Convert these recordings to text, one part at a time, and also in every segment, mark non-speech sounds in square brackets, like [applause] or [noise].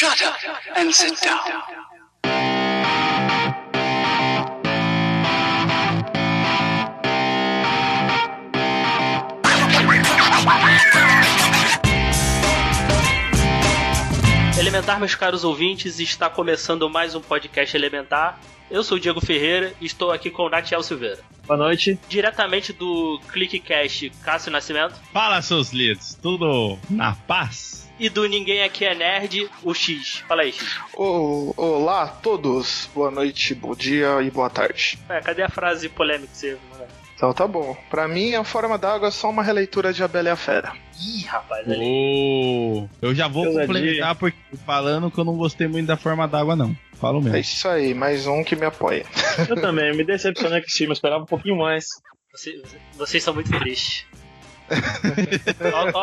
Shut up and sit down. Elementar, meus caros ouvintes, está começando mais um podcast Elementar. Eu sou o Diego Ferreira e estou aqui com o Natiel Silveira. Boa noite. Diretamente do ClickCast, Cássio Nascimento. Fala, seus lidos, tudo na paz? E do Ninguém Aqui é Nerd, o X. Fala aí, X. Olá a todos, boa noite, bom dia e boa tarde. É, cadê a frase polêmica que você... Então tá bom. Pra mim, a forma d'água é só uma releitura de A Bela e a Fera. Ih, rapaz, ali. Oh, eu já vou Ousadia. complementar porque falando que eu não gostei muito da forma d'água, não. Falo É mesmo. isso aí, mais um que me apoia. Eu também, me [laughs] decepcionei com esse filme, eu esperava um pouquinho mais. Você- vocês são muito felizes.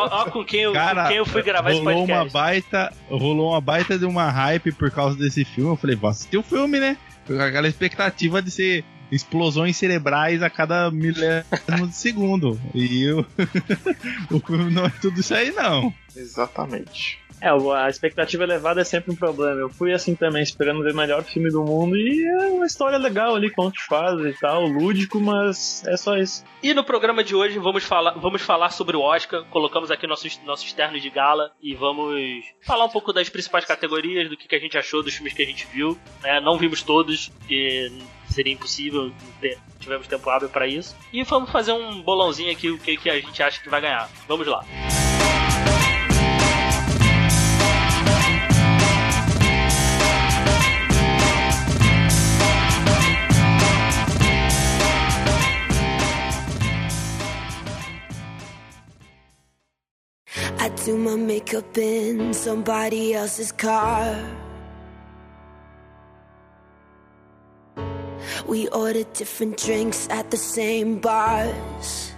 Ó com, quem eu, Cara, com quem eu fui gravar esse podcast. uma baita, rolou uma baita de uma hype por causa desse filme. Eu falei, vou assistir o filme, né? Com aquela expectativa de ser explosões cerebrais a cada milésimo de segundo. E eu... [laughs] o filme não é tudo isso aí, não. Exatamente. É, a expectativa elevada é sempre um problema. Eu fui assim também, esperando ver o melhor filme do mundo e é uma história legal ali, conto de fase e tal, lúdico, mas é só isso. E no programa de hoje vamos falar, vamos falar sobre o Oscar. Colocamos aqui nossos, nossos ternos de gala e vamos falar um pouco das principais categorias, do que, que a gente achou dos filmes que a gente viu. né? não vimos todos, porque seria impossível, tivemos tempo hábil para isso. E vamos fazer um bolãozinho aqui, o que, que a gente acha que vai ganhar. Vamos lá. I do my makeup in somebody else's car. We order different drinks at the same bars.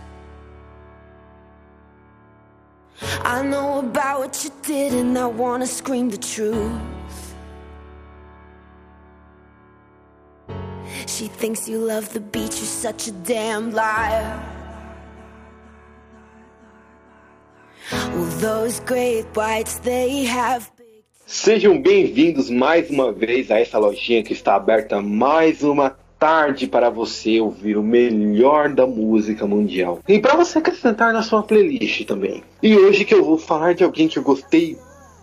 I know about what you did, and I wanna scream the truth. She thinks you love the beach, you're such a damn liar. Sejam bem-vindos mais uma vez a essa lojinha que está aberta mais uma tarde para você ouvir o melhor da música mundial. E para você acrescentar na sua playlist também. E hoje que eu vou falar de alguém que eu gostei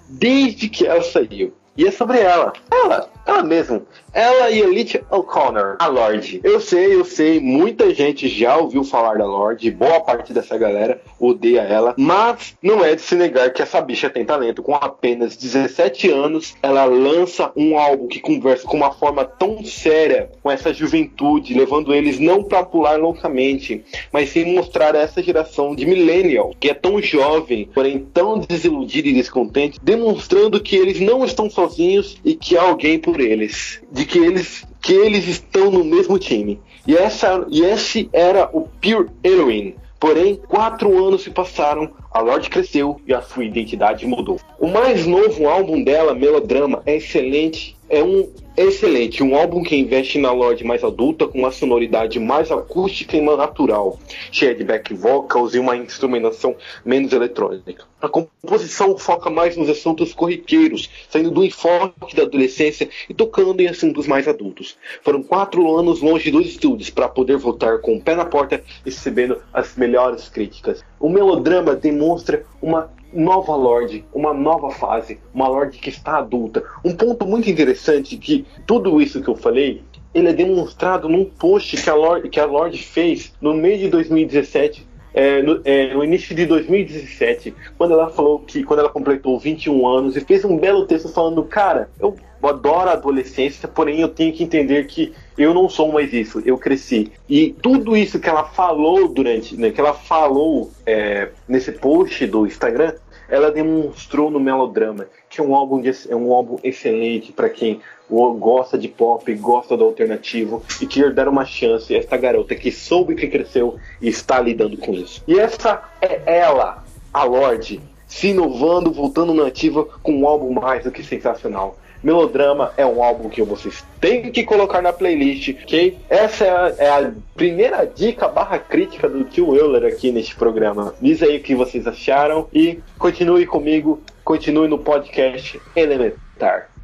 desde que ela saiu. E é sobre ela. Ela, ela mesma. Ela e Elite O'Connor, a Lorde. Eu sei, eu sei, muita gente já ouviu falar da Lorde, boa parte dessa galera odeia ela, mas não é de se negar que essa bicha tem talento. Com apenas 17 anos, ela lança um álbum que conversa com uma forma tão séria com essa juventude, levando eles não para pular loucamente, mas sim mostrar a essa geração de millennial, que é tão jovem, porém tão desiludida e descontente, demonstrando que eles não estão sozinhos e que há alguém por eles, de que eles que eles estão no mesmo time. E essa e esse era o Pure Heroine. Porém, quatro anos se passaram, a Lorde cresceu e a sua identidade mudou. O mais novo álbum dela, Melodrama, é excelente. É um excelente, um álbum que investe na Lorde mais adulta, com uma sonoridade mais acústica e mais natural, cheia de back vocals e uma instrumentação menos eletrônica. A composição foca mais nos assuntos corriqueiros, saindo do enfoque da adolescência e tocando em assuntos mais adultos. Foram quatro anos longe dos estúdios para poder voltar com o pé na porta recebendo as melhores críticas. O melodrama demonstra uma nova Lorde, uma nova fase, uma Lorde que está adulta. Um ponto muito interessante que tudo isso que eu falei, ele é demonstrado num post que a Lorde, que a Lorde fez no meio de 2017 é, no, é, no início de 2017, quando ela falou que quando ela completou 21 anos e fez um belo texto falando, cara, eu adoro a adolescência, porém eu tenho que entender que eu não sou mais isso, eu cresci. E tudo isso que ela falou durante, né, que ela falou é, nesse post do Instagram, ela demonstrou no Melodrama, que é um álbum, de, é um álbum excelente para quem gosta de pop, gosta do alternativo e quer dar uma chance a esta garota que soube que cresceu e está lidando com isso. E essa é ela, a Lorde, se inovando, voltando na ativa com um álbum mais do que sensacional. Melodrama é um álbum que vocês têm que colocar na playlist, ok? Essa é a, é a primeira dica barra crítica do tio Euler aqui neste programa. Diz aí o que vocês acharam e continue comigo continue no podcast Elementar.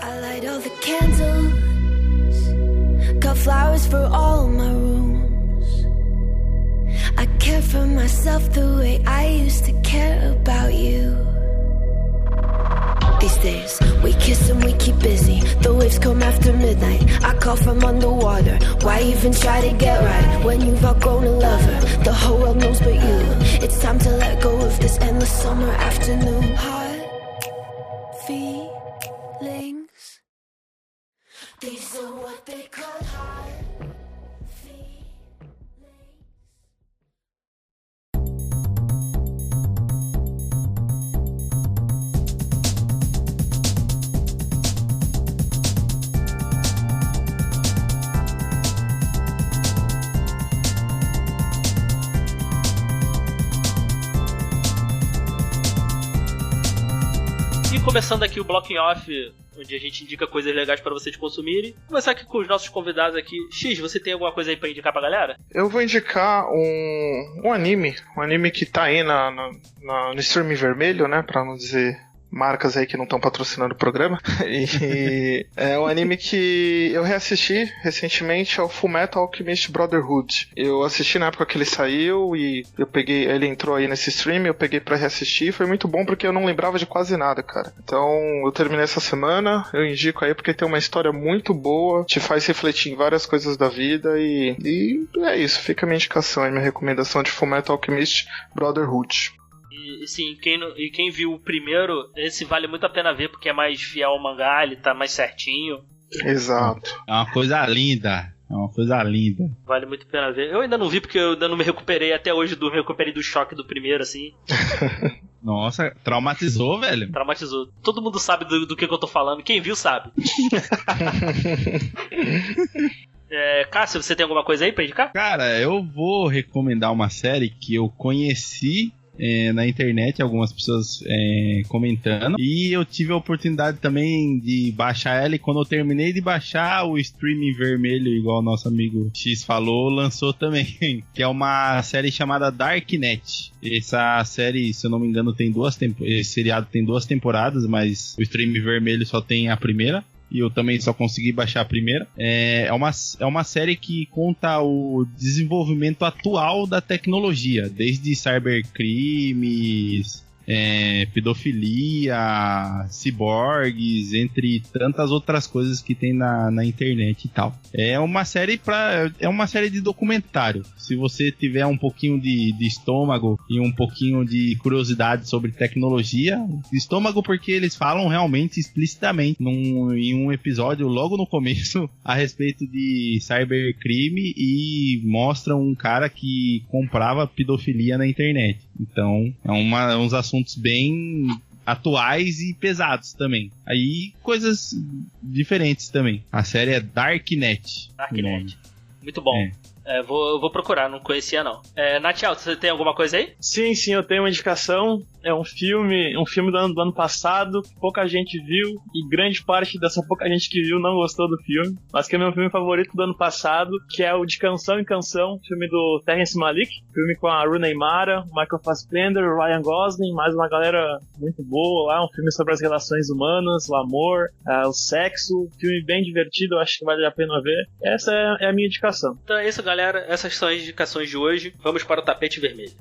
I light all the candles, got flowers for all my rooms. I care for myself the way I used to care about you. These days, we kiss and we keep busy. The waves come after midnight. I call from underwater. Why even try to get right when you've outgrown a lover? The whole world knows but you. It's time to let go of this endless summer afternoon. These começando aqui o Blocking Off, onde a gente indica coisas legais para vocês consumirem. Vou começar aqui com os nossos convidados aqui. X, você tem alguma coisa aí pra indicar pra galera? Eu vou indicar um, um anime, um anime que tá aí na, na- na- no streaming vermelho, né, pra não dizer marcas aí que não estão patrocinando o programa. [laughs] E é um anime que eu reassisti recentemente, é o Fullmetal Alchemist Brotherhood. Eu assisti na época que ele saiu e eu peguei, ele entrou aí nesse stream, eu peguei pra reassistir, foi muito bom porque eu não lembrava de quase nada, cara. Então, eu terminei essa semana, eu indico aí porque tem uma história muito boa, te faz refletir em várias coisas da vida e, e é isso, fica a minha indicação, a minha recomendação de Fullmetal Alchemist Brotherhood. E sim, quem, e quem viu o primeiro, esse vale muito a pena ver, porque é mais fiel ao mangá, ele tá mais certinho. Exato. É uma coisa linda. É uma coisa linda. Vale muito a pena ver. Eu ainda não vi porque eu ainda não me recuperei até hoje do me recuperei do choque do primeiro, assim. [laughs] Nossa, traumatizou, velho. Traumatizou. Todo mundo sabe do, do que, que eu tô falando. Quem viu sabe. [laughs] é, Cássio, você tem alguma coisa aí pra indicar? Cara, eu vou recomendar uma série que eu conheci é, na internet, algumas pessoas é, comentando, e eu tive a oportunidade também de baixar ela. E quando eu terminei de baixar, o streaming vermelho, igual nosso amigo X falou, lançou também, [laughs] que é uma série chamada Darknet. Essa série, se eu não me engano, tem duas temporadas. Esse seriado tem duas temporadas, mas o streaming vermelho só tem a primeira e eu também só consegui baixar a primeira. É, é, uma, é uma série que conta o desenvolvimento atual da tecnologia, desde cybercrimes, é, pedofilia, ciborgues, entre tantas outras coisas que tem na, na internet e tal. É uma série para é uma série de documentário. Se você tiver um pouquinho de, de estômago e um pouquinho de curiosidade sobre tecnologia, estômago porque eles falam realmente explicitamente num, em um episódio logo no começo [laughs] a respeito de cybercrime e mostram um cara que comprava pedofilia na internet. Então, é uma, uns assuntos bem atuais e pesados também. Aí, coisas diferentes também. A série é Darknet. Darknet. Muito bom. É. É, vou, vou procurar, não conhecia não. É, Natiel, você tem alguma coisa aí? Sim, sim, eu tenho uma indicação. É um filme, um filme do ano, do ano passado, pouca gente viu, e grande parte dessa pouca gente que viu não gostou do filme, mas que é meu filme favorito do ano passado, que é o De Canção em Canção, filme do Terrence Malick, filme com a Rooney Mara, Michael Fassbender, Ryan Gosling, mais uma galera muito boa lá, um filme sobre as relações humanas, o amor, ah, o sexo, filme bem divertido, eu acho que vale a pena ver. Essa é, é a minha indicação. Então é isso, galera. Essas são as indicações de hoje. Vamos para o tapete vermelho.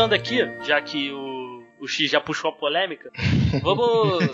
Começando aqui, já que o, o X já puxou a polêmica, Vamos.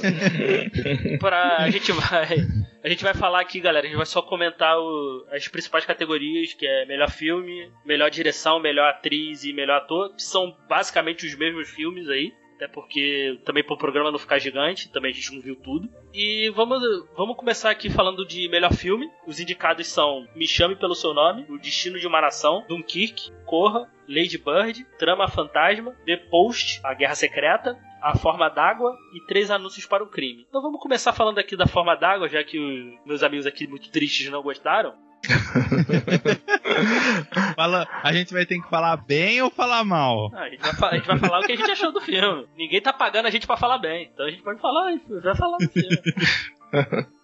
[laughs] pra. A gente vai. A gente vai falar aqui, galera. A gente vai só comentar o- as principais categorias, que é melhor filme, melhor direção, melhor atriz e melhor ator, que são basicamente os mesmos filmes aí. Até porque também pro programa não ficar gigante, também a gente não viu tudo. E vamos, vamos começar aqui falando de melhor filme. Os indicados são Me Chame Pelo Seu Nome, O Destino de uma Nação, Dunkirk, Corra, Lady Bird, Trama Fantasma, The Post, A Guerra Secreta, A Forma d'Água e Três Anúncios para o Crime. Então vamos começar falando aqui da Forma d'Água, já que os meus amigos aqui muito tristes não gostaram. [laughs] Fala, a gente vai ter que falar bem ou falar mal? Ah, a, gente vai, a gente vai falar o que a gente achou do filme. Ninguém tá pagando a gente pra falar bem, então a gente pode falar, vai falar do filme. [laughs]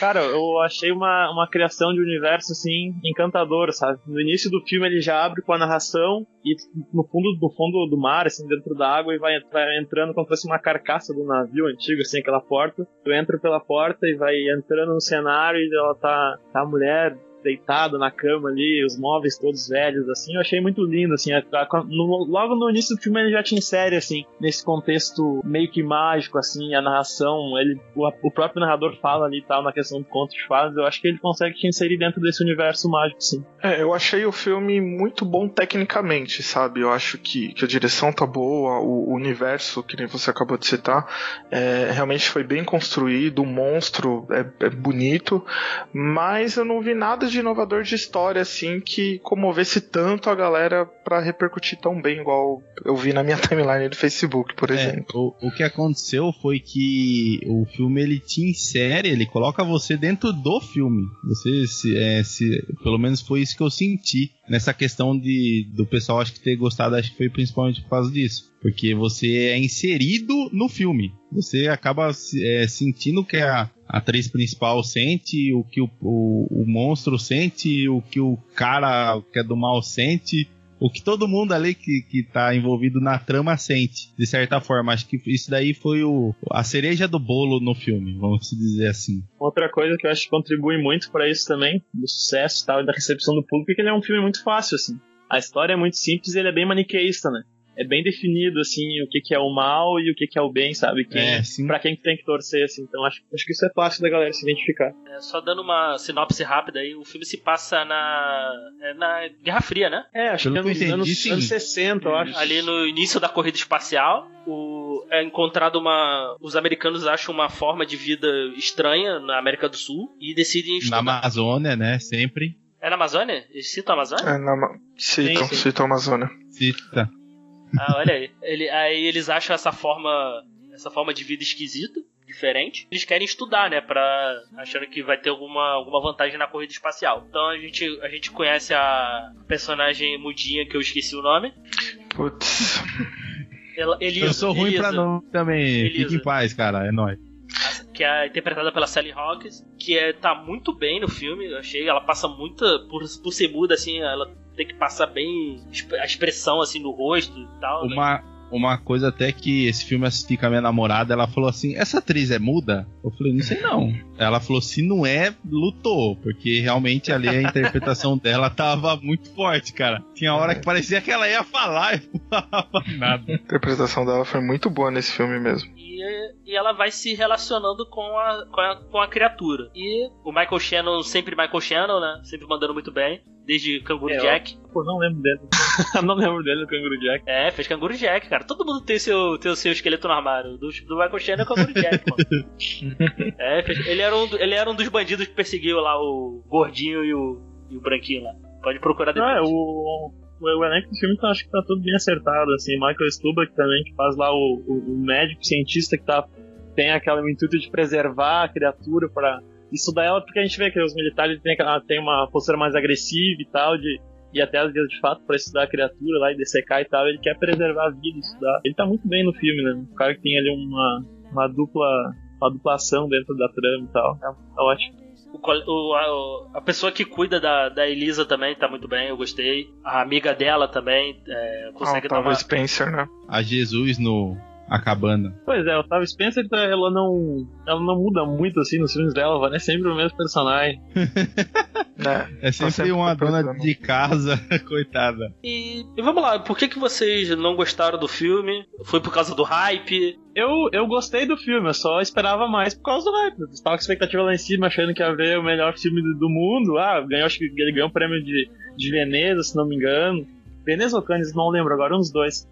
Cara, eu achei uma, uma criação de universo assim encantadora, sabe? No início do filme ele já abre com a narração e no fundo no fundo do mar, assim, dentro da água e vai, vai entrando como se fosse uma carcaça do navio antigo, assim, aquela porta. Tu entra pela porta e vai entrando no cenário e ela tá, tá a mulher deitada na cama ali, os móveis todos velhos, assim, eu achei muito lindo, assim, a- a- no- logo no início do filme ele já te insere, assim, nesse contexto meio que mágico, assim, a narração, ele, o, o próprio narrador fala ali tal, na questão do conto de fadas, eu acho que ele consegue te inserir dentro desse universo mágico, sim. É, eu achei o filme muito bom tecnicamente, sabe? Eu acho que, que a direção tá boa, o, o universo, que nem você acabou de citar, é, realmente foi bem construído, o monstro é, é bonito, mas eu não vi nada de inovador de história, assim, que comovesse tanto a galera pra repercutir tão bem, igual eu vi na minha [laughs] timeline do Facebook, por É, exemplo. o, o que aconteceu foi que o filme ele te insere, ele coloca você dentro do filme. Você se, é, se- pelo menos foi isso que eu senti nessa questão de do pessoal acho que ter gostado, acho que foi principalmente por causa disso, porque você é inserido no filme. Você acaba é, sentindo que a atriz principal sente, o que o, o, o monstro sente, o que o cara que é do mal sente o que todo mundo ali que, que tá envolvido na trama sente, de certa forma. Acho que isso daí foi o, a cereja do bolo no filme, vamos dizer assim. Outra coisa que eu acho que contribui muito pra isso também, do sucesso e tal, e da recepção do público, é que ele é um filme muito fácil, assim. A história é muito simples e ele é bem maniqueísta, né? É bem definido, assim, o que, que é o mal e o que, que é o bem, sabe? Quem, É, sim. Pra quem que tem que torcer, assim. Então acho, acho que isso é fácil da galera se identificar. É, só dando uma sinopse rápida aí, o filme se passa na, é na Guerra Fria, né? É, acho Pelo que é que anos, entendi, sim. anos 60, eu acho. Ali no início da corrida espacial, o, é encontrado uma. Os americanos acham uma forma de vida estranha na América do Sul e decidem Na estudar. Amazônia, né? Sempre. É na Amazônia? Eles citam a Amazônia? É, na, Ma- citam, Sim, sim. citam a Amazônia. Cita. Ah, olha aí. Ele, aí eles acham essa forma. Essa forma de vida esquisita, diferente. Eles querem estudar, né? Pra. achando que vai ter alguma, alguma vantagem na corrida espacial. Então a gente, a gente conhece a personagem mudinha que eu esqueci o nome. Putz. Ela, Elisa, Eu sou ruim Elisa, pra não também. Elisa. Fique em paz, cara. É nóis. Que é interpretada pela Sally Hawkins, que é, tá muito bem no filme, eu achei. Ela passa muita. Por, por ser muda, assim, ela tem que passar bem a expressão assim no rosto e tal. né? Uma, uma coisa até que esse filme assisti com a minha namorada, ela falou assim: essa atriz é muda? Eu falei, não sei não. Ela falou, se não é, lutou. Porque realmente ali a interpretação [laughs] dela tava muito forte, cara. Tinha hora que parecia que ela ia falar e falava nada. A interpretação dela foi muito boa nesse filme mesmo. E, e ela vai se relacionando com a, com, a, com a criatura. E o Michael Shannon, sempre Michael Shannon, né? Sempre mandando muito bem. Desde Canguru É, Jack. Pô, não lembro dele. [laughs] não lembro dele do Canguru Jack. É, fez Canguru Jack, cara. Todo mundo tem seu, tem o seu esqueleto no armário. Do, do Michael Shannon é o Canguru Jack, mano. [laughs] É, fez- ele, era um, ele era um dos bandidos que perseguiu lá o gordinho e o, e o branquinho lá. Pode procurar Não, depois. é, o, o, o elenco do filme tá, acho que tá tudo bem acertado, assim. Michael Stuback também, que faz lá o, o, o médico cientista que tá, tem aquele intuito de preservar a criatura para estudar ela, porque a gente vê que os militares têm, têm uma postura mais agressiva e tal, de e até às vezes de fato para estudar a criatura lá e dessecar e tal, ele quer preservar a vida e estudar. Ele tá muito bem no filme, né? Um cara que tem ali uma, uma dupla uma duplação dentro da trama e tal. É, é ótimo. O o- a, pessoa que cuida da, da Elisa também tá muito bem, eu gostei. A amiga dela também é, Ah, consegue o dar uma. Spencer, né? A Jesus no, acabando. Pois é, Otávio Spencer, ela não, ela não muda muito assim nos filmes dela, ela é sempre o mesmo personagem. [laughs] É, É sempre, sempre uma dona procurando. de casa, [laughs] coitada. E, e vamos lá, por que, que vocês não gostaram do filme? Foi por causa do hype? Eu, eu gostei do filme, eu só esperava mais por causa do hype. Eu estava com expectativa lá em cima, achando que ia ver o melhor filme do, do mundo. Ah, ganhou, acho que ele ganhou o prêmio de, de Veneza, se não me engano. Veneza ou Cannes, não lembro agora, um dos dois.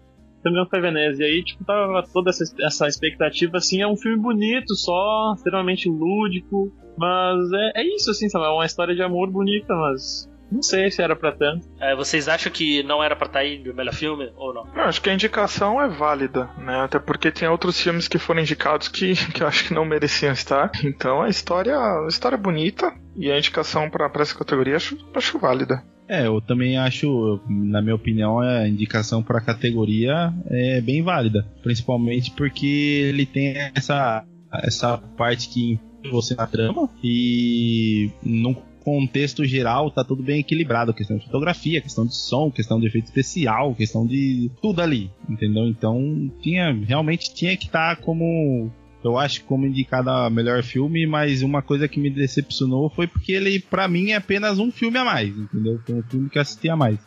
Engano foi Veneza. E aí, tipo, tava toda essa, essa expectativa, assim, é um filme bonito, só, extremamente lúdico. Mas é, é isso, assim, sabe? É uma história de amor bonita, mas não sei se era pra tanto. É, vocês acham que não era pra estar aí no melhor filme ou não? Eu acho que a indicação é válida, né? Até porque tem outros filmes que foram indicados que, [laughs] que eu acho que não mereciam estar. Então a história, a história é bonita e a indicação pra, pra essa categoria eu acho, acho válida. É, eu também acho, na minha opinião, a indicação para a categoria é bem válida. Principalmente porque ele tem essa, essa parte que você na trama e no contexto geral tá tudo bem equilibrado. Questão de fotografia, questão de som, questão de efeito especial, questão de tudo ali, entendeu? Então tinha realmente tinha que estar como eu acho como indicado a melhor filme, mas uma coisa que me decepcionou foi porque ele, pra mim, é apenas um filme a mais, entendeu? Foi um filme que eu assisti a mais.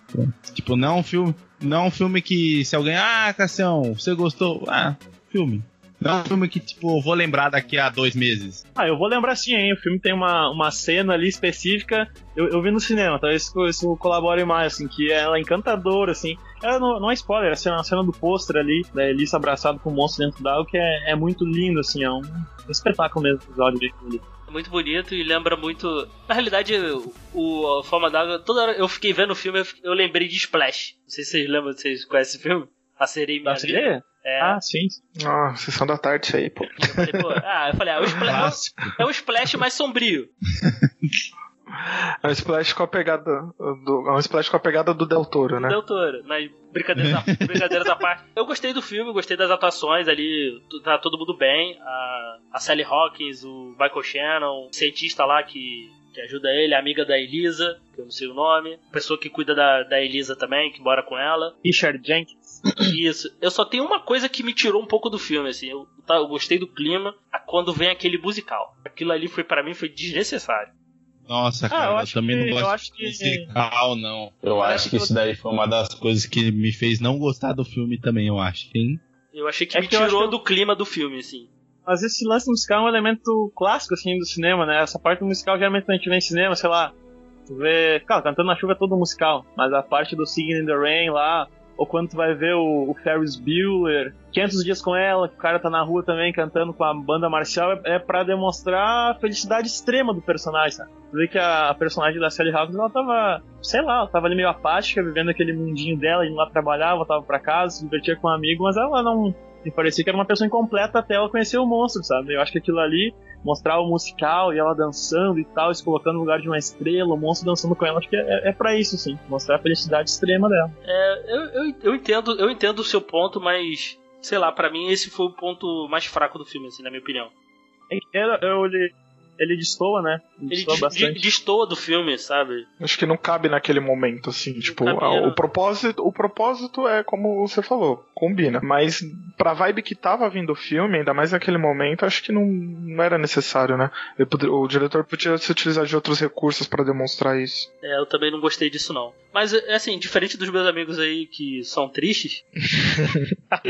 Tipo, não é um filme. Não é um filme que se alguém. Ah, Cassião, você gostou? Ah, filme. Não é um filme que, tipo, eu vou lembrar daqui a dois meses. Ah, eu vou lembrar sim, hein? O filme tem uma, uma cena ali específica. Eu, eu vi no cinema, talvez isso, isso colabore mais, assim, que ela é encantadora, assim. Ela não, não é spoiler, é a cena, a cena do pôster ali, da Elissa abraçada com o monstro dentro d'água, que é, é muito lindo, assim, é um espetáculo mesmo o episódio ali. É muito bonito e lembra muito. Na realidade, o, a Forma d'Água, toda hora eu fiquei vendo o filme, eu, eu lembrei de Splash. Não sei se vocês lembram, vocês conhecem esse filme? A sereia Da vida. sereia? É. Ah, sim. Ah, sessão da tarde isso aí, pô. Eu falei, pô, ah, eu falei, ah, o [laughs] Splash, é o Splash mais sombrio. É um splash com a pegada do, é um splash com a pegada do Del Toro, né? Del Toro, nas brincadeiras, à- [laughs] brincadeiras à parte. Eu gostei do filme, gostei das atuações ali, tá todo mundo bem. A, a Sally Hawkins, o Michael Shannon, o cientista lá que, que ajuda ele, a amiga da Elisa, que eu não sei o nome, a pessoa que cuida da, da Elisa também, que mora com ela. Richard Jenkins. Isso. Eu só tenho uma coisa que me tirou um pouco do filme, assim. Eu, tá, eu gostei do clima a quando vem aquele musical. Aquilo ali foi para mim foi desnecessário. Nossa, Ah, cara, eu eu, acho também que- não eu gosto acho que- de musical, não. Eu Parece acho que que isso daí foi uma das coisas que me fez não gostar do filme também, eu acho. Hein? Eu achei que É me que eu acho tirou que eu- do clima do filme, assim. Mas esse lance musical é um elemento clássico, assim, do cinema, né? Essa parte do musical, geralmente, quando a gente vê em cinema, sei lá, tu vê... Claro, Cantando na Chuva é todo musical, mas a parte do Singing in the Rain lá, ou quando tu vai ver o, o Ferris Bueller, 500 Dias com Ela, o cara tá na rua também cantando com a banda marcial, é, é pra demonstrar a felicidade extrema do personagem, sabe? Tu vê que a, a personagem da Sally Hawkins, ela tava, sei lá, ela tava ali meio apática, vivendo aquele mundinho dela, indo lá trabalhar, voltava pra casa, se divertia com um amigo, mas ela não... Me parecia que era uma pessoa incompleta até ela conhecer o monstro, sabe? Eu acho que aquilo ali, mostrar o musical e ela dançando e tal, se colocando no lugar de uma estrela, o monstro dançando com ela, acho que é, é pra isso, sim. Mostrar a felicidade extrema dela. É, eu, eu, eu entendo, eu entendo o seu ponto, mas sei lá, pra mim esse foi o ponto mais fraco do filme, assim, na minha opinião. É que Ele, destoa, né? Ele Ele destoa de- bastante. destoa do filme, sabe? Acho que não cabe naquele momento, assim, tipo, a- né? o propósito, o propósito é como você falou, combina. Mas pra vibe que tava vindo o filme, ainda mais naquele momento, acho que não, não era necessário, né? Poder- o diretor podia se utilizar de outros recursos pra demonstrar isso. É, eu também não gostei disso não. Mas é assim, diferente dos meus amigos aí que são tristes, [laughs]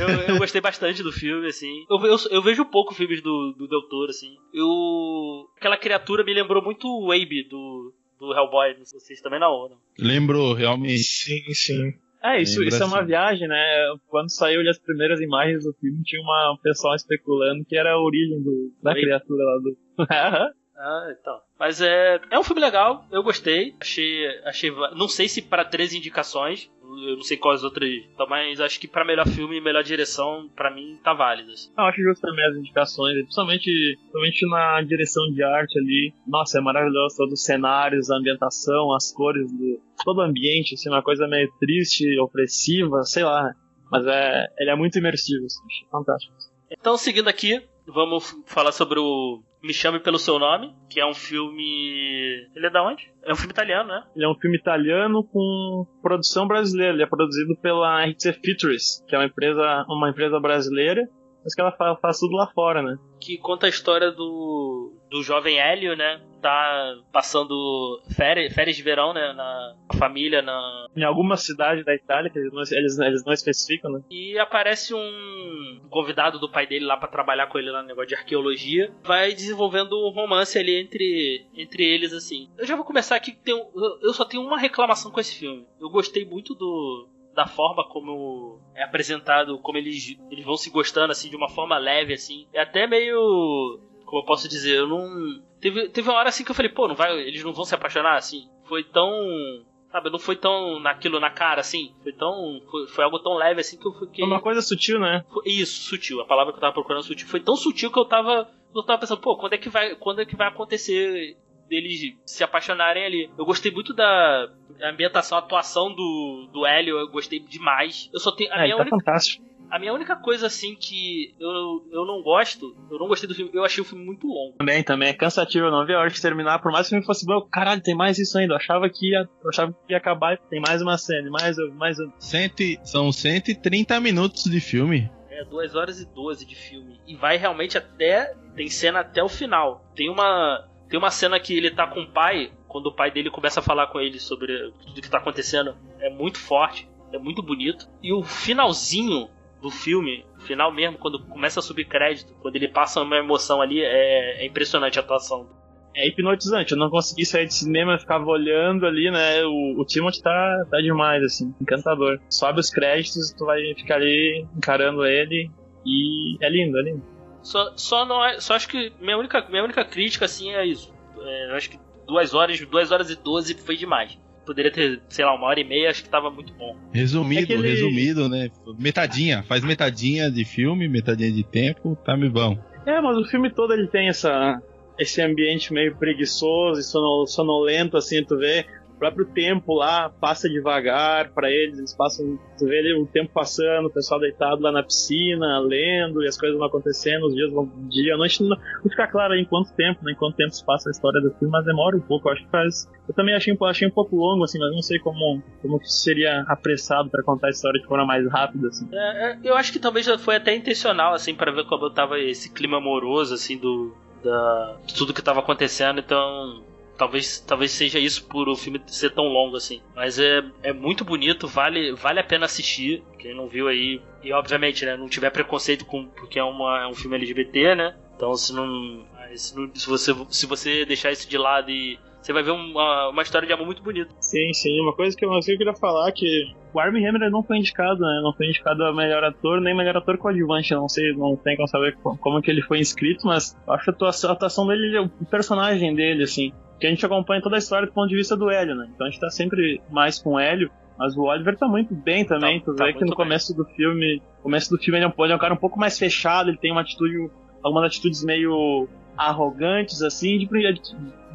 eu, eu gostei bastante do filme, assim. Eu, eu, eu vejo pouco filmes do, do Del Toro, assim. Eu, aquela criatura me lembrou muito o Abe do, do Hellboy, não sei se vocês também não, não. Lembrou, realmente. Sim, sim. É, isso, isso é uma assim. viagem, né? Quando saiu as primeiras imagens do filme, tinha uma um pessoal especulando que era a origem do, da Oi? criatura lá do. Aham. [laughs] Ah, então. Mas é, é um filme legal, eu gostei. Achei, achei, não sei se para três indicações, eu não sei quais outras, então, mas acho que para melhor filme e melhor direção, pra mim tá válidas. Eu acho justo também as indicações, principalmente, principalmente na direção de arte ali. Nossa, é maravilhoso todos os cenários, a ambientação, as cores, do, todo o ambiente, assim, uma coisa meio triste, opressiva, sei lá. Mas é, ele é muito imersivo, assim, fantástico. Então, seguindo aqui, vamos falar sobre o Me Chame Pelo Seu Nome, que é um filme. Ele é da onde? É um filme italiano, né? Ele é um filme italiano com produção brasileira. Ele é produzido pela RC Features, que é uma empresa, uma empresa brasileira, mas que ela faz, faz tudo lá fora, né? Que conta a história do, do jovem Hélio, né? Tá passando férias, férias de verão, né? Na família, na. Em alguma cidade da Itália, que eles não, eles, eles não especificam, né? E aparece um convidado do pai dele lá para trabalhar com ele lá no negócio de arqueologia. Vai desenvolvendo um romance ali entre, entre eles, assim. Eu já vou começar aqui. Tem, eu só tenho uma reclamação com esse filme. Eu gostei muito do, da forma como é apresentado, como eles, eles vão se gostando, assim, de uma forma leve, assim. É até meio. Como eu posso dizer, eu não. Teve, teve uma hora assim que eu falei, pô, não vai, eles não vão se apaixonar, assim. Foi tão. Sabe, não foi tão naquilo na cara, assim. Foi tão. Foi, foi algo tão leve assim que eu fiquei. Foi uma coisa sutil, né? Foi, isso, sutil. A palavra que eu tava procurando sutil. Foi tão sutil que eu tava. Eu tava pensando, pô, quando é que vai, quando é que vai acontecer deles se apaixonarem ali. Eu gostei muito da ambientação, a atuação do, do Hélio, eu gostei demais. Eu só tenho. A É, minha tá única, fantástico. A minha única coisa, assim, que eu, eu não gosto, eu não gostei do filme, eu achei o filme muito longo. Também, também é cansativo, eu não vi a hora de terminar, por mais que o filme fosse bom, caralho, tem mais isso ainda. Eu achava que ia, eu achava que ia acabar, tem mais uma cena, mais, mais Cento, e- são 130 minutos de filme. É 2 horas e 12 de filme. E vai realmente até. Tem cena até o final. Tem uma. Tem uma cena que ele tá com o pai, quando o pai dele começa a falar com ele sobre tudo que tá acontecendo. É muito forte, é muito bonito. E o finalzinho do filme, final mesmo, quando começa a subir crédito, quando ele passa uma emoção ali, é, é impressionante a atuação. é hipnotizante. Eu não consegui sair de cinema, eu ficava olhando ali, né? O, o Timothy tá, tá demais, assim, encantador. Sobe os créditos, tu vai ficar ali encarando ele e é lindo, é lindo. Só, só não é, só acho que minha única, minha única crítica assim é isso. É, eu acho que duas horas, duas horas e doze foi demais. Poderia ter, sei lá, uma hora e meia, acho que tava muito bom. Resumido, É resumido, né? Metadinha, faz metadinha de filme, metadinha de tempo, tá me bom. É, mas o filme todo ele tem essa, esse ambiente meio preguiçoso e sono- sonolento, assim, tu vê. Próprio tempo lá passa devagar pra eles, eles passam, tu vê ali o tempo passando, o pessoal deitado lá na piscina, lendo, e as coisas vão acontecendo, os dias vão, dia, a noite, não, não fica claro em quanto tempo, né, em quanto tempo se passa a história do filme, mas demora um pouco, eu acho que faz, eu também achei, achei um pouco longo, assim, mas não sei como, como seria apressado pra contar a história de forma mais rápida, assim. É, é, eu acho que talvez já foi até intencional, assim, para ver como tava esse clima amoroso, assim, do. Da, de tudo que tava acontecendo, então. Talvez, talvez seja isso por o filme ser tão longo assim. Mas é, é muito bonito, vale, vale a pena assistir. Quem não viu aí. E obviamente, né? Não tiver preconceito com. Porque é, uma, é um filme LGBT, né? Então se não. Se, não- se você, se você deixar isso de lado e. Você vai ver uma, uma história de amor muito bonita. Sim, sim. Uma coisa que eu, que eu queria falar é que o Armie Hammer não foi indicado, né? Não foi indicado a melhor ator, nem melhor ator coadjuvante. Não sei, não tem como saber co- como que ele foi inscrito, mas acho a atuação dele, o personagem dele, assim. Que a gente acompanha toda a história do ponto de vista do Hélio, né? Então a gente tá sempre mais com o Hélio. Mas o Oliver tá muito bem também. Tá- tu tá vê que no começo do filme. começo do filme ele é um, ele é um cara um pouco mais fechado, ele tem uma atitude. algumas atitudes meio arrogantes, assim, de,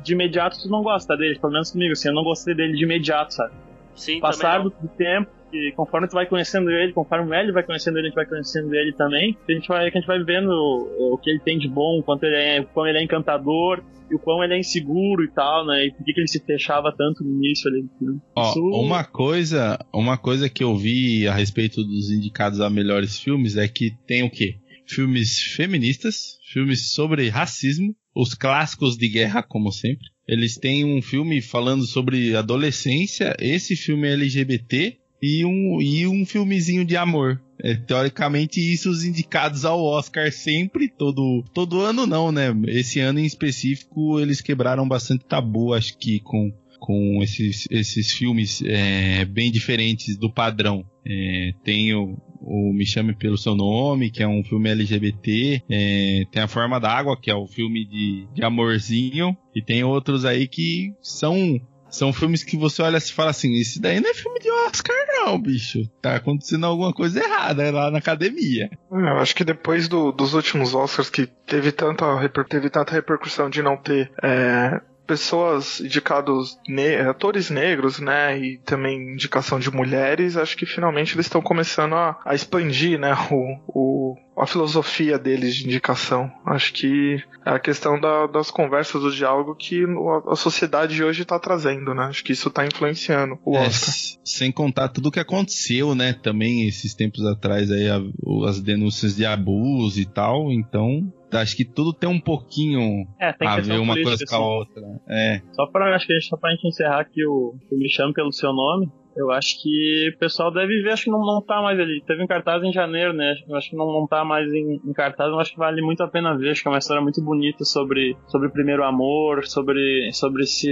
de imediato tu não gosta dele, pelo menos comigo, assim, eu não gostei dele de imediato, sabe? Sim, Passar do, do tempo, e conforme tu vai conhecendo ele, conforme o Hélio vai conhecendo ele, a gente vai conhecendo ele também, a gente vai, que a gente vai vendo o, o que ele tem de bom, quanto ele é, o quão ele é encantador, e o quão ele é inseguro e tal, né? E por que, que ele se fechava tanto no início ali. Né? Ó, Isso- uma coisa, uma coisa que eu vi a respeito dos indicados a melhores filmes é que tem o quê? Filmes feministas, filmes sobre racismo, os clássicos de guerra, como sempre. Eles têm um filme falando sobre adolescência, esse filme é LGBT e um, e um filmezinho de amor. É, teoricamente, isso os indicados ao Oscar sempre, todo, todo ano não, né? Esse ano em específico, eles quebraram bastante tabu, acho que com com esses, esses filmes é, bem diferentes do padrão. É, tem o, o Me Chame Pelo Seu Nome, que é um filme LGBT. é, tem A Forma da Água, que é o filme de, de amorzinho. E tem outros aí que são são filmes que você olha e fala assim: Esse daí não é filme de Oscar, não, bicho. Tá acontecendo alguma coisa errada lá na academia. É, Eu acho que depois do- dos últimos Oscars que teve tanta, teve tanta repercussão de não ter é, pessoas indicados, ne- atores negros, né, e também indicação de mulheres, acho que finalmente eles estão começando a, a expandir, né, o, o, a filosofia deles de indicação. Acho que é a questão da, das conversas, do diálogo que a, sociedade de hoje está trazendo, né? Acho que isso está influenciando o É, Oscar. sem contar tudo que aconteceu, né? Também esses tempos atrás aí, a- o- as denúncias de abuso e tal. Então, acho que tudo tem um pouquinho É, tem a ver uma coisa com a assim. outra. É. Só pra, acho que só pra gente encerrar aqui o, o Me Chame Pelo Seu Nome, eu acho que o pessoal deve ver, acho que não, não tá mais ali. Teve um cartaz em janeiro, né? Eu acho que não, não tá mais em, em cartaz, mas acho que vale muito a pena ver. Acho que é uma história muito bonita sobre, sobre o primeiro amor, sobre, sobre se,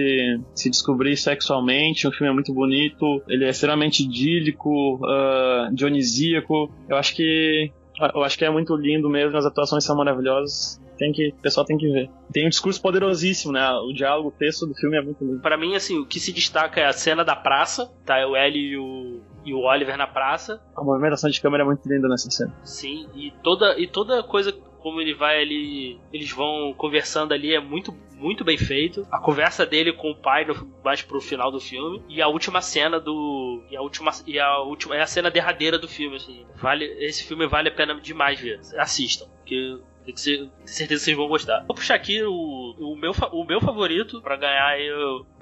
se descobrir sexualmente. O filme é muito bonito, ele é extremamente idílico, ah, dionisíaco. Eu acho que. Eu acho que é muito lindo mesmo, as atuações são maravilhosas. Tem que, o pessoal tem que ver. Tem um discurso poderosíssimo, né? O diálogo, o texto do filme é muito lindo. Pra mim, assim, o que se destaca é a cena da praça, tá? O Ellie e o, e o Oliver na praça, A movimentação de câmera é muito linda nessa cena. sim, e toda, e toda coisa como ele vai ali, eles vão conversando ali é muito, muito bem feito. A conversa dele com o pai no, mais pro final do filme e a última cena do e a última e a última é a cena derradeira do filme, assim. Vale, esse filme vale a pena demais ver. Assistam, tem que tenho certeza que vocês vão gostar. Vou puxar aqui o, o, meu, o meu favorito pra ganhar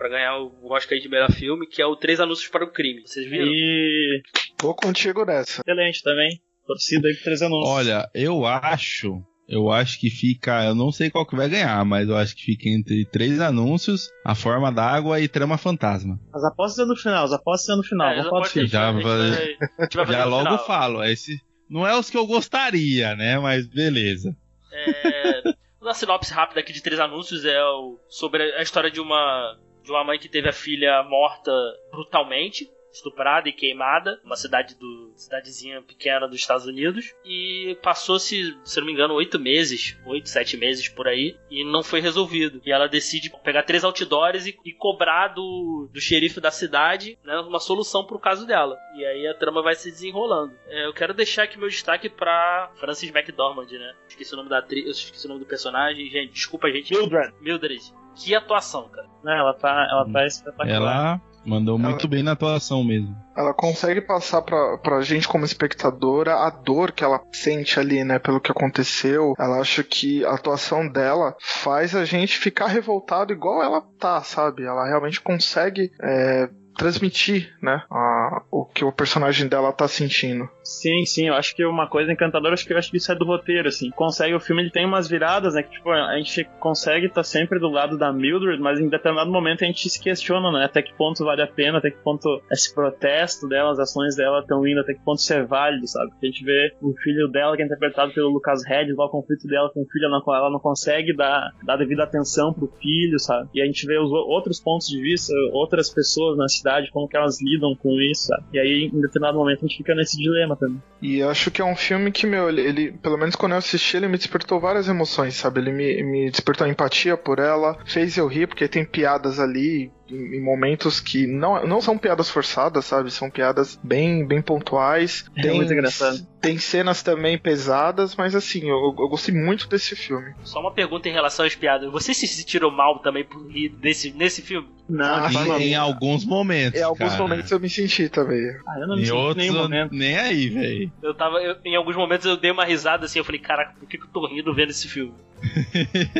ganhar o Oscar de melhor filme, que é o Três Anúncios para o Crime. Vocês viram? E Tô contigo nessa. excelente também. Torcida aí por três anúncios. Olha, eu acho. Eu acho que fica. Eu não sei qual que vai ganhar, mas eu acho que fica entre três anúncios, a forma d'água e trama fantasma. As apostas é no final, as apostas é no final. É, Vamos falar Já vai- a gente vai- vai- a gente vai fazer Já logo final. falo, esse não é os que eu gostaria, né? Mas beleza. É, uma sinopse rápida aqui de três anúncios é o- sobre a história de uma de uma mãe que teve a filha morta brutalmente, estuprada e queimada, uma cidade do cidadezinha pequena dos Estados Unidos e passou-se, se não me engano, oito meses, oito sete meses por aí e não foi resolvido. E ela decide pegar três outdoors e, e cobrar do, do xerife da cidade né, uma solução pro caso dela. E aí a trama vai se desenrolando. É, eu quero deixar aqui meu destaque pra Frances McDormand, né? Esqueci o nome da atriz, eu esqueci o nome do personagem. Gente, desculpa, gente. Mildred. Mildred. Que atuação, cara. Né, ela tá, ela tá espetacular. Ela mandou muito bem na atuação mesmo. Ela consegue passar pra, pra gente como espectadora a dor que ela sente ali, né, pelo que aconteceu. Ela acha que a atuação dela faz a gente ficar revoltado igual ela tá, sabe? Ela realmente consegue é, transmitir, né, a- o que o personagem dela tá sentindo. Sim, sim, eu acho que uma coisa encantadora, acho que eu acho que isso é do roteiro, assim. Consegue, o filme ele tem umas viradas, né? Que tipo, a gente consegue estar sempre do lado da Mildred, mas em determinado momento a gente se questiona, né? Até que ponto vale a pena, até que ponto esse protesto dela, as ações dela estão indo, até que ponto isso é válido, sabe? Porque a gente vê o filho dela, que é interpretado pelo Lucas Hedges, o conflito dela com o filho, ela não, ela não consegue dar, dar devida atenção pro filho, sabe? E a gente vê os outros pontos de vista, outras pessoas na como que elas lidam com isso, sabe? E aí, em determinado momento, a gente fica nesse dilema também. E acho que é um filme que, meu, ele, ele- pelo menos quando eu assisti, ele me despertou várias emoções, sabe? Ele me, me despertou empatia por ela, fez eu rir, porque tem piadas ali em, momentos que não, não são piadas forçadas, sabe? São piadas bem, bem pontuais. É Tem, muito engraçado. Tem cenas também pesadas, mas assim, eu, eu gostei muito desse filme. Só uma pergunta em relação às piadas. Você se sentiram mal também por rir desse, nesse filme? Não, Ah, Em, em alguns momentos. Em alguns cara. momentos eu me senti também. Ah, eu não me Em senti em outros, nenhum momento. nem aí, velho. Eu tava. eu- em alguns momentos eu dei uma risada assim, eu falei, caraca, por que, que eu tô rindo vendo esse filme? [laughs]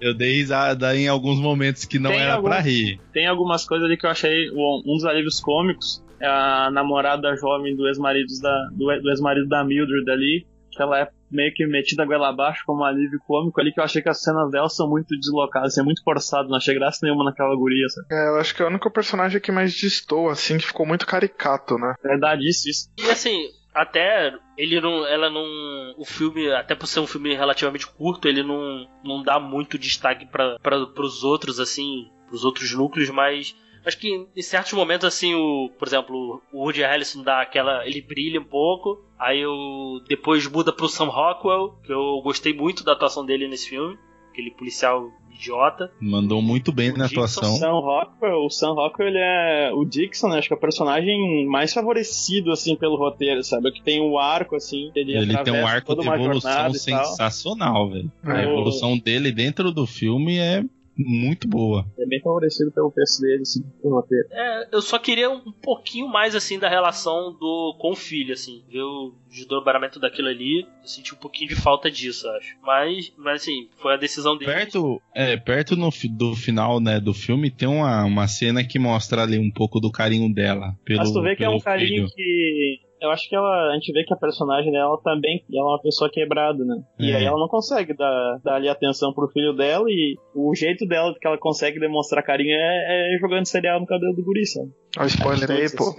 Eu dei risada em alguns momentos que não Tem era algum- pra rir. Tem algumas coisas ali que eu achei um um dos alívios cômicos. É a namorada jovem do ex-marido da, do, ex-marido da Mildred ali. Que ela é meio que metida a goela abaixo como um alívio cômico ali, que eu achei que as cenas dela são muito deslocadas, assim, é muito forçado, não achei graça nenhuma naquela guria, sabe? É, eu acho que é o único personagem que mais destoa, assim, que ficou muito caricato, né? Verdade, isso, isso. E assim, até ele não. Ela não. O filme, até por ser um filme relativamente curto, ele não, não dá muito destaque para pros outros, assim, pros outros núcleos, mas. Acho que em certos momentos, assim, o, por exemplo, o Woody Harrelson dá aquela. ele brilha um pouco. Aí eu depois muda pro Sam Rockwell, que eu gostei muito da atuação dele nesse filme. Aquele policial idiota. Mandou muito bem O na Dixon atuação. Sam Rockwell, o Sam Rockwell, ele é o Dixon, né? Acho que é o personagem mais favorecido, assim, pelo roteiro, sabe? Que tem o arco, assim, ele, Ele tem um arco toda de uma evolução sensacional, velho. A É. evolução dele dentro do filme é muito boa. É bem favorecido pelo texto dele, assim, pelo roteiro. É, eu só queria um pouquinho mais, assim, da relação do com o filho, assim. Ver o desdobramento daquilo ali. Eu senti um pouquinho de falta disso, acho. Mas, mas assim, foi a decisão dele. Perto, é, perto no, do final, né, do filme, tem uma, uma cena que mostra ali um pouco do carinho dela. Pelo, Mas tu vê que é pelo um carinho filho. que. Eu acho que ela. A gente vê que a personagem dela também. Ela é uma pessoa quebrada, né? E É. aí ela não consegue dar, dar ali atenção pro filho dela. E o jeito dela que ela consegue demonstrar carinho é, é jogando cereal no cabelo do guri, sabe? Olha o spoiler aí, pô.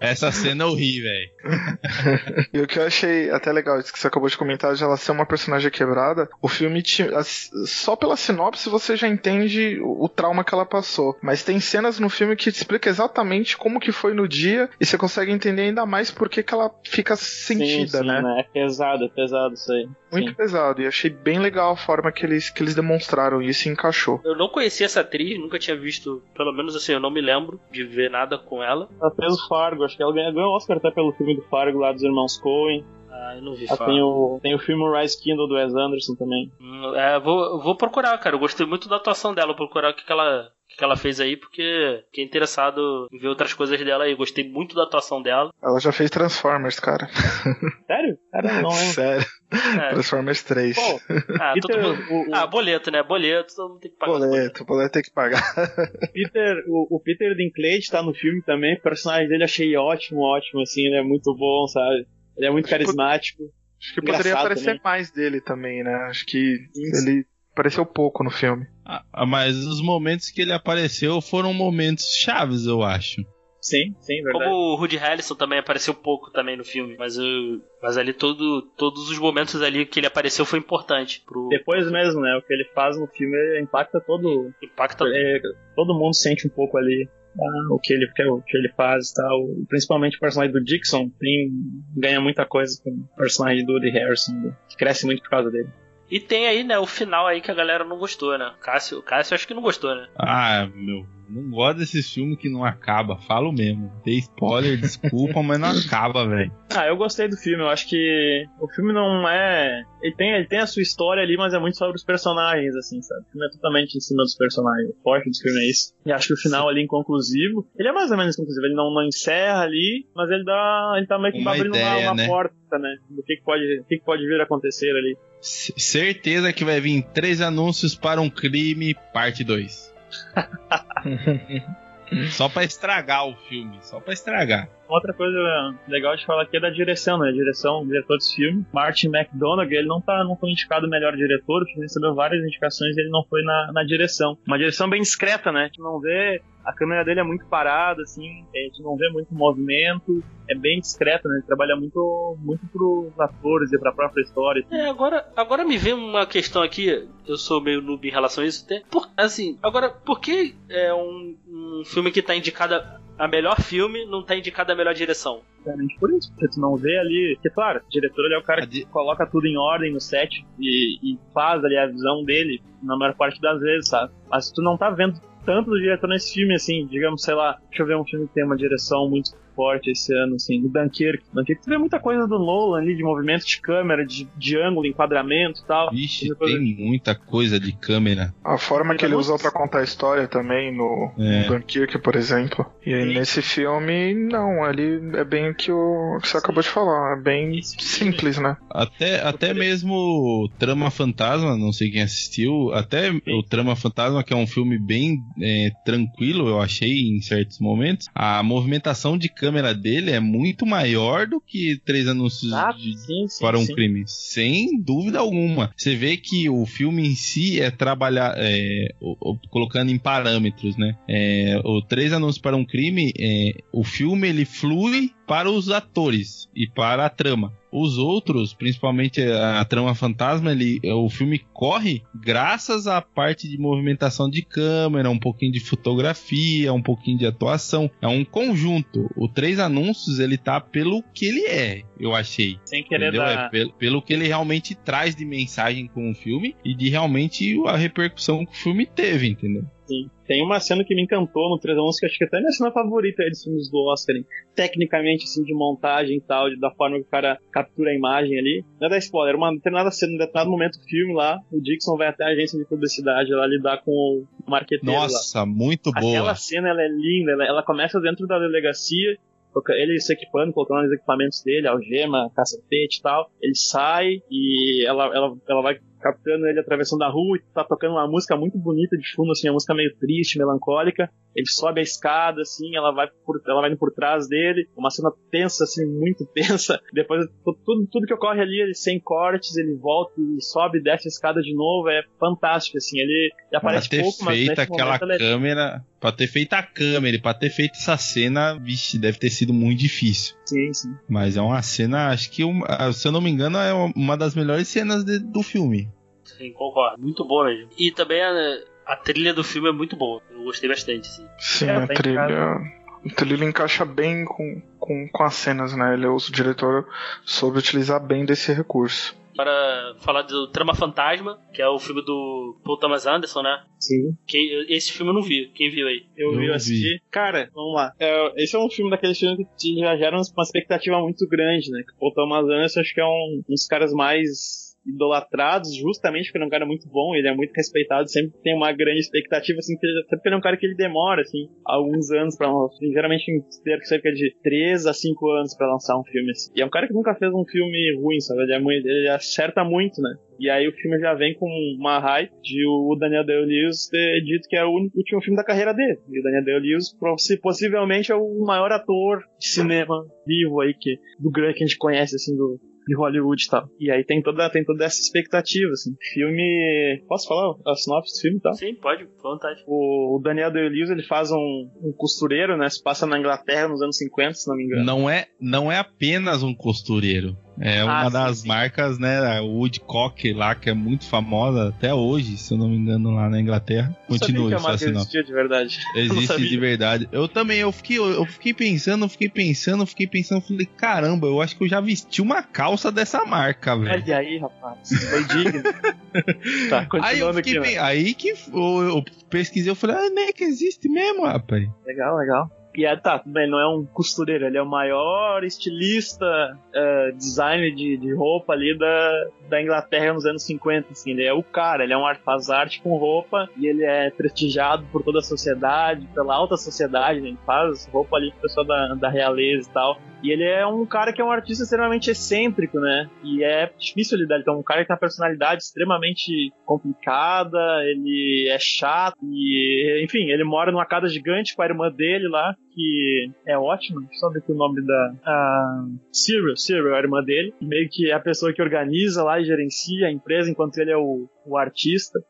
Essa, cena eu ri, velho. [laughs] E o que eu achei até legal, isso que você acabou de comentar, de ela ser uma personagem quebrada, o filme, te, as- só pela sinopse você já entende o, o trauma que ela passou. Mas tem cenas no filme que te explica exatamente como que foi no dia, e você consegue entender ainda mais por que que ela fica sentida, sim, sim, né? É pesado, é pesado isso aí. Muito Sim. pesado, e achei bem legal a forma que eles, que eles demonstraram isso e encaixou. Eu não conhecia essa atriz, nunca tinha visto, pelo menos assim, eu não me lembro de ver nada com ela. Ela fez o Fargo, acho que ela ganhou, ganhou Oscar até pelo filme do Fargo lá dos irmãos Coen. Ah, eu não vi falar. tem o, tem o filme Rise Kindle do Wes Anderson também. Hum, É, vou, vou procurar, cara. Eu gostei muito da atuação dela. Vou procurar o que, que ela. que que ela fez aí, porque fiquei interessado em ver outras coisas dela aí. Gostei muito da atuação dela. Ela já fez Transformers, cara. [laughs] Sério? Cara, não lembro. Sério. É. Transformers 3. Pô, [laughs] Ah, Peter, mundo- o, o- ah, boleto, né? Boleto, todo mundo tem que pagar. Boleto, boleto tem que pagar. [laughs] Peter, o, o Peter Dinklage tá no filme também, o personagem dele achei ótimo, ótimo, assim, ele é muito bom, sabe? Ele é muito carismático. Acho que poderia aparecer também. mais dele também, né? Acho que Isso. ele apareceu pouco no filme. Ah, ah, mas os momentos que ele apareceu foram momentos chaves, eu acho. Sim, sim, verdade. Como o Rudy Harrison também apareceu pouco também no filme, mas eu, mas ali todo, todos os momentos ali que ele apareceu foi importante pro Depois mesmo, né? O que ele faz no filme impacta todo. impacto. é, todo mundo sente um pouco ali ah, o, que ele, o que ele faz e tal. Principalmente o personagem do Dixon tem, ganha muita coisa com o personagem do Woody Harrison, né, que cresce muito por causa dele. E tem aí, né, o final aí que a galera não gostou, né? Cássio, Cássio acho que não gostou, né? Ah, meu, não gosto desses filmes que não acaba, falo mesmo. Dei spoiler, [laughs] desculpa, mas não acaba, velho. Ah, eu gostei do filme. Eu acho que o filme não é. Ele tem, ele tem a sua história ali, mas é muito sobre os personagens, assim, sabe? O filme é totalmente em cima dos personagens. O forte do filme é isso. E acho que o final ali inconclusivo. Ele é mais ou menos conclusivo. Ele não, não encerra ali, mas ele dá. Ele tá meio que Uma abrindo ideia, uma, uma né? porta, né? Do que, que pode, que, que pode vir a acontecer ali. C- certeza que vai vir três anúncios para um crime, parte 2. [laughs] só pra estragar o filme, só pra estragar. Outra coisa legal de falar aqui é da direção, né? Direção, diretor desse filme, Martin McDonagh, ele não, tá, não foi indicado melhor diretor, o recebeu várias indicações e ele não foi na, na direção. Uma direção bem discreta, né? A gente não vê, a câmera dele é muito parada, assim, a gente não vê muito movimento, é bem discreta, né? Ele trabalha muito, muito pros atores e pra própria história. É, agora, agora me vem uma questão aqui, eu sou meio noob em relação a isso, até. Por, assim, agora, por que é um, um filme que tá indicado a melhor filme não tá indicado a melhor direção? Exatamente por isso, porque tu não vê ali. Porque, claro, o diretor ele é o cara que coloca tudo em ordem no set e, e faz ali a visão dele na maior parte das vezes, sabe? Mas tu não tá vendo tanto do diretor nesse filme, assim, digamos, sei lá, deixa eu ver um filme que tem uma direção muito forte esse ano, assim, do Dunkirk. Dunkirk tu vê muita coisa do Nolan ali, de movimento de câmera, de, de ângulo, enquadramento e tal. Vixe, Depois- tem muita coisa de câmera. A forma que ele usou pra contar a história também no, É. no Dunkirk, por exemplo. E aí, nesse filme, não, ali é bem o que, o que você acabou de falar. É bem simples, né? Até, até mesmo o Trama Fantasma, não sei quem assistiu, até o Trama Fantasma, que é um filme bem é, tranquilo, eu achei em certos momentos, a movimentação de câmera dele é muito maior do que três anúncios Ah, de, sim, sim, para um sim. crime, sem dúvida alguma. Você vê que o filme em si é trabalhar, é, o- o- colocando em parâmetros, né? É, o Três Anúncios para um Crime, é, o filme ele flui para os atores e para a trama. Os outros, principalmente a, trama fantasma, ele, o filme corre graças à parte de movimentação de câmera, um pouquinho de fotografia, um pouquinho de atuação. É um conjunto. O Três Anúncios, ele tá pelo que ele é. eu achei. Sem querer Entendeu? dar. É pelo, pelo que ele realmente traz de mensagem com o filme e de realmente a repercussão que o filme teve, entendeu? Sim. Tem uma cena que me encantou no 311, que acho que até é minha cena favorita aí dos filmes do Oscar, hein? tecnicamente, assim, de montagem e tal, de, da forma que o cara captura a imagem ali. Não é da spoiler, uma determinada cena, em determinado momento do filme lá, o Dixon vai até a agência de publicidade lá lidar com o marqueteiro lá. Nossa, muito boa. Aquela cena, ela é linda, ela, ela começa dentro da delegacia, ele se equipando, colocando os equipamentos dele, algema, cacetete e tal. Ele sai e ela, ela, ela vai captando ele atravessando a rua e tá tocando uma música muito bonita de fundo, assim, uma música meio triste, melancólica. Ele sobe a escada, assim, ela vai por, ela vai indo por trás dele, uma cena tensa, assim, muito [laughs] tensa. Depois, tu- tudo, tudo que ocorre ali, ele sem cortes, ele volta e sobe e desce a escada de novo, é fantástico, assim, ele, ele aparece pouco, mas nesse aquela momento ele é câmera, pra ter feito a câmera e pra ter feito essa cena, vixe, deve ter sido muito difícil. Sim, sim. Mas é uma cena, acho que, ah, se eu não me engano, é uma das melhores cenas de- do filme. Sim, concordo. Muito boa mesmo. E também a, a trilha do filme é muito boa. Eu gostei bastante, sim. Sim, É, a tá trilha. A trilha encaixa bem com, com, com as cenas, né? Ele, o diretor soube utilizar bem desse recurso. Para falar do Trama Fantasma, que é o filme do Paul Thomas Anderson, né? Sim. Quem, esse filme eu não vi. Quem viu aí? Eu, Eu vi vi. assistir. Cara, vamos lá. É, esse é um filme daqueles filmes que te- já gera uma expectativa muito grande, né? O Thomas Anderson acho que é um, um dos caras mais idolatrados, justamente porque ele é um cara muito bom, ele é muito respeitado, sempre tem uma grande expectativa, assim, até porque ele é um cara que ele demora, assim, alguns anos pra lançar, geralmente cerca- de 3 a 5 anos pra lançar um filme, assim. E é um cara que nunca fez um filme ruim, sabe? Ele, é muito, ele acerta muito, né? E aí o filme já vem com uma hype de o Daniel Day-Lewis ter dito que é o último filme da carreira dele. E o Daniel Day-Lewis possi- possivelmente é o maior ator de cinema vivo aí que do grande que a gente conhece assim do de Hollywood e tal. E aí tem toda, tem toda essa expectativa, assim. Filme. Posso falar a sinopse do filme e tal? Sim, pode, à vontade. O o Daniel Day-Lewis, ele faz um, um costureiro, né? Se passa na Inglaterra nos anos 50, se não me engano. Não é, não é apenas um costureiro. É uma Ah, das sim. marcas, né? A Woodcock lá, que é muito famosa até hoje, se eu não me engano, lá na Inglaterra. Eu sabia Continue, que a só marca assim não. existia de verdade. [laughs] Existe de verdade. Eu também, eu fiquei, eu fiquei pensando, eu fiquei pensando, eu fiquei pensando, falei, caramba, eu acho que eu já vesti uma calça dessa marca, velho. Olha aí, rapaz. Foi digno. [laughs] tá, Aí continuando aqui, né? pen- aí que eu, eu pesquisei, eu falei, ah, nem que existe mesmo, rapaz. Legal, legal. E é, tá, tudo bem, não é um costureiro, ele é o maior estilista, eh, designer de, de roupa ali da, da Inglaterra nos anos 50, assim, ele é o cara, ele é um arte, faz arte com roupa e ele é prestigiado por toda a sociedade, pela alta sociedade, né? ele faz roupa ali pro pessoal da, da realeza e tal. E ele é um cara que é um artista extremamente excêntrico, né? E é difícil lidar. Então, um cara que tem uma personalidade extremamente complicada, ele é chato, e, enfim, ele mora numa casa gigante com a irmã dele lá, que é ótima. Ver aqui o nome da. A Cyril, Cyril, a irmã dele. Meio que é a pessoa que organiza lá e gerencia a empresa, enquanto ele é o, o artista.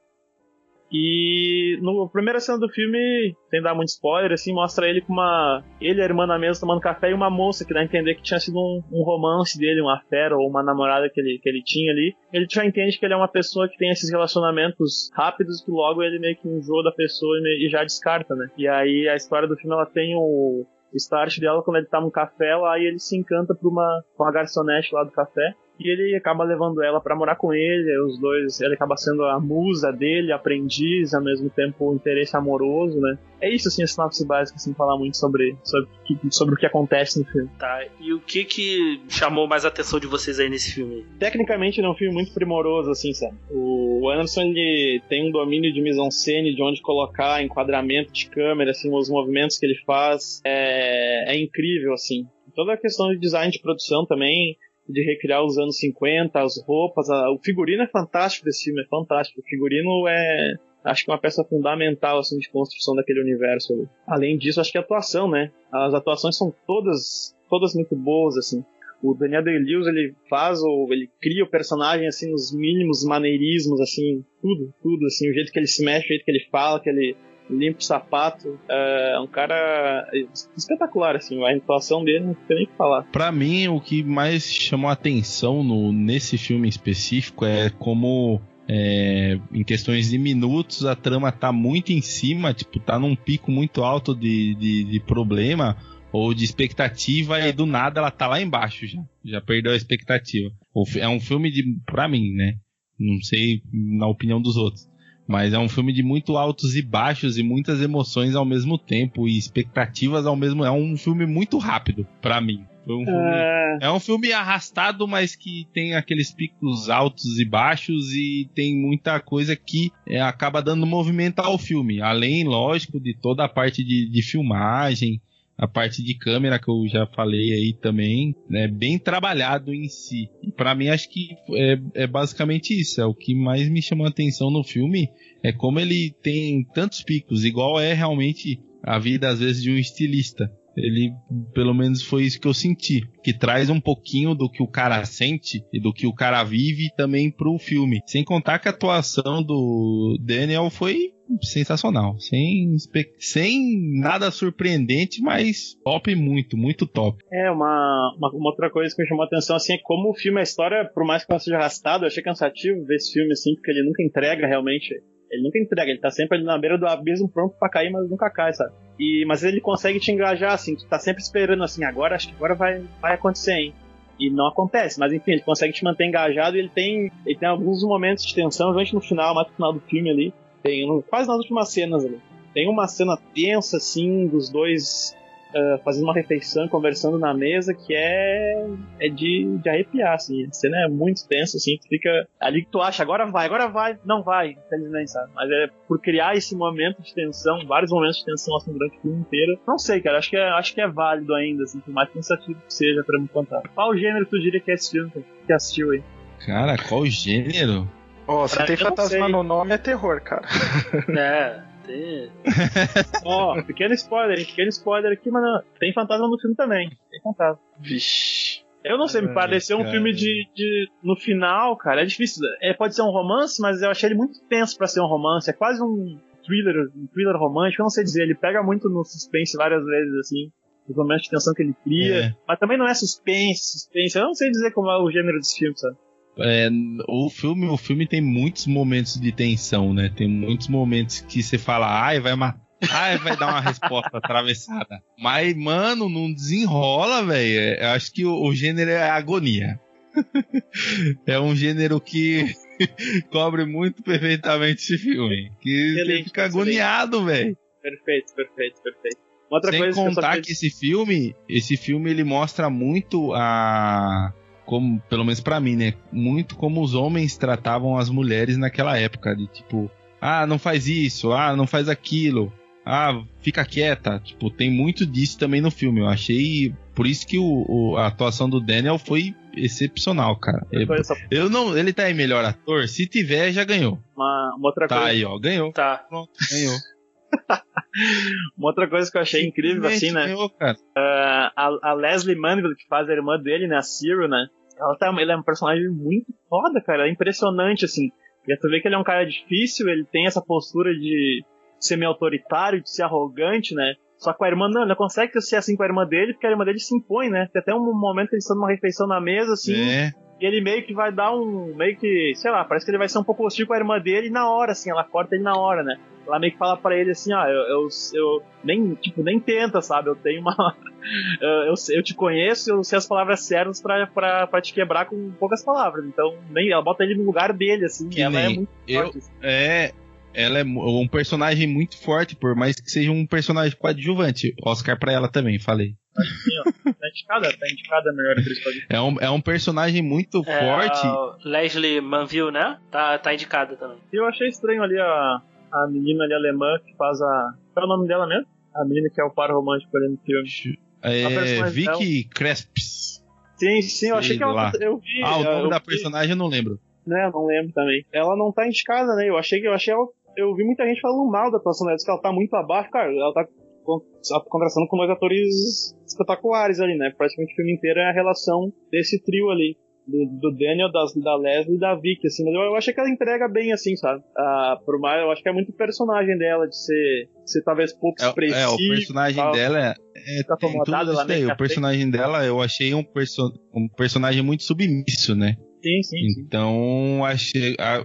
E no primeira cena do filme, sem dar muito spoiler, assim, mostra ele com uma. Ele e a irmã na mesa tomando café e uma moça que dá a entender que tinha sido um, um romance dele, uma fera ou uma namorada que ele, que ele tinha ali. Ele já entende que ele é uma pessoa que tem esses relacionamentos rápidos que logo ele meio que enjoa da pessoa e, e já descarta, né? E aí a história do filme ela tem o. Start dela quando ele tá no café lá e ele se encanta por uma, uma garçonete lá do café. E ele acaba levando ela pra morar com ele, os dois, ele acaba sendo a musa dele, aprendiz, ao mesmo tempo o interesse amoroso, né? É isso, assim, a sinopse básica, sem falar muito sobre, sobre, o que- sobre o que acontece no filme. Tá, e o que que chamou mais a atenção de vocês aí nesse filme? Tecnicamente ele é um filme muito primoroso, assim, sabe? O Anderson, ele tem um domínio de mise-en-scène, de onde colocar, enquadramento de câmera, assim, os movimentos que ele faz, é, é incrível, assim. Toda a questão de design de produção também, de recriar os anos 50, as roupas, a- o figurino é fantástico desse filme, é fantástico. O figurino é, acho que é uma peça fundamental, assim, de construção daquele universo. Além disso, acho que a atuação, né? As atuações são todas, todas muito boas, assim. O Daniel Day-Lewis, ele faz, ou ele cria o personagem, assim, nos mínimos maneirismos, assim, tudo, tudo, assim, o jeito que ele se mexe, o jeito que ele fala, que ele limpa o sapato, é um cara espetacular, assim, a atuação dele não tem nem o que falar. Pra mim, o que mais chamou a atenção no, nesse filme específico é como, é, em questões de minutos, a trama tá muito em cima, tipo, tá num pico muito alto de, de, de problema, ou de expectativa e do nada ela tá lá embaixo já. Já perdeu a expectativa. É um filme de, pra mim, né? Não sei na opinião dos outros. Mas é um filme de muito altos e baixos e muitas emoções ao mesmo tempo e expectativas ao mesmo. É um filme muito rápido para mim. Um filme... é... é... um filme arrastado, mas que tem aqueles picos altos e baixos e tem muita coisa que é, acaba dando movimento ao filme. Além, lógico, de toda a parte de, de filmagem, a parte de câmera que eu já falei aí também, né, bem trabalhado em si. E para mim acho que é, é, basicamente isso, é o que mais me chamou a atenção no filme, é como ele tem tantos picos, igual é realmente a vida às vezes de um estilista. Ele, pelo menos foi isso que eu senti, que traz um pouquinho do que o cara sente e do que o cara vive também pro filme. Sem contar que a atuação do Daniel foi sensacional. Sem, sem nada surpreendente, mas top muito, muito top. É, uma, uma, uma, outra coisa que me chamou a atenção assim é como o filme, a história, por mais que ela seja arrastado, eu achei cansativo ver esse filme assim, porque ele nunca entrega realmente. Ele nunca entrega, ele tá sempre ali na beira do abismo pronto para cair, mas nunca cai, sabe? E, mas ele consegue te engajar assim, tu tá sempre esperando assim, agora acho que agora vai, vai acontecer, hein? E não acontece, mas enfim, ele consegue te manter engajado e ele tem, ele tem alguns momentos de tensão, gente no final, mais no final do filme ali, tem quase nas últimas cenas ali. Tem uma cena tensa, assim, dos dois uh, fazendo uma refeição, conversando na mesa, que é, é de, de arrepiar, assim. A cena é muito tensa, assim, tu fica ali que tu acha, agora vai, agora vai, não vai, infelizmente, sabe? Mas é por criar esse momento de tensão, vários momentos de tensão, assim, durante o filme inteiro. Não sei, cara, acho que é, acho que é válido ainda, assim, por mais cansativo que seja pra me contar. Qual gênero tu diria que é esse filme, que assistiu aí? Cara, qual gênero? Ó, oh, se tem fantasma no nome é terror, cara. É, [laughs] [laughs] Ó, oh, pequeno spoiler, pequeno spoiler aqui, mas não, tem fantasma no filme também. Tem fantasma. Vixe. Eu não sei, me pareceu um filme de, de. No final, cara, é difícil. É, pode ser um romance, mas eu achei ele muito tenso para ser um romance. É quase um thriller, um thriller romântico, eu não sei dizer. Ele pega muito no suspense várias vezes, assim. Os momentos de tensão que ele cria. É. Mas também não é suspense, suspense. Eu não sei dizer como é o gênero desse filme, sabe? É, o filme o filme tem muitos momentos de tensão, né? Tem muitos momentos que você fala, ai, vai matar. Ai, vai dar uma resposta atravessada. Mas, mano, não desenrola, velho. É, eu acho que o, o gênero é agonia. [laughs] é um gênero que [laughs] cobre muito perfeitamente esse filme. Que excelente, você fica agoniado, velho. Perfeito, perfeito, perfeito. Outra Sem coisa contar que, que esse filme, esse filme ele mostra muito a como, pelo menos para mim, né, muito como os homens tratavam as mulheres naquela época, de tipo, ah, não faz isso, ah, não faz aquilo, ah, fica quieta. Tipo, tem muito disso também no filme. Eu achei. Por isso que o, o a atuação do Daniel foi excepcional, cara. Ele, eu não, ele tá aí melhor ator. Se tiver, já ganhou. Uma, uma outra tá coisa. aí, ó, ganhou. Tá. Pronto, ganhou. [laughs] uma outra coisa que eu achei incrível, assim, né? Ganhou. Uh, a, a Leslie Manville, que faz a irmã dele, né? A Cyril, né? Ela, tá, ele é um personagem muito foda, cara. É impressionante, assim. E tu vê que ele é um cara difícil, ele tem essa postura de ser meio autoritário, de ser arrogante, né? Só que a irmã não, ele não consegue ser assim com a irmã dele, porque a irmã dele se impõe, né? Tem até um momento que eles estão numa refeição na mesa, assim. É. E ele meio que vai dar um. Meio que. Sei lá, parece que ele vai ser um pouco hostil com a irmã dele na hora, assim. Ela corta ele na hora, né? Ela meio que fala para ele assim: ah, eu, eu, eu, nem, tipo, nem tenta, sabe? Eu tenho uma. [laughs] eu, eu te conheço, eu sei as palavras certas para te quebrar com poucas palavras. Então, nem, ela bota ele no lugar dele, assim. Que ela é muito eu, forte. Assim. É. Ela é um personagem muito forte, por mais que seja um personagem coadjuvante. Oscar para ela também, falei. Tá indicada, tá indicada a melhor atriz é um, é um personagem muito é, forte. Leslie Manville, né? Tá, tá indicada também. Eu achei estranho ali a, a menina ali alemã que faz a. Qual é o nome dela mesmo? A menina que é o par romântico ali no filme. É, Vicky dela... Cresps. Sim, sim, eu achei que ela. Eu vi, ah, o nome da vi. personagem eu não lembro. Né, não lembro também. Ela não tá indicada, né? Eu achei que eu achei ela, Eu vi muita gente falando mal da atuação dela, que ela tá muito abaixo, cara. Ela tá contrastando com dois atores espetaculares ali, né? Praticamente o filme inteiro é a relação desse trio ali. Do, do, Daniel, das, da Leslie e da Vicky, assim, mas eu, eu acho que ela entrega bem, assim, sabe? Ah, por mais, eu acho que é muito personagem dela, de ser, ser talvez pouco expressivo. É, é o personagem tal, dela é, é tá tem tudo isso daí. O personagem dela, eu achei um, perso um personagem muito submisso, né? Sim, sim. Então, achei, a,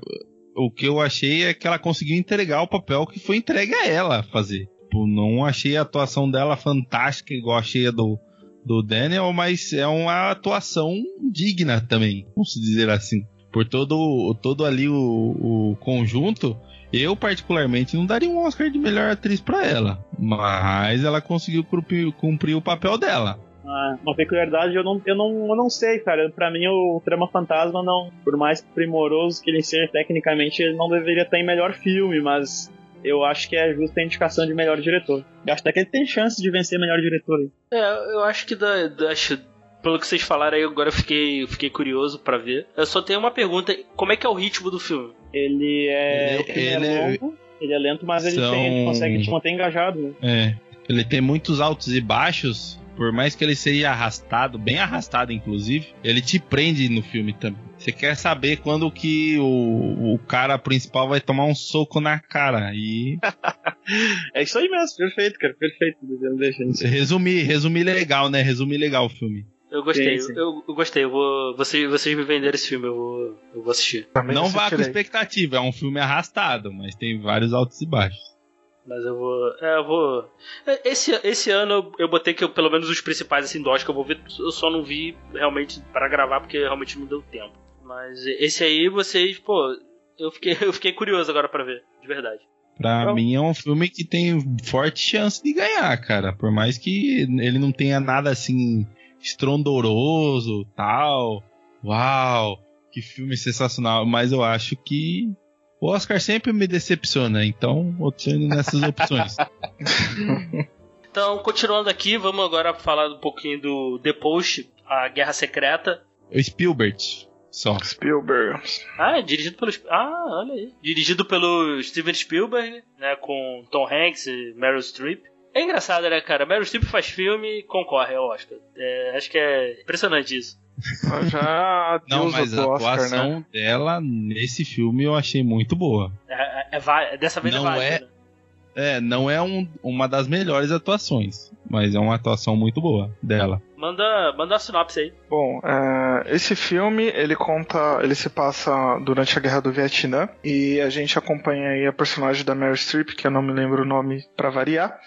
o que eu achei é que ela conseguiu entregar o papel que foi entregue a ela fazer não achei a atuação dela fantástica, igual achei a do, do Daniel, mas é uma atuação digna também, vamos dizer assim. Por todo, todo ali o, o conjunto, eu particularmente não daria um Oscar de melhor atriz para ela, mas ela conseguiu cumprir, cumprir o papel dela. Ah, uma peculiaridade eu não, eu não, eu não sei, cara. Pra mim, o Trama Fantasma, não, por mais primoroso que ele seja tecnicamente, ele não deveria estar em melhor filme, mas eu acho que é justa a indicação de melhor diretor. Eu acho até que ele tem chance de vencer melhor diretor. Aí. É, eu acho que da, da acho, pelo que vocês falaram aí, agora eu fiquei, fiquei curioso para ver. Eu só tenho uma pergunta: como é que é o ritmo do filme? Ele é, ele, ele é longo, ele é lento, mas ele, tem, ele consegue te manter engajado. Né? É. Ele tem muitos altos e baixos, por mais que ele seja arrastado, bem arrastado inclusive, ele te prende no filme também. Você quer saber quando que o, o cara principal vai tomar um soco na cara e [laughs] é isso aí mesmo, perfeito, cara, perfeito. Resumir, resumir legal, né? Resumir legal o filme. Eu gostei, sim, sim. Eu, eu, gostei. Eu vou, vocês, vocês me venderam esse filme, eu vou, eu vou assistir. Também não vá com expectativa, é um filme arrastado, mas tem vários altos e baixos. Mas eu vou. É, eu vou. É, esse, esse ano eu, eu botei que eu, pelo menos os principais assim, do Oscar eu vou ver. Eu só não vi realmente para gravar porque realmente não deu tempo. Mas esse aí vocês, pô, eu fiquei, [laughs] eu fiquei curioso agora para ver, de verdade. Pra então, mim é um filme que tem forte chance de ganhar, cara. Por mais que ele não tenha nada assim estrondoroso, tal. Uau, que filme sensacional. Mas eu acho que o Oscar sempre me decepciona, então eu tô indo nessas [laughs] opções. então, continuando aqui, vamos agora falar um pouquinho do The Post, a Guerra Secreta. O Spielberg. Só. Spielberg. Ah, é dirigido pelo. Ah, olha aí. Dirigido pelo Steven Spielberg, né? Com Tom Hanks e Meryl Streep. É engraçado, né, cara? Meryl Streep faz filme e concorre ao Oscar. É, acho que é impressionante isso. Já [laughs] Não, mas a Oscar, atuação né? dela nesse filme eu achei muito boa. É, é, é dessa vez não é, é É, não é um, uma das melhores atuações, mas é uma atuação muito boa dela. Manda, manda a sinopse aí. Bom, é, esse filme ele conta, ele se passa durante a Guerra do Vietnã e a gente acompanha aí a personagem da Mary Streep, que eu não me lembro o nome para variar.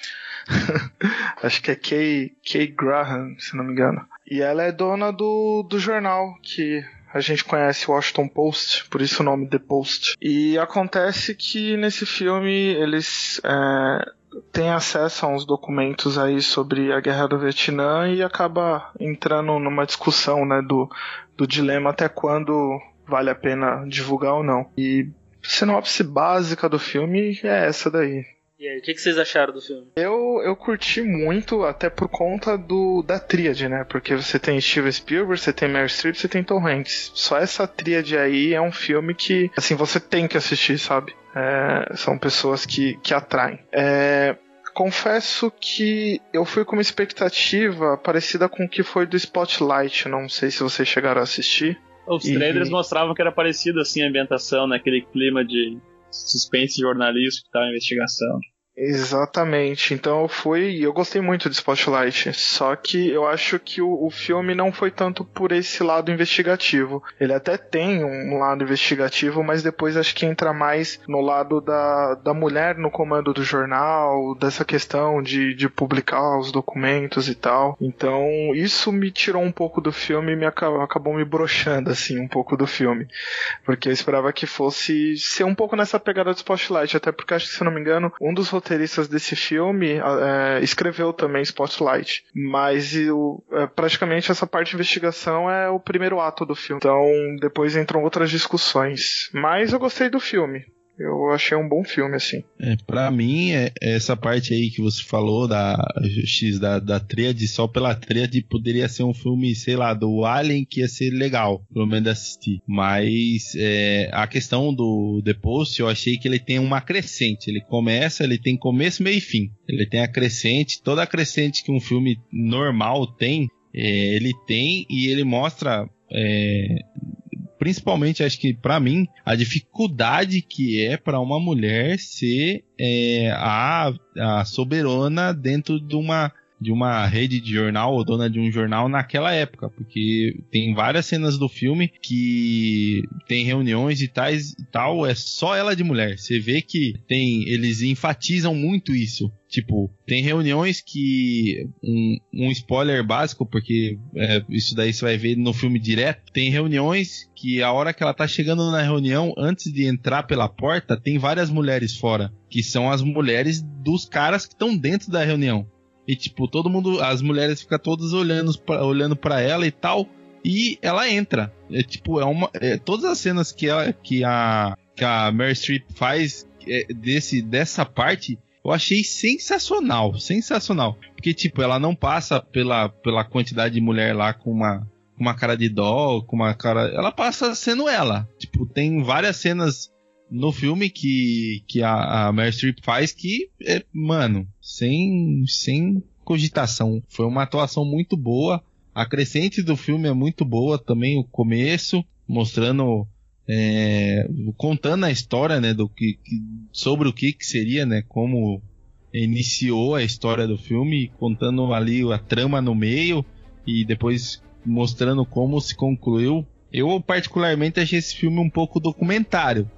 [laughs] Acho que é Kay, Kay Graham, se não me engano. E ela é dona do, do jornal que a gente conhece o Washington Post, por isso o nome The Post. E acontece que nesse filme eles é, têm acesso a uns documentos aí sobre a guerra do Vietnã e acaba entrando numa discussão né, do, do dilema até quando vale a pena divulgar ou não. E sinopse básica do filme é essa daí. E aí, o que, que, vocês acharam do filme? Eu, eu curti muito, até por conta do da tríade, né? Porque você tem Steven Spielberg, você tem Meryl Streep, você tem Tom Hanks. Só essa tríade aí é um filme que, assim, você tem que assistir, sabe? É, são pessoas que, que atraem. É, confesso que eu fui com uma expectativa parecida com o que foi do Spotlight. Não sei se vocês chegaram a assistir. Os trailers e... mostravam que era parecido assim a ambientação, naquele né? clima de suspense jornalístico e tal, investigação. Exatamente. Então eu fui eu gostei muito de Spotlight. Só que eu acho que o, o, filme não foi tanto por esse lado investigativo. Ele até tem um lado investigativo, mas depois acho que entra mais no lado da, da mulher no comando do jornal, dessa questão de, de publicar os documentos e tal. Então isso me tirou um pouco do filme e me acabou, acabou me broxando assim um pouco do filme. Porque eu esperava que fosse ser um pouco nessa pegada do Spotlight, até porque acho que se não me engano, um dos roteiristas desse filme é, escreveu também Spotlight. Mas o, é, praticamente essa parte de investigação é o primeiro ato do filme. Então depois entram outras discussões. Mas eu gostei do filme. Eu achei um bom filme, assim. É, pra mim, é, essa parte aí que você falou da X, da, da tríade, só pela tríade poderia ser um filme, sei lá, do Alien que ia ser legal, pelo menos assistir. Mas é, a questão do The Post, eu achei que ele tem uma crescente. Ele começa, ele tem começo, meio e fim. Ele tem a crescente, toda a crescente que um filme normal tem, é, ele tem e ele mostra é, principalmente acho que para mim a dificuldade que é para uma mulher ser é, a, a soberana dentro de uma de uma rede de jornal ou dona de um jornal naquela época, porque tem várias cenas do filme que tem reuniões e tais e tal, é só ela de mulher. Você vê que tem eles enfatizam muito isso. Tipo, tem reuniões que. Um, um spoiler básico, porque é, isso daí você vai ver no filme direto. Tem reuniões que a hora que ela tá chegando na reunião, antes de entrar pela porta, tem várias mulheres fora. Que são as mulheres dos caras que estão dentro da reunião. E, tipo, todo mundo. As mulheres ficam todas olhando pra, olhando ela e tal. E ela entra. É tipo, é uma. É, todas as cenas que, ela, que a. Que a Mary Streep faz é, desse, dessa parte eu achei sensacional, sensacional. Porque, tipo, ela não passa pela, pela quantidade de mulher lá com uma, uma cara de dó, com uma cara. Ela passa sendo ela. Tipo, tem várias cenas no filme que, que a, a Meryl Streep faz que, é, mano, sem, sem cogitação. Foi uma atuação muito boa. A crescente do filme é muito boa também, o começo, mostrando é, contando a história, né, do que, que, sobre o que, que seria, né, como iniciou a história do filme, contando ali a trama no meio e depois mostrando como se concluiu. Eu particularmente achei esse filme um pouco documentário.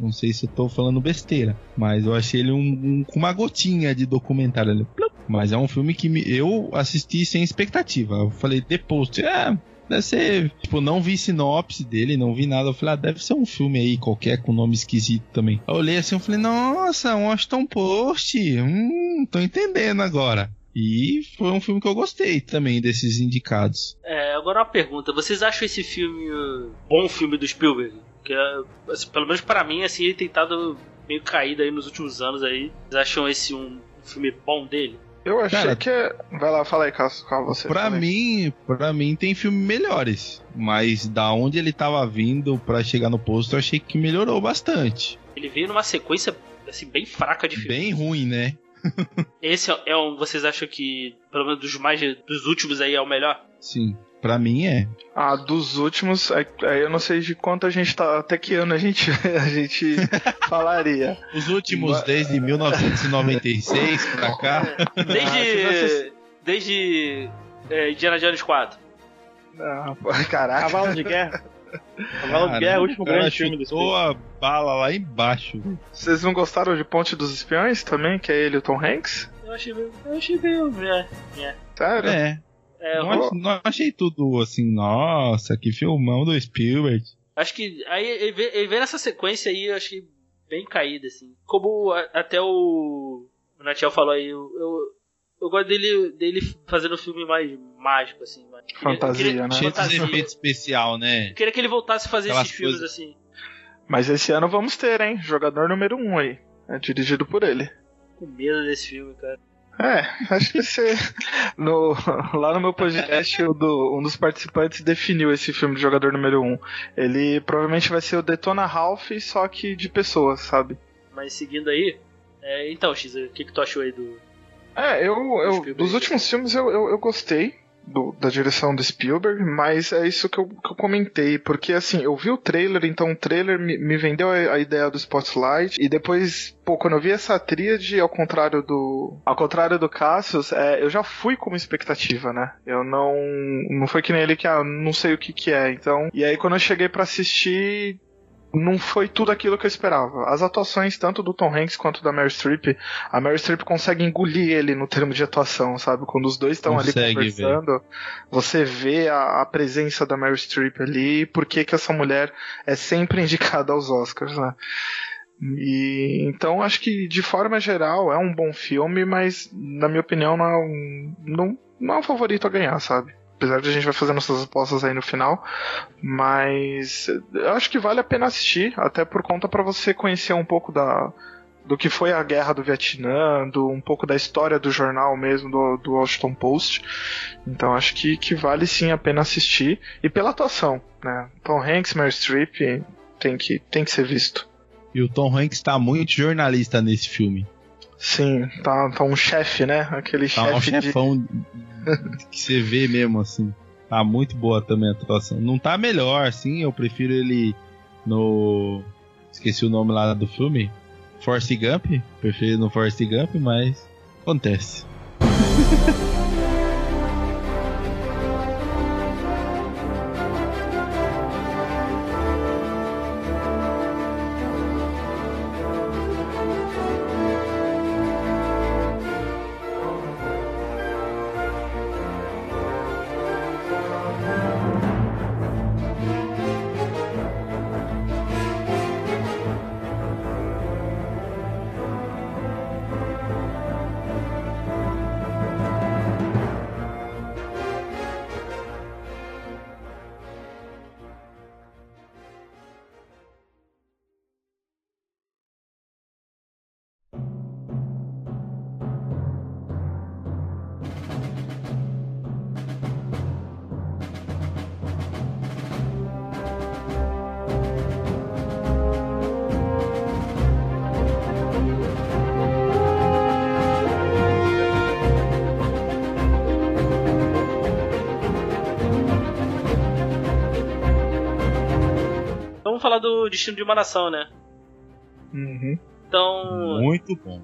Não sei se eu tô falando besteira, mas eu achei ele um, com uma gotinha de documentário ali. Mas é um filme que me, eu assisti sem expectativa. Eu falei, depois, é, Deve ser, tipo, não vi sinopse dele, não vi nada. Eu falei, ah, deve ser um filme aí qualquer com nome esquisito também. Eu olhei assim, eu falei, nossa, um Washington Post. Hum, tô entendendo agora. E foi um filme que eu gostei também desses indicados. É, agora uma pergunta: vocês acham esse filme bom filme do Spielberg? Que, assim, pelo menos para mim, assim, ele tem estado meio caído aí nos últimos anos aí. Vocês acham esse um, filme bom dele? Eu achei Cara, que é... Vai lá, fala aí, Cássio, com você. Pra mim, pra mim tem filmes melhores. Mas da onde ele tava vindo para chegar no posto, eu achei que melhorou bastante. Ele veio numa sequência, assim, bem fraca de filmes. Bem ruim, né? [laughs] Esse é um. Vocês acham que, pelo menos dos mais. dos últimos aí, é o melhor? Sim. Pra mim é. Ah, dos últimos, aí eu não sei de quanto a gente tá. Até que ano a gente, [laughs] a gente falaria. [laughs] Os últimos, desde 1996 [laughs] pra cá. Desde. Desde. É, Indiana Jones 4. Ah, caraca. Cavalo de Guerra. Cavalo de Guerra é o último grande filme do a bala lá embaixo. Vocês não gostaram de Ponte dos Espiões também, que é ele e o Tom Hanks? Eu achei, eu achei bem. É, é. Sério? É. É, não, não, achei tudo assim, nossa, que filmão do Spielberg. Acho que aí ele vê nessa sequência aí, eu achei bem caída, assim. Como até o, o Natiel falou aí, eu, eu, eu, gosto dele, dele fazendo um filme mais mágico, assim. Mais, fantasia, queria, né? Cheio de efeito especial, né? Eu queria que ele voltasse a fazer Aquelas esses filmes coisas... assim. Mas esse ano vamos ter, hein? Jogador número 1 um aí. É dirigido por ele. Com medo desse filme, cara. É, acho que você. No, lá no meu podcast, do, um dos participantes definiu esse filme de jogador número 1. Um. Ele provavelmente vai ser o Detona Ralph, só que de pessoas, sabe? Mas seguindo aí. É, então, X, o que, que tu achou aí do. É, eu. eu dos últimos filmes eu, eu, eu gostei do, da direção do Spielberg, mas é isso que eu, que eu, comentei, porque assim, eu vi o trailer, então o trailer me, me vendeu a, a, ideia do Spotlight, e depois, pô, quando eu vi essa tríade, ao contrário do. Ao contrário do Cassius, é, eu já fui com uma expectativa, né? Eu não. Não foi que nem ele que, ah, não sei o que que é, então. E aí quando eu cheguei para assistir, não foi tudo aquilo que eu esperava. As atuações, tanto do Tom Hanks quanto da Meryl Streep, a Meryl Streep consegue engolir ele no termo de atuação, sabe? Quando os dois estão ali conversando, ver. você vê a, a, presença da Meryl Streep ali e por que, que essa mulher é sempre [laughs] indicada aos Oscars, né? E então acho que de forma geral é um bom filme, mas na minha opinião não é um, não, não é um favorito a ganhar, sabe? Apesar de a gente vai fazer nossas apostas aí no final, mas eu acho que vale a pena assistir, até por conta para você conhecer um pouco da do que foi a guerra do Vietnã, do, um pouco da história do jornal mesmo, do, do Washington Post. Então acho que, que vale sim a pena assistir. E pela atuação, né? Tom Hanks, Meryl Streep, tem que, tem que ser visto. E o Tom Hanks tá muito jornalista nesse filme. Sim, tá, tá um chefe, né? Aquele tá chefe um chefão de [laughs] que você vê mesmo, assim. Tá muito boa também a atuação. Não tá melhor, assim, eu prefiro ele no. Esqueci o nome lá do filme. Force Gump. Prefiro no Force Gump, mas acontece. [laughs] Né? Uhum. Então, Muito bom.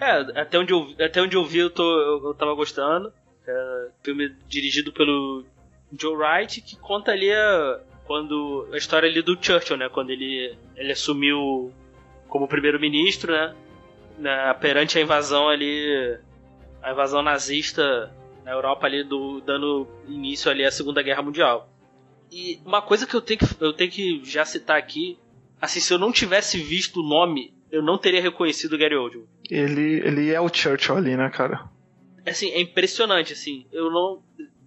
é, até onde eu, até onde eu vi eu, tô, eu, eu tava gostando. É, filme dirigido pelo Joe Wright, que conta ali a, quando, a história ali do Churchill, né? Quando ele, ele assumiu como primeiro-ministro, né? Na, perante a invasão ali, a invasão nazista na Europa ali, do, dando início ali à Segunda Guerra Mundial. E uma coisa que eu tenho que, eu tenho que já citar aqui, assim, se eu não tivesse visto o nome, eu não teria reconhecido o Gary Oldman. Ele, ele é o Churchill ali, né, cara? Assim, é impressionante, assim. Eu não.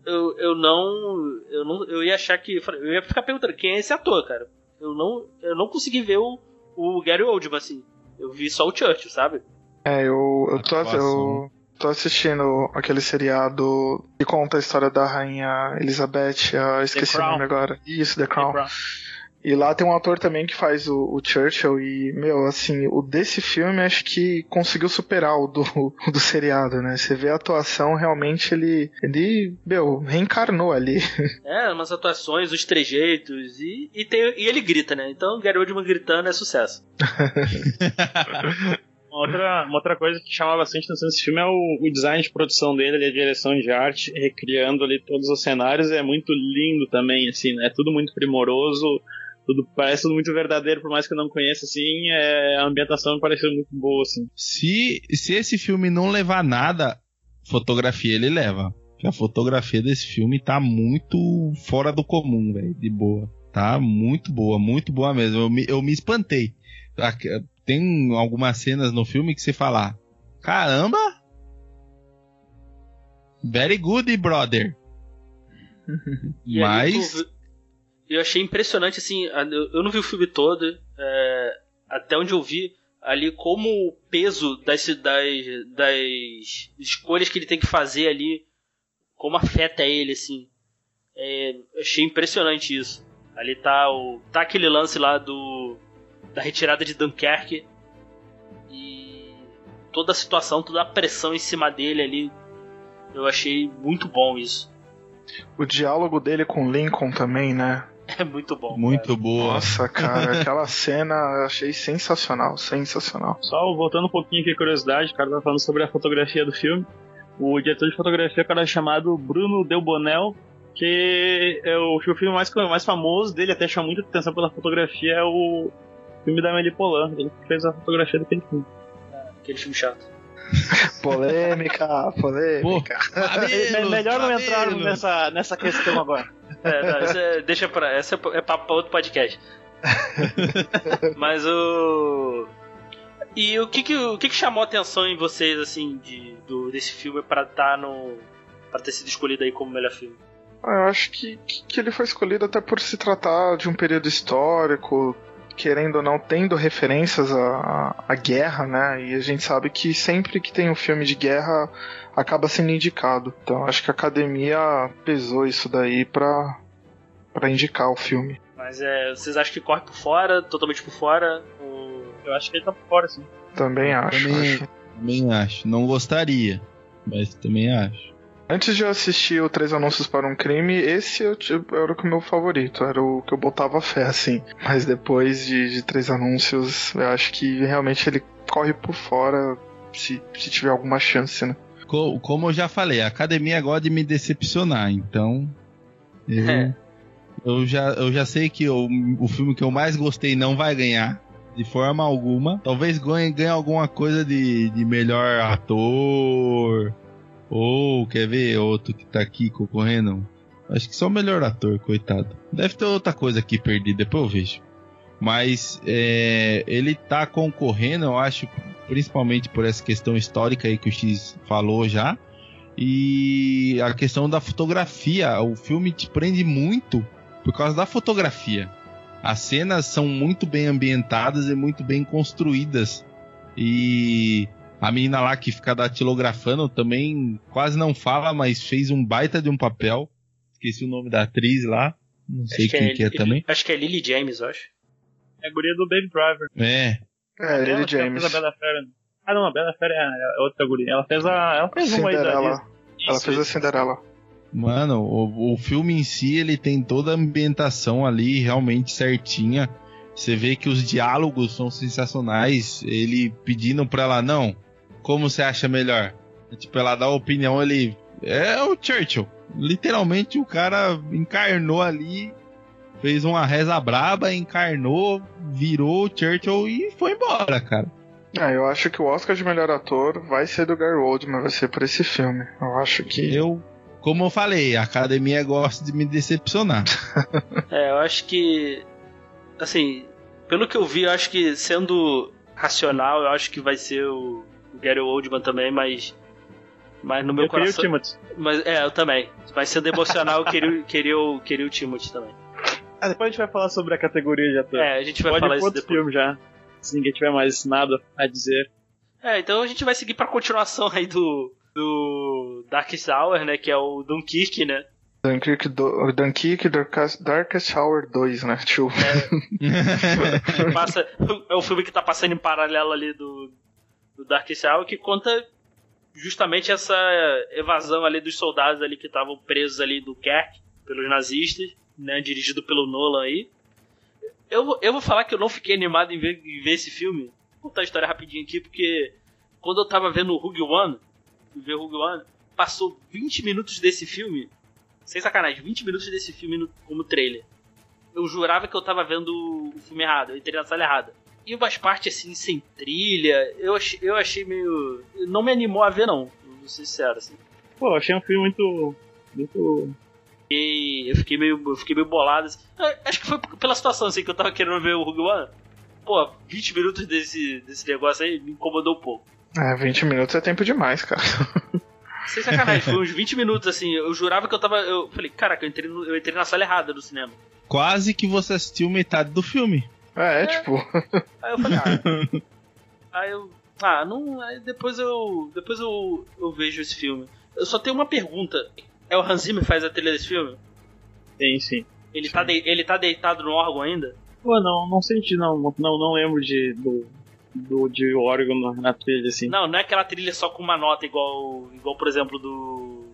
Eu, eu não. Eu não. Eu ia achar que. Eu ia ficar perguntando quem é esse ator, cara. Eu não. Eu não consegui ver o, o Gary Oldman, assim. Eu vi só o Churchill, sabe? É, eu, eu, tô, eu tô assistindo aquele seriado que conta a história da rainha Elizabeth, eu esqueci o nome agora. Isso, The Crown. Crown. E lá tem um ator também que faz o, o Churchill e, meu, assim, o desse filme acho que conseguiu superar o do, [laughs] o do seriado, né? Você vê a atuação, realmente ele, ele, meu, reencarnou ali. [laughs] É, umas atuações, os trejeitos e, e, tem, e ele grita, né? Então Gary Oldman gritando é sucesso. [laughs] Uma outra, uma outra coisa que chamava bastante atenção nesse filme é o, o design de produção dele, ali, a direção de arte, recriando ali todos os cenários, é muito lindo também, assim, né? É tudo muito primoroso, tudo parece tudo muito verdadeiro, por mais que eu não conheça, assim, é, a ambientação me pareceu muito boa, assim. Se, se esse filme não levar nada, fotografia ele leva. Porque a fotografia desse filme tá muito fora do comum, velho, de boa. Tá muito boa, muito boa mesmo. Eu me, eu me espantei. Tem algumas cenas no filme que você fala: caramba! Very good, brother. [laughs] E Mas. tu vê- eu achei impressionante, assim, eu não vi o filme todo, é, até onde eu vi ali como o peso das, das, das escolhas que ele tem que fazer ali, como afeta ele, assim. É, achei impressionante isso. Ali tá o tá aquele lance lá do da retirada de Dunkerque e toda a situação, toda a pressão em cima dele ali. Eu achei muito bom isso. O diálogo dele com Lincoln também, né? [laughs] É muito bom. Muito boa. Nossa, cara, aquela cena eu achei sensacional, sensacional. Só voltando um pouquinho aqui, curiosidade, o cara tá falando sobre a fotografia do filme. O diretor de fotografia é um cara chamado Bruno Delbonel, que é o, o filme mais, mais famoso dele, até chama muita atenção pela fotografia, é o filme da Amélie Poulain. Ele que fez a fotografia daquele filme. Aquele filme chato. [laughs] Polêmica, polêmica. É melhor não entrar nessa, nessa questão agora. É, não, isso é, deixa pra. Essa é, é papo pra outro podcast. [laughs] Mas o. E o que que, o que que chamou a atenção em vocês, assim, de, do, desse filme pra estar no. pra ter sido escolhido aí como melhor filme? Ah, Eu acho que, que, que ele foi escolhido até por se tratar de um período histórico, querendo ou não, tendo referências à, à, à guerra, né? E a gente sabe que sempre que tem um filme de guerra acaba sendo indicado. Então acho que a academia pesou isso daí pra, pra indicar o filme. Mas é, vocês acham que corre por fora, totalmente por fora? Eu acho que ele tá por fora, sim. Também acho. Também, acho. também acho. Não gostaria, mas também acho. Antes de eu assistir o Três Anúncios para um Crime, esse eu, tipo, era o meu favorito, era o que eu botava fé, assim. Mas depois de, de Três Anúncios, eu acho que realmente ele corre por fora se, se tiver alguma chance, né? Co- Como eu já falei, a academia gosta de me decepcionar, então. Eu, É. eu, já, eu já sei que o, o filme que eu mais gostei não vai ganhar, de forma alguma. Talvez ganhe, ganhe alguma coisa de, de melhor ator. Ou, quer ver, outro que tá aqui concorrendo? Acho que só o melhor ator, coitado. Deve ter outra coisa aqui perdida, depois eu vejo. Mas é, ele tá concorrendo, eu acho, principalmente por essa questão histórica aí que o X falou já. E a questão da fotografia. O filme te prende muito por causa da fotografia. As cenas são muito bem ambientadas e muito bem construídas. E a menina lá que fica datilografando também quase não fala, mas fez um baita de um papel. Esqueci o nome da atriz lá. Não sei Acho quem que é, Lily- também. Acho que é Lily James, eu acho. É a guria do Baby Driver. É, É, Lily Ela James. fez a Bela Fera. Ah, não, a Bela Fera é é outra guria. Ela fez a. Ela fez uma aí da Cinderela. Ela Isso, fez a. Cinderela. Mano, o, o filme em si, ele tem toda a ambientação ali realmente certinha. Você vê que os diálogos são sensacionais. Ele pedindo pra ela, não, como você acha melhor? Tipo, ela dá a opinião, ele. É o Churchill. Literalmente o cara encarnou ali, fez uma reza braba, encarnou, virou o Churchill e foi embora, cara. É, eu acho que o Oscar de melhor ator vai ser do Gary Oldman, vai ser por esse filme. Eu acho que. Eu, como eu falei, a academia gosta de me decepcionar. [laughs] É, eu acho que. Assim, pelo que eu vi, eu acho que sendo racional, eu acho que vai ser o, Gary Oldman também, mas. Mas no meu eu queria o coração. Timothy. Mas, é, eu também. Mas sendo emocional, eu queria, queria, o- queria o Timothy também. Ah, depois a gente vai falar sobre a categoria de ator. É, a gente vai Pode falar isso depois. filme já. Se ninguém tiver mais nada a dizer. É, então a gente vai seguir pra continuação aí do. Do Darkest Hour, né? Que é o Dunkirk, né? Dunkirk, do, Dunkirk Darkest, Darkest Hour 2, né? Tio. Que [laughs] [laughs] passa, é o filme que tá passando em paralelo ali do, do Darkest Hour, que conta justamente essa evasão ali dos soldados ali que estavam presos ali do Kerk pelos nazistas, né? Dirigido pelo Nolan aí. Eu, eu vou falar que eu não fiquei animado em ver, em ver esse filme. Vou contar a história rapidinho aqui, porque quando eu tava vendo o Rogue One, ver Rogue One, passou 20 minutos desse filme, sem sacanagem, 20 minutos desse filme no- como trailer eu jurava que eu tava vendo o filme errado, eu entrei na sala errada. E umas partes assim, sem trilha, eu achei, eu achei meio. Não me animou a ver, não, vou ser sincero, assim. Pô, achei um filme muito. Muito. E eu fiquei meio, eu fiquei meio bolado. Assim. Acho que foi pela situação assim que eu tava querendo ver o Rogue One. Pô, 20 minutos desse, desse negócio aí me incomodou um pouco. É, 20 minutos é tempo demais, cara. [laughs] Sem sacanagem, foi uns 20 minutos assim. Eu jurava que eu tava. Eu falei, caraca, eu entrei, no- eu entrei na sala errada do cinema. Quase que você assistiu metade do filme. É, é tipo. [laughs] Aí eu falei, ah. [laughs] aí eu. Ah, não. Aí depois eu. Depois eu, eu vejo esse filme. Eu só tenho uma pergunta. É o Hans Zimmer que faz a trilha desse filme? Sim, sim. Ele, tá, de- ele tá deitado no órgão ainda? Pô, não, não senti, não. Não, não lembro de. Do, do, de órgão na, na trilha, assim. Não, não é aquela trilha só com uma nota igual. Igual, por exemplo, do.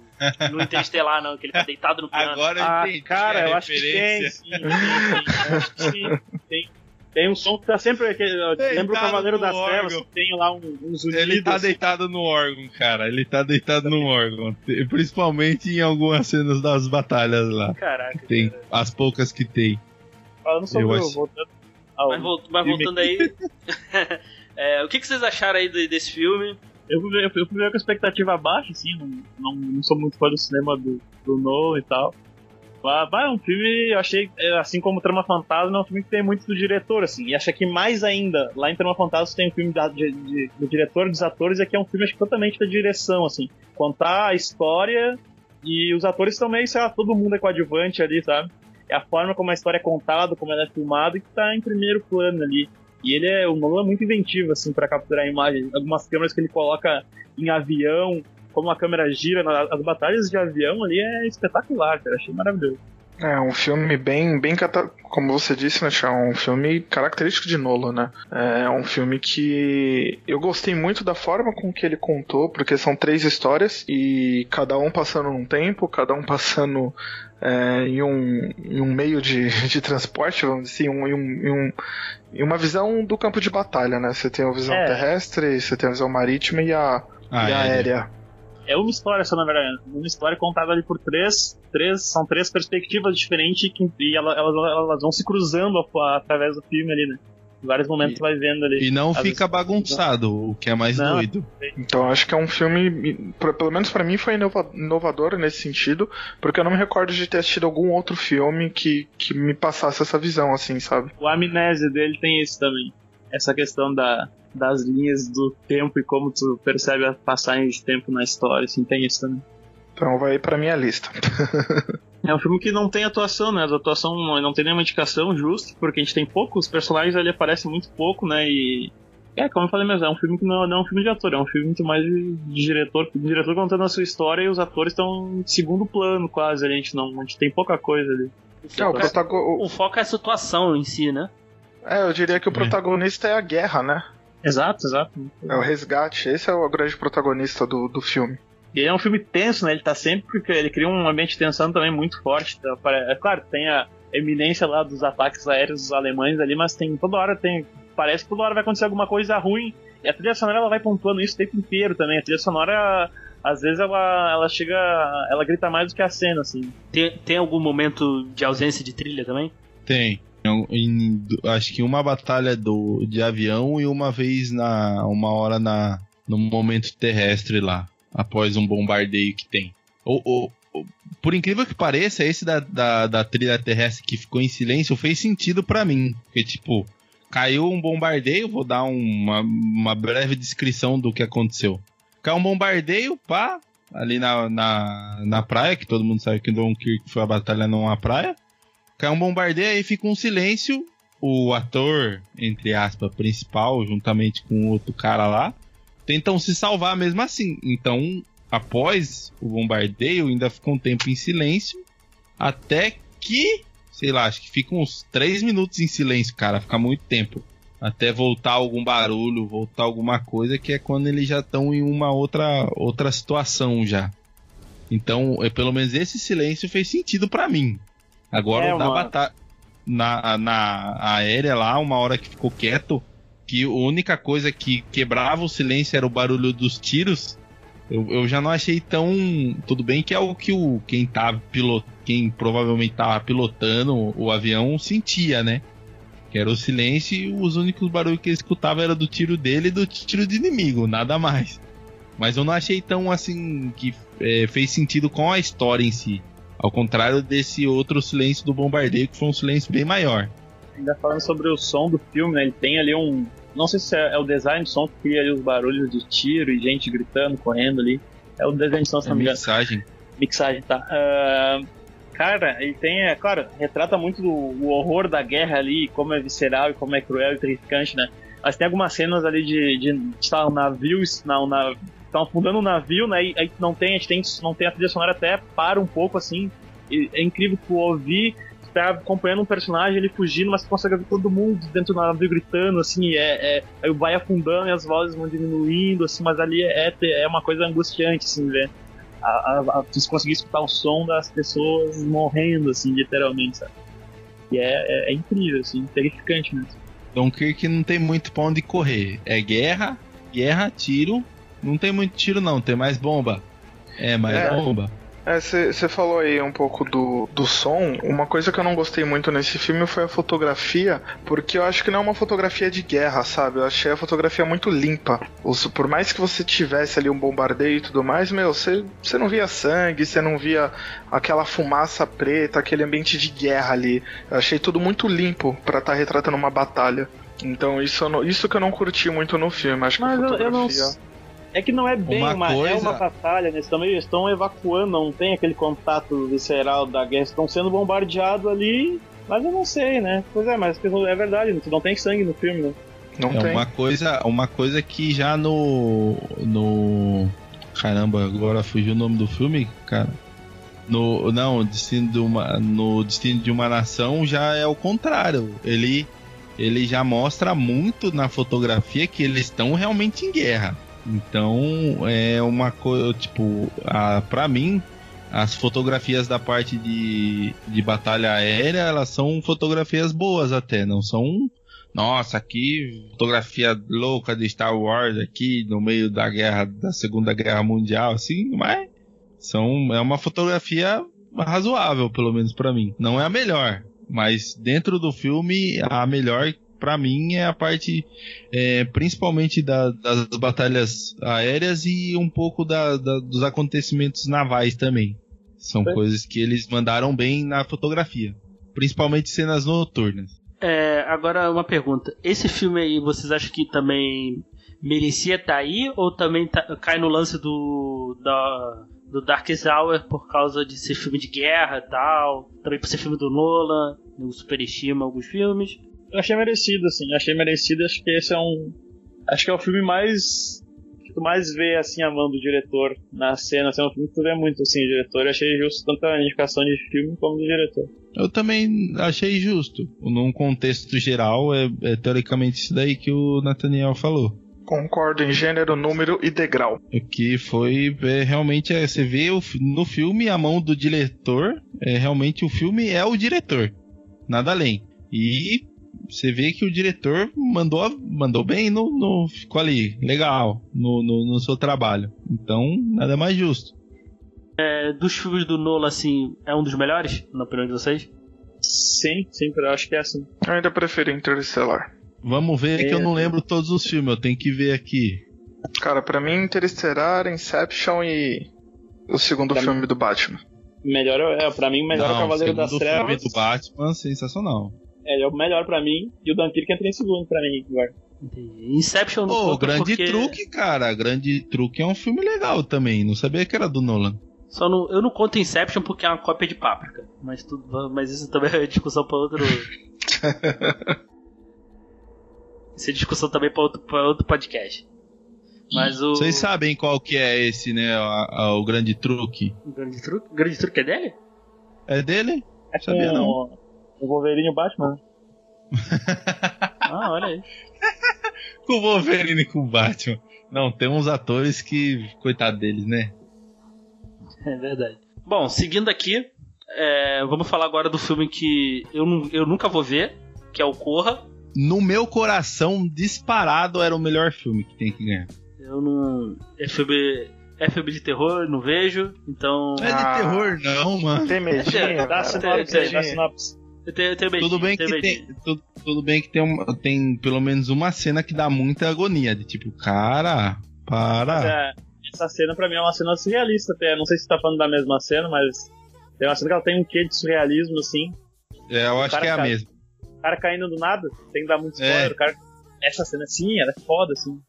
No Interestelar, não, que ele tá deitado no piano. Agora eu Ah, entendi cara, eu acho que tem, sim, sim, sim. Sim. Tem, tem um som que tá sempre. Lembra o Cavaleiro das órgão. Trevas que tem lá uns unidos. Ele tá deitado no órgão, cara. Ele tá deitado no órgão. Principalmente em algumas cenas das batalhas lá. Caraca. Tem cara. as poucas que tem. Falando sobre Eu o- acho- voltando ao Mas, vol- mas voltando aí. [laughs] é, o que, que vocês acharam aí de- desse filme? Eu fui, ver, eu fui ver com a expectativa baixa, assim, não, não, não sou muito fã do cinema do, do Nolan e tal. Vai, é um filme, eu achei, é, assim como Trama Fantasma, é um filme que tem muito do diretor, assim. E acho que mais ainda, lá em Trama Fantasma tem um filme da, de, de- do diretor, dos atores, e aqui é um filme, acho totalmente da direção, assim. Contar a história e os atores também, sei lá, todo mundo é coadjuvante ali, sabe? É a forma como a história é contada, como ela é filmada, que tá em primeiro plano ali. E ele é, o Nolan é muito inventivo, assim, para capturar a imagem. Algumas câmeras que ele coloca em avião, como a câmera gira, na- as batalhas de avião ali é espetacular, cara. Achei maravilhoso. É um filme bem, bem cata- como você disse, né, Thiago? Um filme característico de Nolan, né? É um filme que eu gostei muito da forma com que ele contou, porque são três histórias e cada um passando num tempo, cada um passando é, em, um, em um meio de, [laughs] de transporte, vamos dizer assim, um, em, um, em, um, em uma visão do campo de batalha, né? Você tem a visão É. terrestre, você tem a visão marítima e a, Ah, e a é. aérea. É uma história só, na verdade. Uma história contada ali por três. três são três perspectivas diferentes que, e ela- elas, elas vão se cruzando através do filme ali, né? Em vários momentos E- você vai vendo ali. E não fica vezes- bagunçado, o que é mais Não. doido. Então acho que é um filme, pelo menos pra mim, foi inova- inovador nesse sentido, porque eu não me recordo de ter assistido algum outro filme que, que me passasse essa visão, assim, sabe? O Amnésia dele tem isso também. Essa questão da, das linhas do tempo e como tu percebe a passagem de tempo na história, assim, tem isso também. Então vai pra minha lista. [laughs] É um filme que não tem atuação, né? A atuação não, tem nenhuma indicação justa, porque a gente tem poucos personagens ali aparecem muito pouco, né? E. É, como eu falei mesmo, é um filme que não, não é um filme de ator, é um filme muito mais de, de diretor, de diretor contando a sua história e os atores estão em segundo plano quase, ali, a gente não. A gente tem pouca coisa ali. O É, o foco, é, o- o foco é a situação em si, né? é, eu diria que o protagonista é a guerra, né? Exato, exato. É o resgate. Esse é o grande protagonista do, do filme. E ele é um filme tenso, né? Ele tá sempre. porque Ele cria um ambiente de tensão também muito forte. tá? Pare- É claro, tem a. eminência lá dos ataques aéreos dos alemães ali, mas tem toda hora tem. Parece que toda hora vai acontecer alguma coisa ruim. E a trilha sonora ela vai pontuando isso o tempo inteiro também. A trilha sonora, às vezes, ela, ela chega. Ela grita mais do que a cena, assim. Tem, tem algum momento de ausência de trilha também? Tem. Em- acho que uma batalha do, de avião e uma vez na. uma hora na, no momento terrestre lá. Após um bombardeio que tem. Ou, ou- por incrível que pareça, esse da, da, da trilha terrestre que ficou em silêncio fez sentido pra mim. Porque, tipo, caiu um bombardeio, vou dar uma, uma breve descrição do que aconteceu. Caiu um bombardeio, pá, ali na, na, na praia, que todo mundo sabe que Dunkirk foi a batalha numa praia. Cai um bombardeio, aí fica um silêncio. O ator, entre aspas, principal, juntamente com outro cara lá, tentam se salvar mesmo assim. Então, após o bombardeio, ainda fica um tempo em silêncio. Até que, sei lá, acho que fica uns 3 minutos em silêncio, cara. Fica muito tempo. Até voltar algum barulho, voltar alguma coisa, que é quando eles já estão em uma outra, outra situação já. Então, é, pelo menos esse silêncio fez sentido pra mim. Agora, É, uma- batalha na, na aérea lá, uma hora que ficou quieto, que a única coisa que quebrava o silêncio era o barulho dos tiros. Eu, eu já não achei tão. Tudo bem que é o que o quem tá pilot, quem provavelmente tava pilotando o avião sentia, né? Que era o silêncio e os únicos barulhos que ele escutava era do tiro dele e do tiro de inimigo, nada mais. Mas eu não achei tão assim que é, fez sentido com a história em si. Ao contrário desse outro silêncio do bombardeio, que foi um silêncio bem maior. Ainda falando sobre o som do filme, né? Ele tem ali um. Não sei se é, é o design de som que cria ali os barulhos de tiro e gente gritando, correndo ali. É o design de som, se não me engano. mensagem. Mixagem, tá. Ah, cara, ele tem, é, claro, retrata muito do, o horror da guerra ali, como é visceral e como é cruel e terrificante, né? Mas tem algumas cenas ali de, de, de estar um navio, não, na, estão afundando um navio, né? E aí não tem, a gente tem, não tem a trilha sonora até para um pouco assim. E é incrível tu ouvir, tu tá acompanhando um personagem ele fugindo, mas consegue ouvir todo mundo dentro do navio gritando, assim, é, é, aí vai afundando e as vozes vão diminuindo, assim, mas ali é, é uma coisa angustiante, assim, ver a, a, a, conseguir escutar o som das pessoas morrendo, assim, literalmente, sabe? E é, é, é incrível, assim, terrificante mesmo. Dunkirk não tem muito pra onde correr. É guerra, guerra, tiro. Não tem muito tiro, não, tem mais bomba. É, mais É. bomba. Você falou aí um pouco do, do som. Uma coisa que eu não gostei muito nesse filme foi a fotografia, porque eu acho que não é uma fotografia de guerra, sabe? Eu achei a fotografia muito limpa. Os- por mais que você tivesse ali um bombardeio e tudo mais, meu, você você não via sangue, você não via aquela fumaça preta, aquele ambiente de guerra ali. Eu achei tudo muito limpo pra estar retratando uma batalha. Então isso, isso que eu não curti muito no filme. Acho que Mas a eu, eu não. É que não é bem Uma uma, é coisa- uma batalha, né? Eles estão, meio, eles estão evacuando, não tem aquele contato visceral da guerra, estão sendo bombardeados ali, mas eu não sei, né? Pois é, mas é verdade, não tem sangue no filme, né? Não É tem. uma coisa, uma coisa que já no no caramba, agora fugiu o nome do filme, cara. No não, destino de uma no destino de uma nação já é o contrário. Ele ele já mostra muito na fotografia que eles estão realmente em guerra. Então é uma coisa tipo, a, para mim as fotografias da parte de, de batalha aérea elas são fotografias boas até, não são nossa, aqui fotografia louca de Star Wars aqui no meio da guerra da Segunda Guerra Mundial, assim, mas são é uma fotografia razoável, pelo menos pra mim. Não é a melhor, mas dentro do filme a melhor pra mim é a parte é, principalmente da- das batalhas aéreas e um pouco da- da- dos acontecimentos navais também. São É. coisas que eles mandaram bem na fotografia, principalmente cenas noturnas. É, agora uma pergunta. Esse filme aí, vocês acham que também merecia estar aí ou também tá- cai no lance do da, do Dark Hour por causa de ser filme de guerra e tal? Também por ser filme do Nolan, o superestima alguns filmes. Eu achei merecido, assim, achei merecido, acho que esse é um. Acho que é o filme mais. que tu mais vê, assim, a mão do diretor na cena, assim, é um filme que tu vê muito, assim, o diretor, eu achei justo tanto a indicação de filme como do diretor. Eu também achei justo. Num contexto geral, é, é teoricamente isso daí que o Nathaniel falou. Concordo em gênero, número e degrau. O que foi é, realmente é, você vê o no filme a mão do diretor, é realmente o filme é o diretor. nada além. E você vê que o diretor mandou, mandou bem no, no ficou ali, legal, no, no, no seu trabalho. Então, nada mais justo. É, dos filmes do Nolan, assim, é um dos melhores, na opinião de vocês? Sim, sim, eu acho que é assim. Eu ainda prefiro Interestelar. Vamos ver que eu não lembro todos os filmes, eu tenho que ver aqui. Cara, pra mim, Interestelar, Inception e o segundo Pra filme do Batman. Melhor é, pra mim, o melhor é o Não, Cavaleiro segundo das filme Trevas. do Batman, sensacional. É, ele é o melhor pra mim. E o Dunkirk entra em segundo pra mim agora. Inception Pô, o conta Grande porque- Truque, cara, Grande Truque é um filme legal também, não sabia que era do Nolan. Só não, eu não conto Inception porque é uma cópia de Páprica. Mas, tudo, mas isso também é discussão pra outro. [laughs] isso é discussão também pra outro, pra outro podcast. Mas o. Vocês sabem qual que é esse, né, a- a- o Grande Truque? O Grande Truque? O Grande Truque é dele? É dele? É Sabia com não. O Wolverine e o Batman. [laughs] Ah, olha aí. Com o Wolverine e com o Batman. Não, tem uns atores que, coitado deles, né? É verdade. Bom, seguindo aqui, é, vamos falar agora do filme que eu, eu nunca vou ver, que é o Corra. No meu coração, disparado era o melhor filme que tem que ganhar. Eu não. É filme, é filme de terror, não vejo, então. Não é de Ah. terror, não, mano. Tem medinho, [laughs] Dá cara, sinopse dá sinopse. Eu tenho, eu tenho medinho, Tudo bem que tem, tudo, tudo bem que tem, um- tem pelo menos uma cena que dá muita agonia, de tipo, cara, para. É, essa cena pra mim é uma cena surrealista até. Não sei se você tá falando da mesma cena, mas tem uma cena que ela tem um quê de surrealismo, assim. É, eu acho que é a cai. mesma. O cara caindo do nada, tem que dar muito É. spoiler. O cara... Essa cena, sim, ela é foda, assim.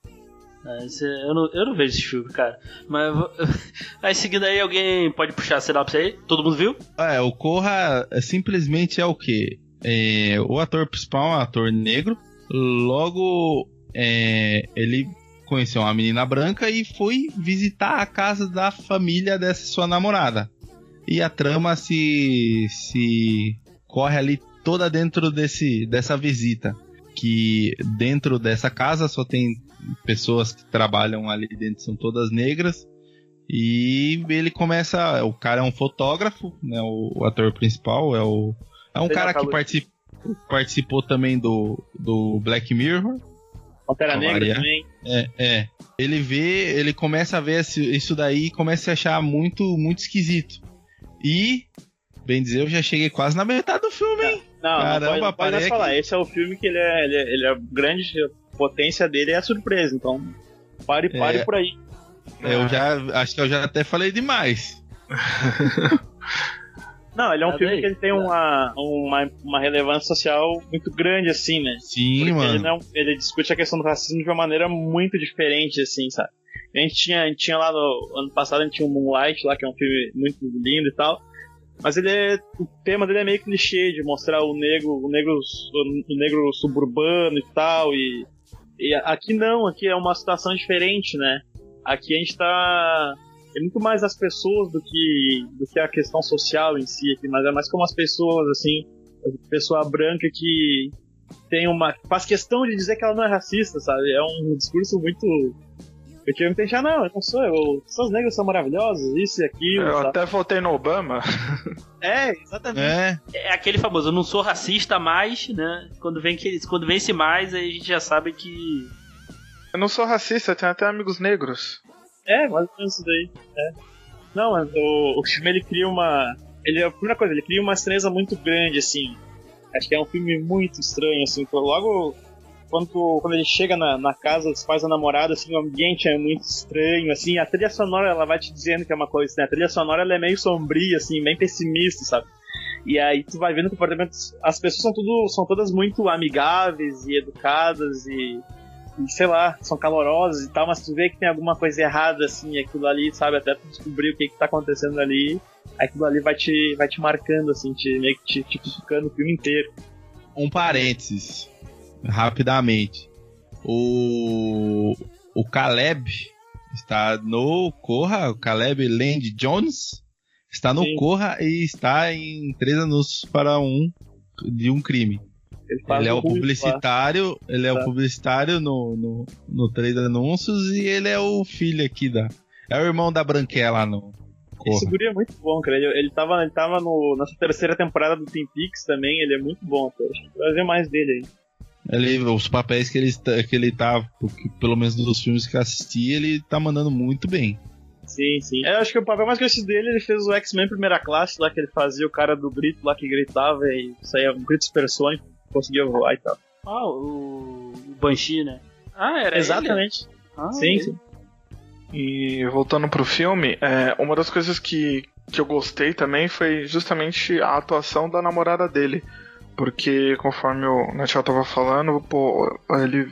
Ah, esse- eu, não, eu não vejo esse filme, cara. Mas. [laughs] Aí seguindo aí, alguém pode puxar a sinopse aí? Todo mundo viu? É, o Corra é, simplesmente é o quê? É, o ator principal é um ator negro. Logo, é, ele conheceu uma menina branca e foi visitar a casa da família dessa sua namorada. E a trama se, se corre ali toda dentro desse, dessa visita. Que dentro dessa casa só tem pessoas que trabalham ali dentro, são todas negras. E ele começa. O cara é um fotógrafo, né? O, o ator principal é o. É um cara que participou também do, do Black Mirror. Pantera Negra também. É, é. Ele vê, ele começa a ver isso daí e começa a achar muito, muito esquisito. E, bem dizer, eu já cheguei quase na metade do filme, hein? Não, Caramba, não pode, não pode falar. aqui. Esse é o filme que ele é, ele é, ele é grande, potência dele é a surpresa. Então, pare, pare É. por aí. Eu já acho que eu já até falei demais. [laughs] Não, ele é um filme que ele tem uma, uma, uma relevância social muito grande, assim, né? Sim, Porque mano. ele, não, ele discute a questão do racismo de uma maneira muito diferente, assim, sabe? A gente tinha, a gente tinha lá no ano passado, a gente tinha o Moonlight lá, que é um filme muito lindo e tal. Mas ele é. O tema dele é meio clichê de mostrar o negro, o negro, o negro suburbano e tal. E, e aqui não, aqui é uma situação diferente, né? Aqui a gente tá. É muito mais as pessoas do que, do que a questão social em si, aqui, mas é mais como as pessoas, assim, a pessoa branca que tem uma. faz questão de dizer que ela não é racista, sabe? É um discurso muito. Eu tive que pensar, não, eu não sou, eu, pessoas negras são maravilhosas, isso e aquilo. Eu sabe? até votei no Obama. É, exatamente. É, É aquele famoso, eu não sou racista mais, né? Quando vem, que, quando vem esse mais, aí a gente já sabe que. Eu não sou racista, eu tenho até amigos negros. É, mais ou menos isso daí. É. Não, mas o, o filme ele cria uma. Ele, a primeira coisa, ele cria uma estranheza muito grande, assim. Acho que é um filme muito estranho, assim. Logo quando, quando ele chega na, na casa dos pais da namorada, assim, o ambiente é muito estranho, assim. A trilha sonora ela vai te dizendo que é uma coisa, né? A trilha sonora ela é meio sombria, assim, bem pessimista, sabe? E aí tu vai vendo o comportamento. As pessoas são tudo. são todas muito amigáveis e educadas e e, sei lá, são calorosas e tal, mas tu vê que tem alguma coisa errada, assim, aquilo ali, sabe, até tu descobrir o que que tá acontecendo ali, aquilo ali vai te, vai te marcando, assim, te, meio que te, te cutucando o filme inteiro. um parênteses, rapidamente. O, o Caleb está no Corra, o Caleb Land Jones está no Sim. Corra e está em três anúncios para um de um crime. Ele, faz Ele é o Hulk lá. publicitário, ele é o Tá. publicitário no, no, no três anúncios e ele é o filho aqui da. É o irmão da Branquela no Esse guri é muito bom, cara. Ele, ele tava, ele tava no, nessa terceira temporada do Twin Peaks também, ele é muito bom, cara. Acho que vai ver mais dele aí. Ele, os papéis que ele, está- que ele tá, porque pelo menos dos filmes que eu assisti, ele tá mandando muito bem. Sim, sim. Eu acho que o papel mais conhecido dele, ele fez o X-Men primeira classe, lá que ele fazia o cara do grito lá que gritava e saía um grito supersônico, conseguia voar e tal. Ah, o, o Banshee, né? Ah, era ele? Exatamente. Ah, sim, ele. sim. E voltando pro filme, é, uma das coisas que, que eu gostei também foi justamente a atuação da namorada dele. Porque, conforme o Natal tava falando, pô, ele.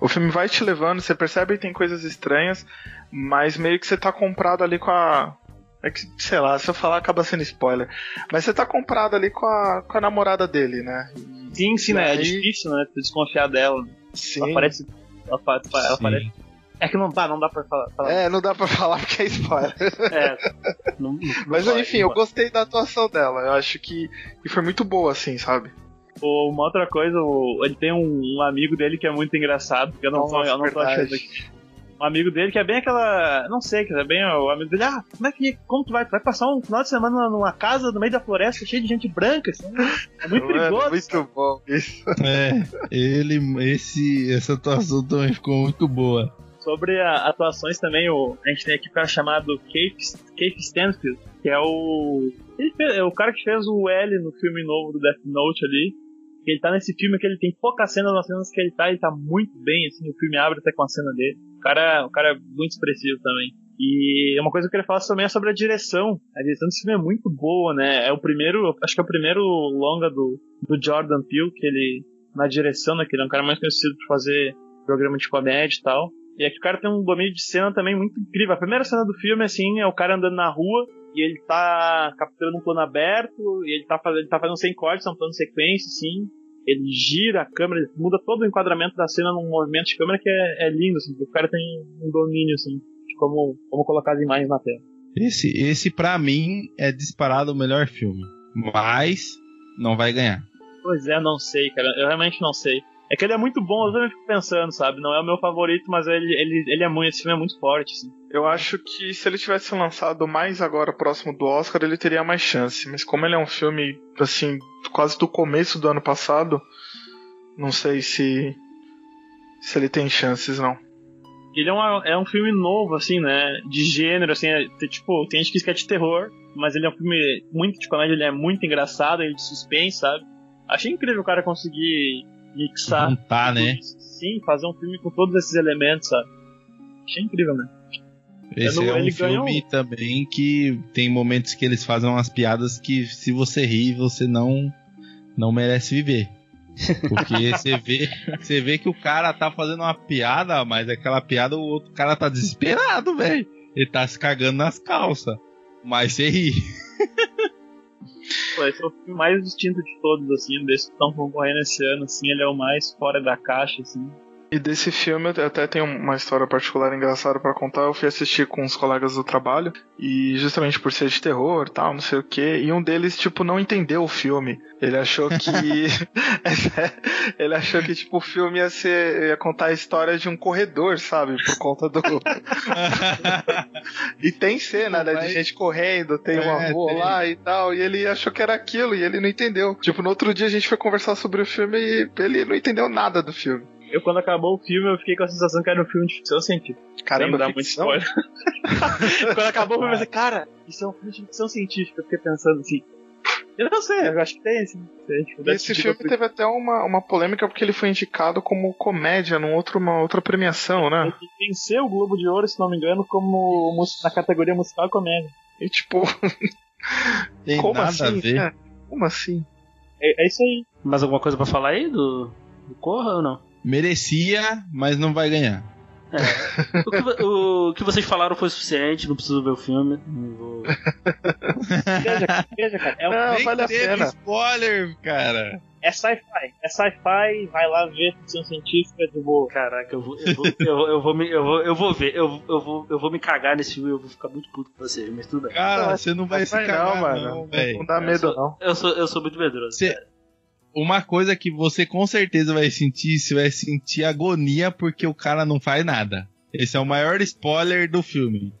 O filme vai te levando, você percebe que tem coisas estranhas, mas meio que você tá comprado ali com a. É que, sei lá, se eu falar acaba sendo spoiler. Mas você tá comprado ali com a, com a namorada dele, né? Sim, sim, né? É Aí- difícil, né? Tu desconfiar dela. Sim. Ela parece. Ela, ela Sim. parece. É que não dá, não dá pra falar. falar. É, não dá pra falar porque é spoiler. É. Não- não- [laughs] Mas não enfim, vai, eu não vai. gostei da atuação dela. Eu acho que, que foi muito boa, assim, sabe? Ou Uma outra coisa, ele tem um, um amigo dele que é muito engraçado, que eu não, tô, Nossa, eu não tô achando aqui. Um amigo dele que é bem aquela. Não sei, que é bem o amigo dele. Ah, como é que. Como tu vai? Tu vai passar um final de semana numa casa no meio da floresta cheia de gente branca, assim? É muito [laughs] Mano, perigoso. muito bom isso. É, ele, esse, essa atuação também ficou muito boa. Sobre atuações também, o, a gente tem aqui o cara chamado Keith Stanfield, que é o. Fez- é o cara que fez o L no filme novo do Death Note ali. Ele tá nesse filme que ele tem poucas cenas, nas cenas que ele tá, ele tá muito bem, assim, o filme abre até com a cena dele. O cara, o cara é muito expressivo também. E uma coisa que eu queria falar também é sobre a direção. A direção desse filme é muito boa, né? É o primeiro, acho que é o primeiro longa do, do Jordan Peele, que ele, na direção, né? Que ele é um cara mais conhecido por fazer programa de comédia e tal. E aqui o cara tem um domínio de cena também muito incrível. A primeira cena do filme, assim, é o cara andando na rua e ele tá capturando um plano aberto e ele tá fazendo, ele tá fazendo sem cortes, é um plano sequência, assim. Ele gira a câmera, muda todo o enquadramento da cena num movimento de câmera que é, é lindo, assim. porque O cara tem um domínio, assim, de como, como colocar as imagens na tela. Esse, esse pra mim, é disparado o melhor filme. Mas, não vai ganhar. Pois é, não sei, cara. Eu realmente não sei. É que ele é muito bom, eu também fico pensando, sabe? Não é o meu favorito, mas ele, ele, ele é muito, esse filme é muito forte, assim. Eu acho que se ele tivesse lançado mais agora próximo do Oscar, ele teria mais chance. Mas como ele é um filme, assim, quase do começo do ano passado, não sei se. se ele tem chances, não. Ele é, uma, é um filme novo, assim, né? De gênero, assim, é, tipo, tem gente que é de terror, mas ele é um filme muito de comédia, ele é muito engraçado, ele é de suspense, sabe? Achei incrível o cara conseguir mixar. Né? Sim, fazer um filme com todos esses elementos, sabe? Achei incrível, né? Esse não- é um filme ganhou- também que tem momentos que eles fazem umas piadas que se você rir, você não não merece viver. Porque [laughs] você vê, você vê que o cara tá fazendo uma piada, mas aquela piada o outro cara tá desesperado, velho. Ele tá se cagando nas calças. Mas você ri. [laughs] Esse é o filme mais distinto de todos, assim, desses que estão concorrendo esse ano, assim, ele é o mais fora da caixa, assim. E desse filme eu até tenho uma história particular engraçada pra contar. Eu fui assistir com uns colegas do trabalho e justamente por ser de terror, tal, não sei o que, e um deles tipo não entendeu o filme. Ele achou que [laughs] [laughs] ele achou que tipo o filme ia ser ia contar a história de um corredor, sabe, por conta do [laughs] E tem cena, né, de gente correndo, tem uma É, rua tem. lá e tal, e ele achou que era aquilo e ele não entendeu. Tipo, no outro dia a gente foi conversar sobre o filme e ele não entendeu nada do filme. Eu, quando acabou o filme, eu fiquei com a sensação que era um filme de ficção científica. Caramba, dar muito spoiler. [laughs] quando acabou o filme, eu pensei, cara, isso é um filme de ficção científica. Eu fiquei pensando assim. Eu não sei, eu acho que tem, pudesse esse filme teve até uma, uma polêmica porque ele foi indicado como comédia numa outro, uma outra premiação, né? Ele venceu o Globo de Ouro, se não me engano, como na categoria musical comédia. E tipo, [laughs] Tem como nada assim? a ver. É, como assim? É, é isso aí. Mais alguma coisa pra falar aí do, do Corra ou não? Merecia, mas não vai ganhar. O que, o que vocês falaram foi suficiente, não preciso ver o filme. Não vou... [laughs] Veja, cara, veja, cara. É, um- Não, Nem vale a teve pena. spoiler, cara. é sci-fi. É sci-fi, vai lá ver ficção científica de boa. Caraca, eu vou, eu vou, eu vou, eu vou, me, eu vou, eu vou ver, eu, eu, vou, eu vou me cagar nesse filme, eu vou ficar muito puto com vocês, mas tudo bem. Cara, Não, você não vai se cagar, não, mano. não, Não, dá Eu medo, sou- não. Eu sou, eu sou muito medroso. Cê- cara. Uma coisa que você com certeza vai sentir, você vai sentir agonia porque o cara não faz nada. Esse é o maior spoiler do filme.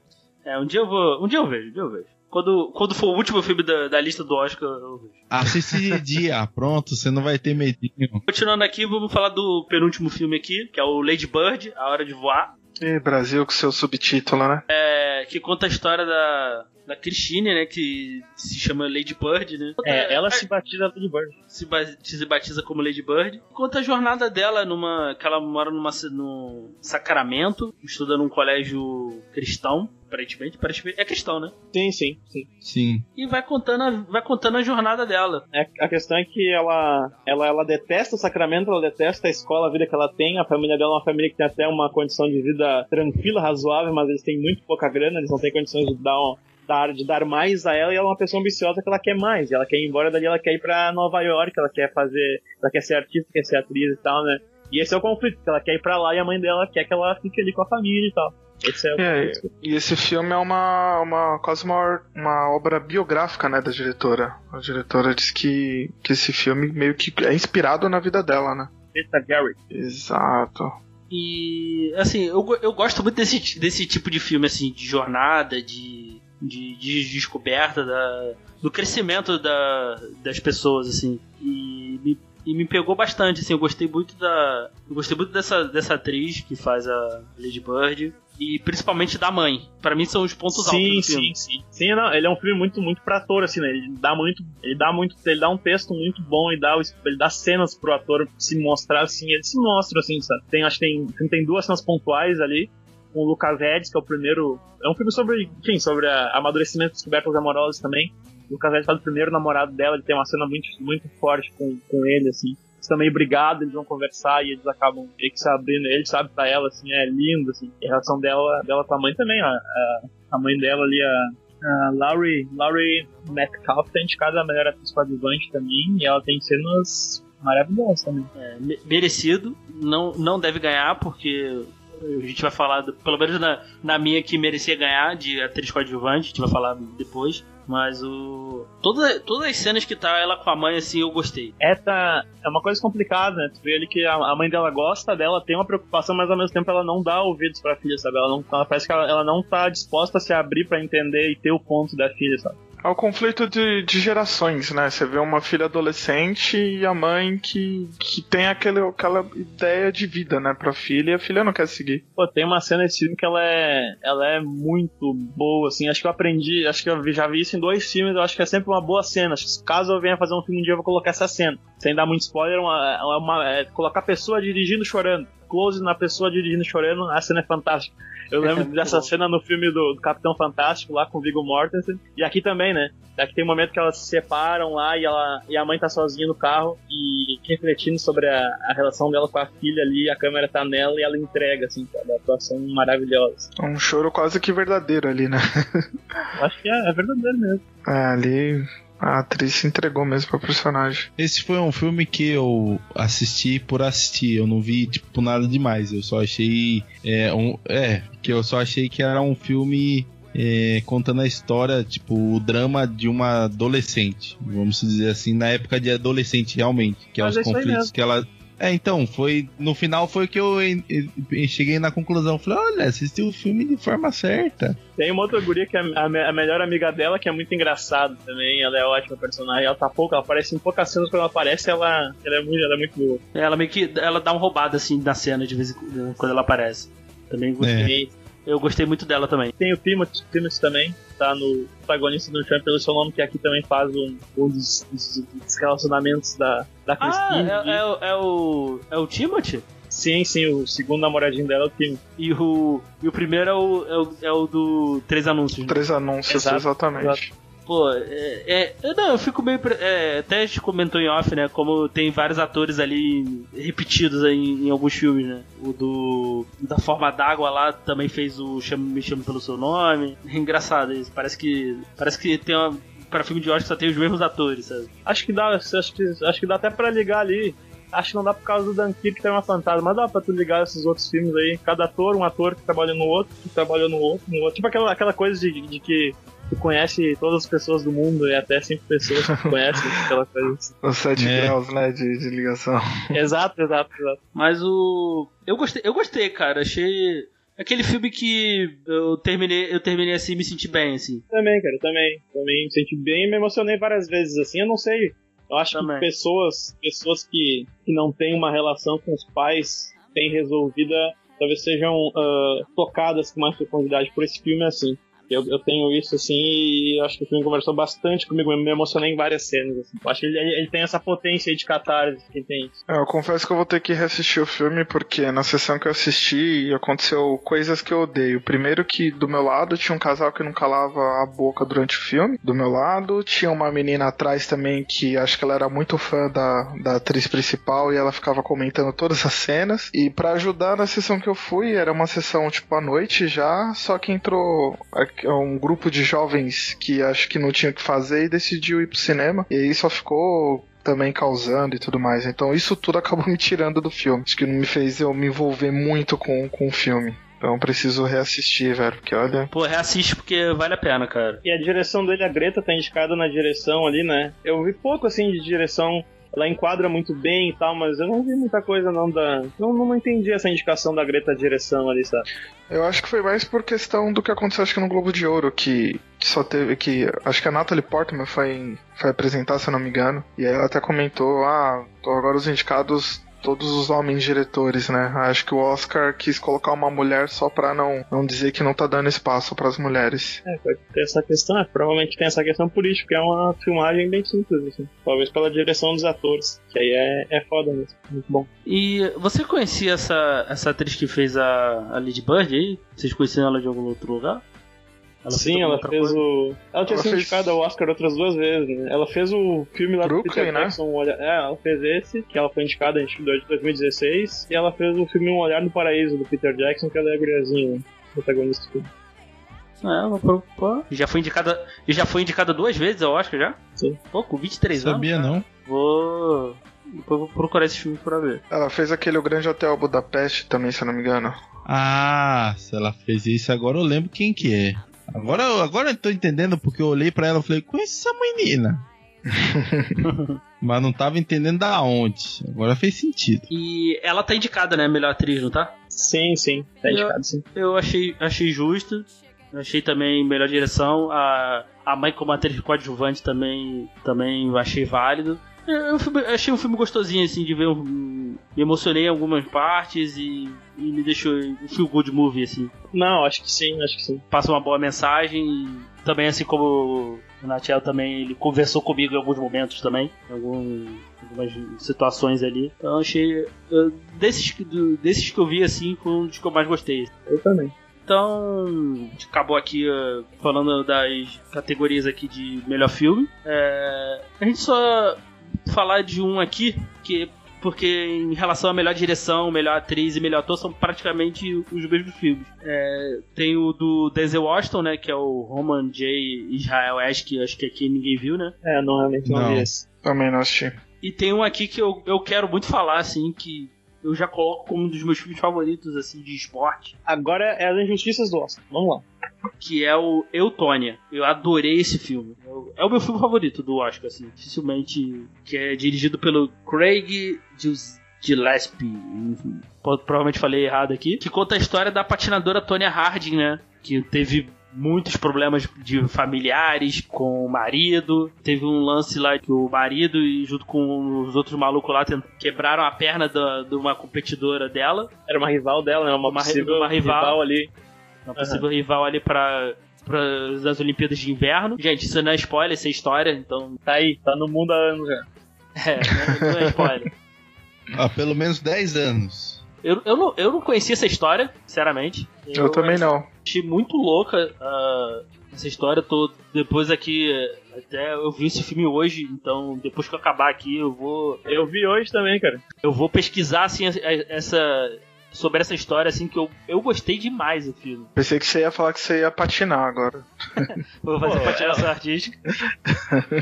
É, um dia eu vou. Um dia eu vejo, um dia eu vejo. Quando, quando for o último filme da, da lista do Oscar, eu vejo. Assiste de [laughs] dia, pronto, você não vai ter medinho. Continuando aqui, vamos falar do penúltimo filme aqui, que é o Lady Bird, A Hora de Voar. E Brasil com seu subtítulo, né? É, que conta a história da, da Christine, né? Que se chama Lady Bird, né? É, ela se batiza Lady Bird. se, ba- se batiza como Lady Bird. Conta a jornada dela numa. que ela mora numa, num Sacramento, estuda num colégio cristão, aparentemente. aparentemente é cristão, né? Sim, sim, sim. Sim. E vai contando, a, vai contando a jornada dela. É, a questão é que ela, ela, ela detesta o Sacramento, ela detesta a escola, a vida que ela tem. A família dela é uma família que tem até uma condição de vida tranquila, razoável, mas eles têm muito pouca grana, eles não têm condições de dar, um- dar, de dar mais a ela. E ela é uma pessoa ambiciosa que ela quer mais. Ela quer ir embora dali, ela quer ir pra Nova York, ela quer fazer. Ela quer ser artista, quer ser atriz e tal, né? E esse é o conflito, que ela quer ir pra lá e a mãe dela quer que ela fique ali com a família e tal. Esse é o É, e esse filme é uma, uma quase uma, uma obra biográfica, né, da diretora. A diretora diz que, que esse filme meio que é inspirado na vida dela, né? Rita Garrett. Exato. E assim, eu, eu gosto muito desse, desse tipo de filme, assim, de jornada, de, de, de descoberta, da, do crescimento da, das pessoas, assim. E me, e me pegou bastante, assim, eu gostei muito da. Eu gostei muito dessa, dessa atriz que faz a Lady Bird. E principalmente da mãe. Pra mim são os pontos altos Sim, do filme. sim, sim. Sim, não, ele é um filme muito, muito pra ator, assim, né? Ele dá muito, ele dá muito, ele dá um texto muito bom e dá, ele dá cenas pro ator se mostrar, assim, ele se mostra, assim, sabe? Tem, acho que tem, tem duas cenas pontuais ali, com o Lucas Edis, que é o primeiro, é um filme sobre, enfim, sobre a, amadurecimento e descobertas amorosas também. O Lucas Edis faz o primeiro namorado dela, ele tem uma cena muito, muito forte com, com ele, assim. Meio brigados, eles vão conversar e eles acabam meio que se abrindo. Ele sabe pra ela, assim, é lindo, assim. E a relação dela, dela com a mãe também, ó. A, a mãe dela ali, a, a Laurie, Laurie Metcalf, tá indicada a melhor atriz coadjuvante também. E ela tem cenas maravilhosas também. É, me- merecido. Não, não deve ganhar, porque a gente vai falar, pelo menos na, na minha que merecia ganhar, de atriz coadjuvante, a gente vai falar depois. Mas o. Toda, todas as cenas que tá ela com a mãe, assim, eu gostei. Essa é uma coisa complicada, né? Tu vê ali que a, mãe dela gosta dela, tem uma preocupação, mas ao mesmo tempo ela não dá ouvidos pra filha, sabe? Ela, não, ela parece que ela, ela não tá disposta a se abrir pra entender e ter o ponto da filha, sabe? É o conflito de, de gerações, né? Você vê uma filha adolescente e a mãe que, que tem aquele, aquela ideia de vida, né, pra filha e a filha não quer seguir. Pô, tem uma cena desse filme que ela é, ela é muito boa, assim. Acho que eu aprendi, acho que eu já vi isso em dois filmes, eu acho que é sempre uma boa cena. Caso eu venha fazer um filme um dia, eu vou colocar essa cena. Sem dar muito spoiler, uma, é uma- é colocar a pessoa dirigindo chorando. Close na pessoa dirigindo chorando, a cena é fantástica. Eu lembro [laughs] dessa cena no filme do, do Capitão Fantástico, lá com o Viggo Mortensen. E aqui também, né? Aqui tem um momento que elas se separam lá e, ela, e a mãe tá sozinha no carro e refletindo sobre a, a relação dela com a filha ali, a câmera tá nela e ela entrega, assim, cara, a atuação maravilhosa. É um choro quase que verdadeiro ali, né? Acho que é, é verdadeiro mesmo. [laughs] É, ali a atriz se entregou mesmo pro personagem. Esse foi um filme que eu assisti por assistir. Eu não vi, tipo, nada demais. Eu só achei. É, um, é que eu só achei que era um filme. é, contando a história, tipo, o drama de uma adolescente, vamos dizer assim, na época de adolescente realmente, que é Mas os é conflitos que ela. É, então, foi. No final foi que eu en- en- cheguei na conclusão. Falei, olha, assistiu o filme de forma certa. Tem uma outra guria que é a, me- a melhor amiga dela, que é muito engraçada também. Ela é ótima personagem. Ela tá pouco, ela aparece em poucas cenas quando ela aparece, ela, ela, é, muito, ela é muito boa. Ela meio que. Ela dá um roubado, assim, na cena de vez em quando, quando ela aparece. Também gostei. Eu gostei muito dela também. Tem o Timothy, Timothy também, tá no protagonista do Champ pelo seu nome, que aqui também faz um, um dos, dos- dos relacionamentos da, da Ah, Christine. é, é, o- é o. É o Timothy? Sim, sim, o segundo namoradinho dela é o Timothy. E o, e o primeiro é o, é o, é o do Três Anúncios. né? Três anúncios, Exato, exatamente. Pô, é, é- eu Não, eu fico meio. É, até a gente comentou em off, né? Como tem vários atores ali repetidos em, em alguns filmes, né? O do. Da Forma d'Água lá também fez o Chame, Me Chame Pelo Seu Nome. É engraçado isso. Parece que. Parece que tem uma. Pra filme de Oscar só tem os mesmos atores, sabe? Acho que dá, acho que, acho que dá até pra ligar ali. Acho que não dá por causa do Dunkirk que tem uma fantasma, mas dá pra tu ligar esses outros filmes aí. Cada ator, um ator que trabalha no outro, que trabalhou no outro, no outro. Tipo aquela, aquela coisa de, de que tu conhece todas as pessoas do mundo e até cinco pessoas que tu conhece, [laughs] aquela coisa assim. Os sete É. graus, né, de, de ligação. [laughs] Exato, exato, exato. Mas o. Eu gostei, eu gostei, cara. Achei. Aquele filme que eu terminei, eu terminei assim, me senti bem, assim. Também, cara, também. Também me senti bem e me emocionei várias vezes, assim. Eu não sei. Eu acho Também. que pessoas, pessoas que, que não têm uma relação com os pais bem resolvida, talvez sejam ah, tocadas com mais profundidade por esse filme, assim. Eu, eu tenho isso, assim, e acho que o filme conversou bastante comigo, me emocionei em várias cenas, assim. Acho que ele, ele- tem essa potência de catarse, que tem. É, Eu confesso que eu vou ter que reassistir o filme porque na sessão que eu assisti aconteceu coisas que eu odeio. Primeiro que do meu lado tinha um casal que não calava a boca durante o filme. Do meu lado tinha uma menina atrás também que acho que ela era muito fã da, da atriz principal e ela ficava comentando todas as cenas. E pra ajudar na sessão que eu fui, era uma sessão tipo à noite já, só que entrou um grupo de jovens que acho que não tinha o que fazer e decidiu ir pro cinema. E aí só ficou também causando e tudo mais. Então isso tudo [laughs] acabou me tirando do filme. Acho que não me fez eu me envolver muito com, com o filme. Então eu preciso reassistir, velho, porque olha. Pô, reassiste porque vale a pena, cara. E a direção dele, a Greta tá indicada na direção ali, né? Eu vi pouco, assim, de direção. Ela enquadra muito bem e tal, mas eu não vi muita coisa não da... Não, não entendi essa indicação da Greta direção ali, sabe? Eu acho que foi mais por questão do que aconteceu acho que no Globo de Ouro, que, só teve que. Acho que a Natalie Portman foi, foi apresentar, se eu não me engano. E aí ela até comentou, ah, agora os indicados. Todos os homens diretores, né? Acho que o Oscar quis colocar uma mulher só pra não, não dizer que não tá dando espaço pras mulheres. É, pode ter essa questão, é, provavelmente tem essa questão política, porque é uma filmagem bem simples, assim. Talvez pela direção dos atores, que aí é, é foda mesmo. Muito bom. E você conhecia essa, essa atriz que fez a, a Lady Bird aí? Vocês conheciam ela de algum outro lugar? Sim, alguma ela fez coisa? o. Ela tinha Ela sido fez- indicada ao Oscar outras duas vezes, né? Ela fez o filme lá do Brooklyn, Peter né? Jackson, um olhar... É, ela fez esse, que ela foi indicada em 2016, e ela fez o filme Um Olhar no Paraíso, do Peter Jackson, que ela é a guriazinha, né? protagonista do filme. É, ela. E já foi indicada. E já foi indicada duas vezes ao Oscar já? Sim. Pô, com 23 Sabia anos. não? Vou. Depois vou procurar esse filme pra ver. Ela fez aquele O Grande Hotel Budapeste também, se eu não me engano. Ah, se ela fez isso agora eu lembro quem que é. Agora, eu- agora eu tô entendendo porque eu olhei pra ela e falei, conheço essa menina. [laughs] Mas não tava entendendo da onde. Agora fez sentido. E ela tá indicada, né? Melhor atriz, não tá? Sim, sim, tá Eu- indicado sim. Eu achei, achei justo. Achei também melhor direção. A, a mãe como atriz coadjuvante também, também eu achei válido. Eu, eu fui- eu achei um filme gostosinho, assim, de ver. um- me emocionei em algumas partes e, e me deixou um feel good movie, assim. Não, acho que sim, acho que sim. Passa uma boa mensagem e também, assim como o Natiel também, ele conversou comigo em alguns momentos também. Em algum, algumas situações ali. Então achei. eu- desses, desses que eu vi, assim, foi um dos que eu mais gostei. Eu também. Então, acabou aqui uh, falando das categorias aqui de melhor filme. É, a gente só falar de um aqui, que porque em relação à melhor direção, melhor atriz e melhor ator são praticamente os mesmos filmes. É, tem o do Denzel Washington, né, que é o Roman J. Israel Ash, que acho que aqui ninguém viu, né? É, não, realmente não, Não. vi esse. Também não assisti. E tem um aqui que eu, eu quero muito falar, assim, que eu já coloco como um dos meus filmes favoritos, assim, de esporte. Agora é as injustiças do Oscar. Vamos lá. Que é o Eutônia. Eu adorei esse filme. É o- É o meu filme favorito do Oscar, assim. Dificilmente. Que é dirigido pelo Craig Gilles- Gillespie. Enfim, Provavelmente falei errado aqui. Que conta a história da patinadora Tonya Harding, né? Que teve muitos problemas de familiares com o marido. Teve um lance lá que o marido e junto com os outros malucos lá quebraram a perna da- de uma competidora dela. Era uma rival dela, né? Uma, Uma possível uma rival. ali. Uma possível rival ali pra, pra das Olimpíadas de Inverno. Gente, isso não é spoiler, isso é história, então. Tá aí, tá no mundo há anos já. É, não, não é spoiler. [laughs] Há pelo menos 10 anos. Eu, eu, não, eu não conhecia essa história, sinceramente. Eu, também não. Achei muito louca ah, essa história. Tô, depois aqui, até eu vi esse filme hoje, então depois que eu acabar aqui, eu vou. Eu vi hoje também, cara. Eu vou pesquisar assim, essa. Sobre essa história, assim, que eu, eu gostei demais do filme. Pensei que você ia falar que você ia patinar agora. [laughs] Vou fazer Pô, patinação artística.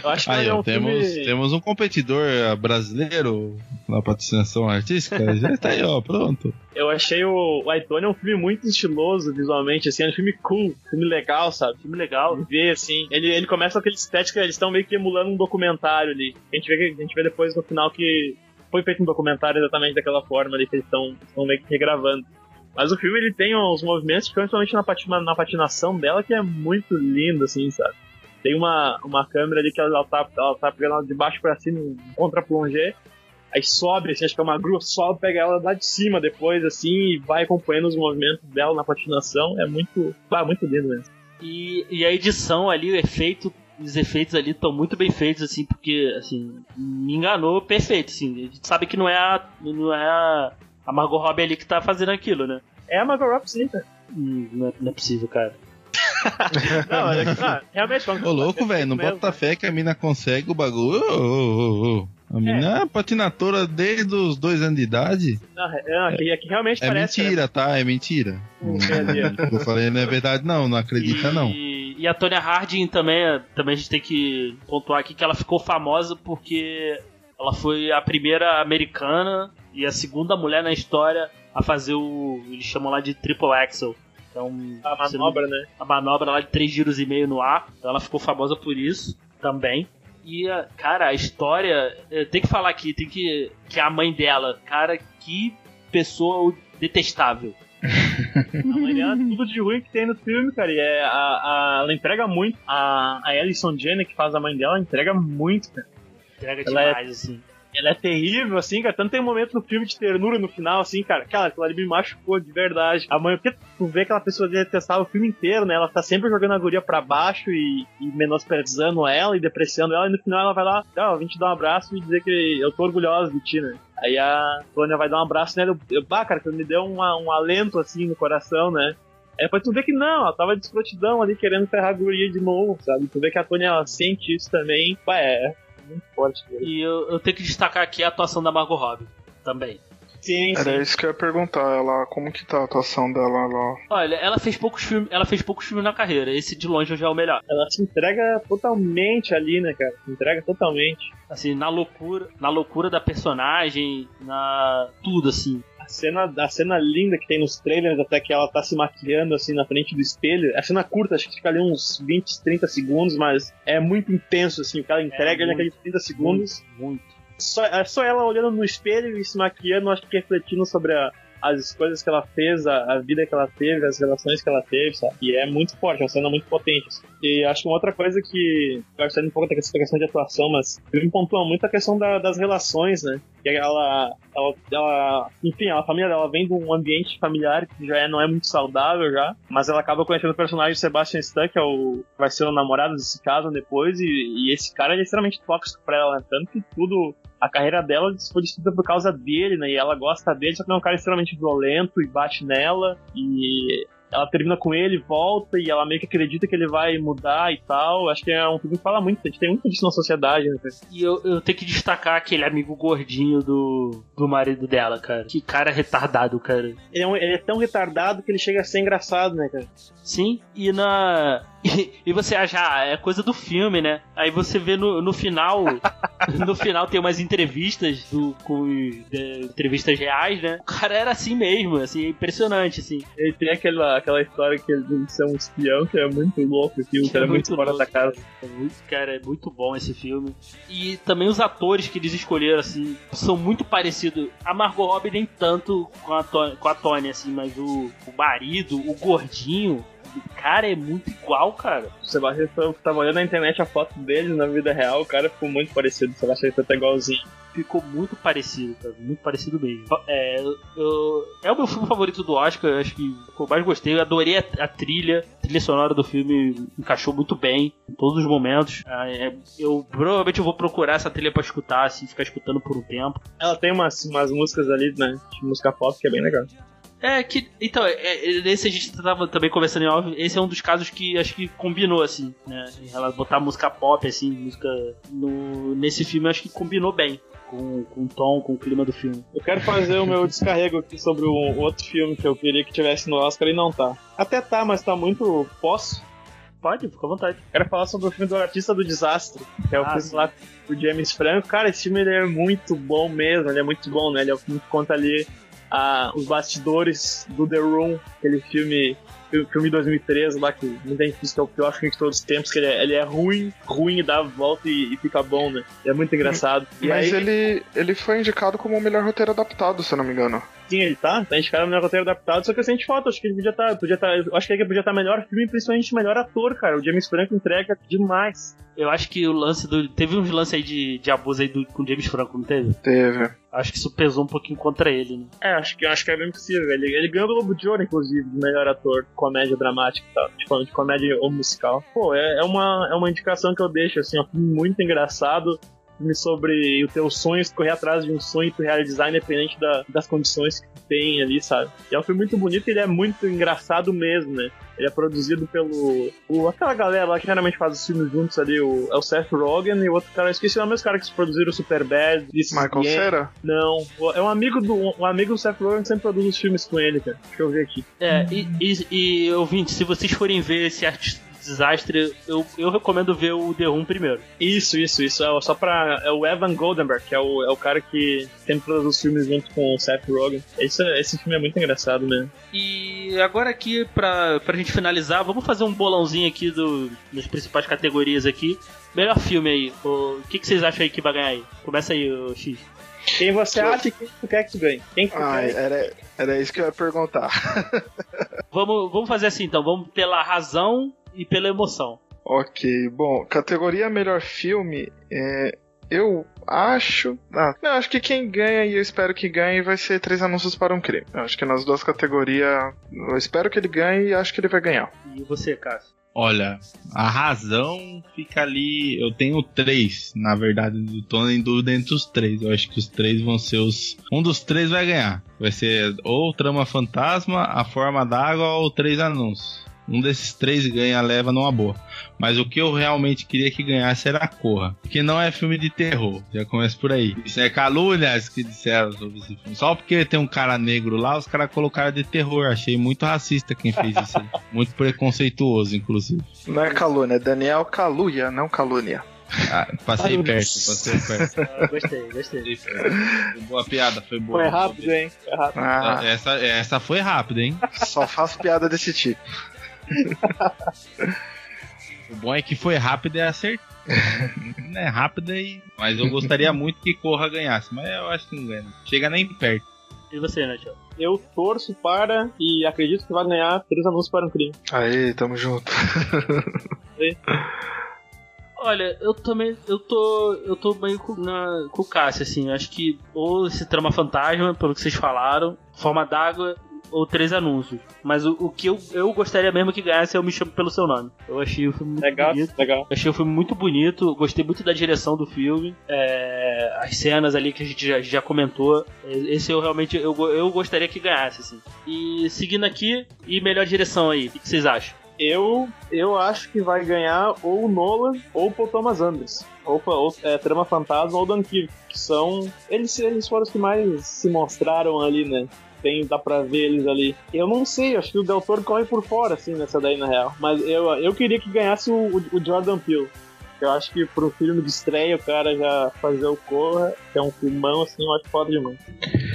Eu acho que Aí, é um temos, filme... temos um competidor eh, brasileiro na patinação artística. [laughs] Já tá aí, ó, pronto. Eu achei o, o Aitone um filme muito estiloso visualmente, assim, é um filme cool, filme legal, sabe? Filme legal. Ver, assim, ele, ele começa com aquele estética, eles estão meio que emulando um documentário ali. A gente, vê, a gente vê depois no final que foi feito um documentário exatamente daquela forma ali, que eles estão meio que regravando. Mas o filme ele tem uns movimentos, principalmente na, patina, na patinação dela, que é muito lindo, assim, sabe? Tem uma, uma câmera ali que ela tá, ela tá pegando de baixo pra cima, um contra-plongé, aí sobe, assim, acho que é uma grua, sobe, pega ela lá de cima depois, assim, e vai acompanhando os movimentos dela na patinação. É muito, ah, muito lindo mesmo. E, e a edição ali, o efeito, os efeitos ali estão muito bem feitos, assim, porque, assim, me enganou perfeito, assim. A gente sabe que não é a, não é a, a Margot Robbie ali que tá fazendo aquilo, né? É a Margot Robbie, sim, cara. Hum, não, é, não é possível, cara. [laughs] Não, olha, ah, realmente, quando- Ô, louco, velho, não mesmo. bota fé que a mina consegue o bagulho. Ô, ô, ô, ô. A mina é patinatora desde os dois anos de idade. Não, é, aqui, aqui realmente É parece. mentira, tá? É mentira. Hum, entendi. O que eu falei não é verdade, não. Não acredita, e, não. E a Tonya Harding também, também a gente tem que pontuar aqui que ela ficou famosa porque ela foi a primeira americana e a segunda mulher na história a fazer o. Eles chamam lá de triple axel. Então, A se não- manobra, né? a manobra lá de três giros e meio no ar. Então ela ficou famosa por isso também. E, cara, a história. eh, Tem que falar aqui, tem que. Que a mãe dela, cara, que pessoa detestável. A mãe dela, tudo de ruim que tem no filme, cara. E é, a, a- ela entrega muito. A, a Alison Jenner, que faz a mãe dela, entrega muito, cara. Entrega Ela é- demais, assim. Ela é terrível, assim, cara. Tanto tem um momento no filme de ternura no final, assim, cara. Cara, aquilo ali me machucou de verdade. A mãe, porque tu vê aquela pessoa detestável o filme inteiro, né? Ela tá sempre jogando a guria pra baixo e, e menosprezando ela e depreciando ela. E no final ela vai lá, ó, vim te dar um abraço e dizer que eu tô orgulhosa de ti, né? Aí a Tônia vai dar um abraço nela. Eu, eu, bah, cara, que me deu uma- um alento, assim, no coração, né? É pra tu ver que não, ela tava de escrotidão ali querendo ferrar a guria de novo, sabe? Tu vê que a Tônia ela sente isso também. Pá, é muito forte. cara. E eu, eu tenho que destacar aqui a atuação da Margot Robbie também. Sim, sim. Era isso que eu ia perguntar, ela, como que tá a atuação dela lá? Olha, ela fez poucos filmes, ela fez poucos filmes na carreira. Esse de longe já é o melhor. Ela se entrega totalmente ali, né, cara? Se entrega totalmente. Assim, na loucura, na loucura da personagem, na tudo assim. A cena, a cena linda que tem nos trailers, até que ela tá se maquiando assim na frente do espelho. A cena curta, acho que fica ali uns 20, 30 segundos, mas é muito intenso, assim. O que ela entrega ali muito, naqueles 30 segundos. Muito. Só, é só ela olhando no espelho e se maquiando, acho que refletindo sobre a- as coisas que ela fez, a, a vida que ela teve, as relações que ela teve, sabe? E é muito forte, é uma cena muito potente. assim. E acho que uma outra coisa que eu acho que um pouco da questão de atuação, mas me pontua muito a questão da- das relações, né? Que ela, ela, ela, enfim, a família dela vem de um ambiente familiar que já é, não é muito saudável já, mas ela acaba conhecendo o personagem Sebastian Stan, que é o, vai ser o namorado, eles se casam depois, e, e esse cara é extremamente tóxico pra ela, né? Tanto que tudo, a carreira dela foi destruída por causa dele, né? E ela gosta dele, só que ele é um cara extremamente violento e bate nela, e ela termina com ele, volta, e ela meio que acredita que ele vai mudar e tal. Acho que é um filme que fala muito, a gente tem muito disso na sociedade, né? cara? E eu, eu tenho que destacar aquele amigo gordinho do, do marido dela, cara. Que cara retardado, cara. Ele é, um- ele é tão retardado que ele chega a ser engraçado, né, cara? Sim, e na. E, e você acha, ah, é coisa do filme, né? Aí você vê no, no final. [laughs] no final tem umas entrevistas do, com é, entrevistas reais, né? O cara era assim mesmo, assim, é impressionante, assim. Ele tem aquela, aquela história que ele é um espião, que é muito louco, que É é muito muito fora louco. da casa. É muito, cara, é muito bom esse filme. E também os atores que eles escolheram, assim, são muito parecidos. A Margot Robbie nem tanto com a, Tony, com a Tony, assim, mas o, o marido, o gordinho, o cara é muito igual, cara. O Sebastião Stan tava olhando na internet a foto dele na vida real, o cara ficou muito parecido. O Sebastião tá igualzinho. Ficou muito parecido, cara. Muito parecido mesmo. É, eu- é o meu filme favorito do Oscar, acho que eu mais gostei. Eu adorei a, a trilha. A trilha sonora do filme encaixou muito bem em todos os momentos. Ah, é, eu provavelmente eu vou procurar essa trilha pra escutar, assim, ficar escutando por um tempo. Ela tem umas, umas músicas ali, né? De música pop que é bem legal. É, que. Então, é, é, esse a gente tava também conversando em off. Esse é um dos casos que acho que combinou, assim, né? Ela botar música pop, assim, música. No, nesse filme acho que combinou bem. Com, com o tom, com o clima do filme. Eu quero fazer o meu descarrego aqui sobre um outro filme que eu queria que tivesse no Oscar e não tá. Até tá, mas tá muito. Posso? Pode, fica à vontade. Quero falar sobre o filme do Artista do Desastre, que é o Ah, filme lá do James Franco. Cara, esse filme ele é muito bom mesmo, ele é muito bom, né? Ele é o filme que conta ali ah, os bastidores do The Room, aquele filme, filme filme de 2013 lá, que muita gente diz que é o pior filme de todos os tempos, que ele é, ele é ruim, ruim e dá a volta e, e fica bom, né? É muito engraçado. E Mas aí, ele, ele foi indicado como o melhor roteiro adaptado, se eu não me engano. Sim, ele tá, tá indicado no roteiro adaptado, só que eu senti falta, acho que ele podia estar, podia tá, eu acho que ele podia estar melhor filme, principalmente melhor ator, cara. O James Franco entrega demais. Eu acho que o lance do. Teve uns lance aí de, de abuso aí do, com o James Franco, não teve? Teve. Acho que isso pesou um pouquinho contra ele, né? É, acho que, acho que é bem possível. Ele, ele ganhou o Globo de Ouro, inclusive, de melhor ator, comédia dramática e tal. Tipo, de comédia ou musical. Pô, é, é, uma, é uma indicação que eu deixo, assim, ó, muito engraçado filme sobre o teu sonho, correr atrás de um sonho e tu realizar independente da, das condições que tu tem ali, sabe? E é um filme muito bonito e ele é muito engraçado mesmo, né? Ele é produzido pelo. O, aquela galera lá que geralmente faz os filmes juntos ali, o, é o Seth Rogen e o outro cara, eu esqueci o nome dos caras que produziram o Superbad. Michael Cera? Não, é um amigo do um amigo do Seth Rogen que sempre produz os filmes com ele, cara. Deixa eu ver aqui. É, e, e, e ouvinte, se vocês forem ver esse artista desastre, eu, eu recomendo ver o The Room primeiro. Isso, isso, isso. É só pra. É o Evan Goldenberg, que é o, é o cara que sempre produz os filmes junto com o Seth Rogen. Esse, esse filme é muito engraçado mesmo. E agora aqui, pra, pra gente finalizar, vamos fazer um bolãozinho aqui do, das principais categorias aqui. Melhor filme aí. O que, que vocês acham aí que vai ganhar aí? Começa aí, o X. Quem você acha e quem tu quer que tu ganhe? Quem que tu Ah, quer? era, era isso que eu ia perguntar. [laughs] Vamos, vamos fazer assim então, vamos pela razão e pela emoção. ok, bom, categoria melhor filme, é, eu acho. Ah, não, acho que quem ganha e eu espero que ganhe vai ser Três Anúncios para um Crime. Eu acho que nas duas categorias, eu espero que ele ganhe e acho que ele vai ganhar. E você, Cássio? Olha, a razão fica ali. Eu tenho três, na verdade, eu tô em dúvida entre os três. Eu acho que os três vão ser os. Um dos três vai ganhar. Vai ser ou Trama Fantasma, A Forma d'Água ou Três Anúncios. Um desses três ganha, leva numa boa. Mas o que eu realmente queria que ganhasse era a Corra. Porque não é filme de terror. Já começa por aí. Isso é calúnias que disseram sobre esse filme. Só porque tem um cara negro lá, os caras colocaram de terror. Achei muito racista quem fez isso. aí. [laughs] muito preconceituoso, inclusive. Não é calúnia, é Daniel Caluia, não calúnia. Ah, passei perto, passei perto. [laughs] Ah, gostei, gostei. Foi boa piada, foi boa. Foi rápido, hein? Foi rápido. Ah, Essa, essa foi rápida, hein? só faço piada desse tipo. O bom é que foi rápido e acertou. Não é rápida e. Mas eu gostaria muito que Corra ganhasse, mas eu acho que não ganha. Chega nem perto. E você, Nath? Eu torço para e acredito que vai ganhar Três Anúncios para um Crime. Aí, tamo junto. Olha, eu também. Eu tô. Eu tô meio com, na, com o Cássio, assim. Acho que ou esse trama fantasma, pelo que vocês falaram, forma d'água ou três anúncios. Mas o, o que eu, eu gostaria mesmo que ganhasse é Eu Me Chamo Pelo Seu Nome. Eu achei o filme muito Legal, bonito. legal. Eu achei o filme muito bonito, gostei muito da direção do filme, é, as cenas ali que a gente já, já comentou. é, Esse eu realmente eu, eu gostaria que ganhasse, assim. E seguindo aqui, e melhor direção aí, o que vocês acham? Eu, eu acho que vai ganhar ou o Nolan ou o Paul Thomas Anderson. Ou, ou é, Trama Fantasma ou Dunkirk. Que são. Eles, eles foram os que mais se mostraram ali, né? Tem, dá pra ver eles ali. Eu não sei, acho que o Del Toro corre por fora, assim, nessa daí, na real. Mas eu, eu queria que ganhasse o, o- o Jordan Peele. Eu acho que pro filme de estreia o cara já fazer o Corra, que é um filmão, assim, eu acho foda demais.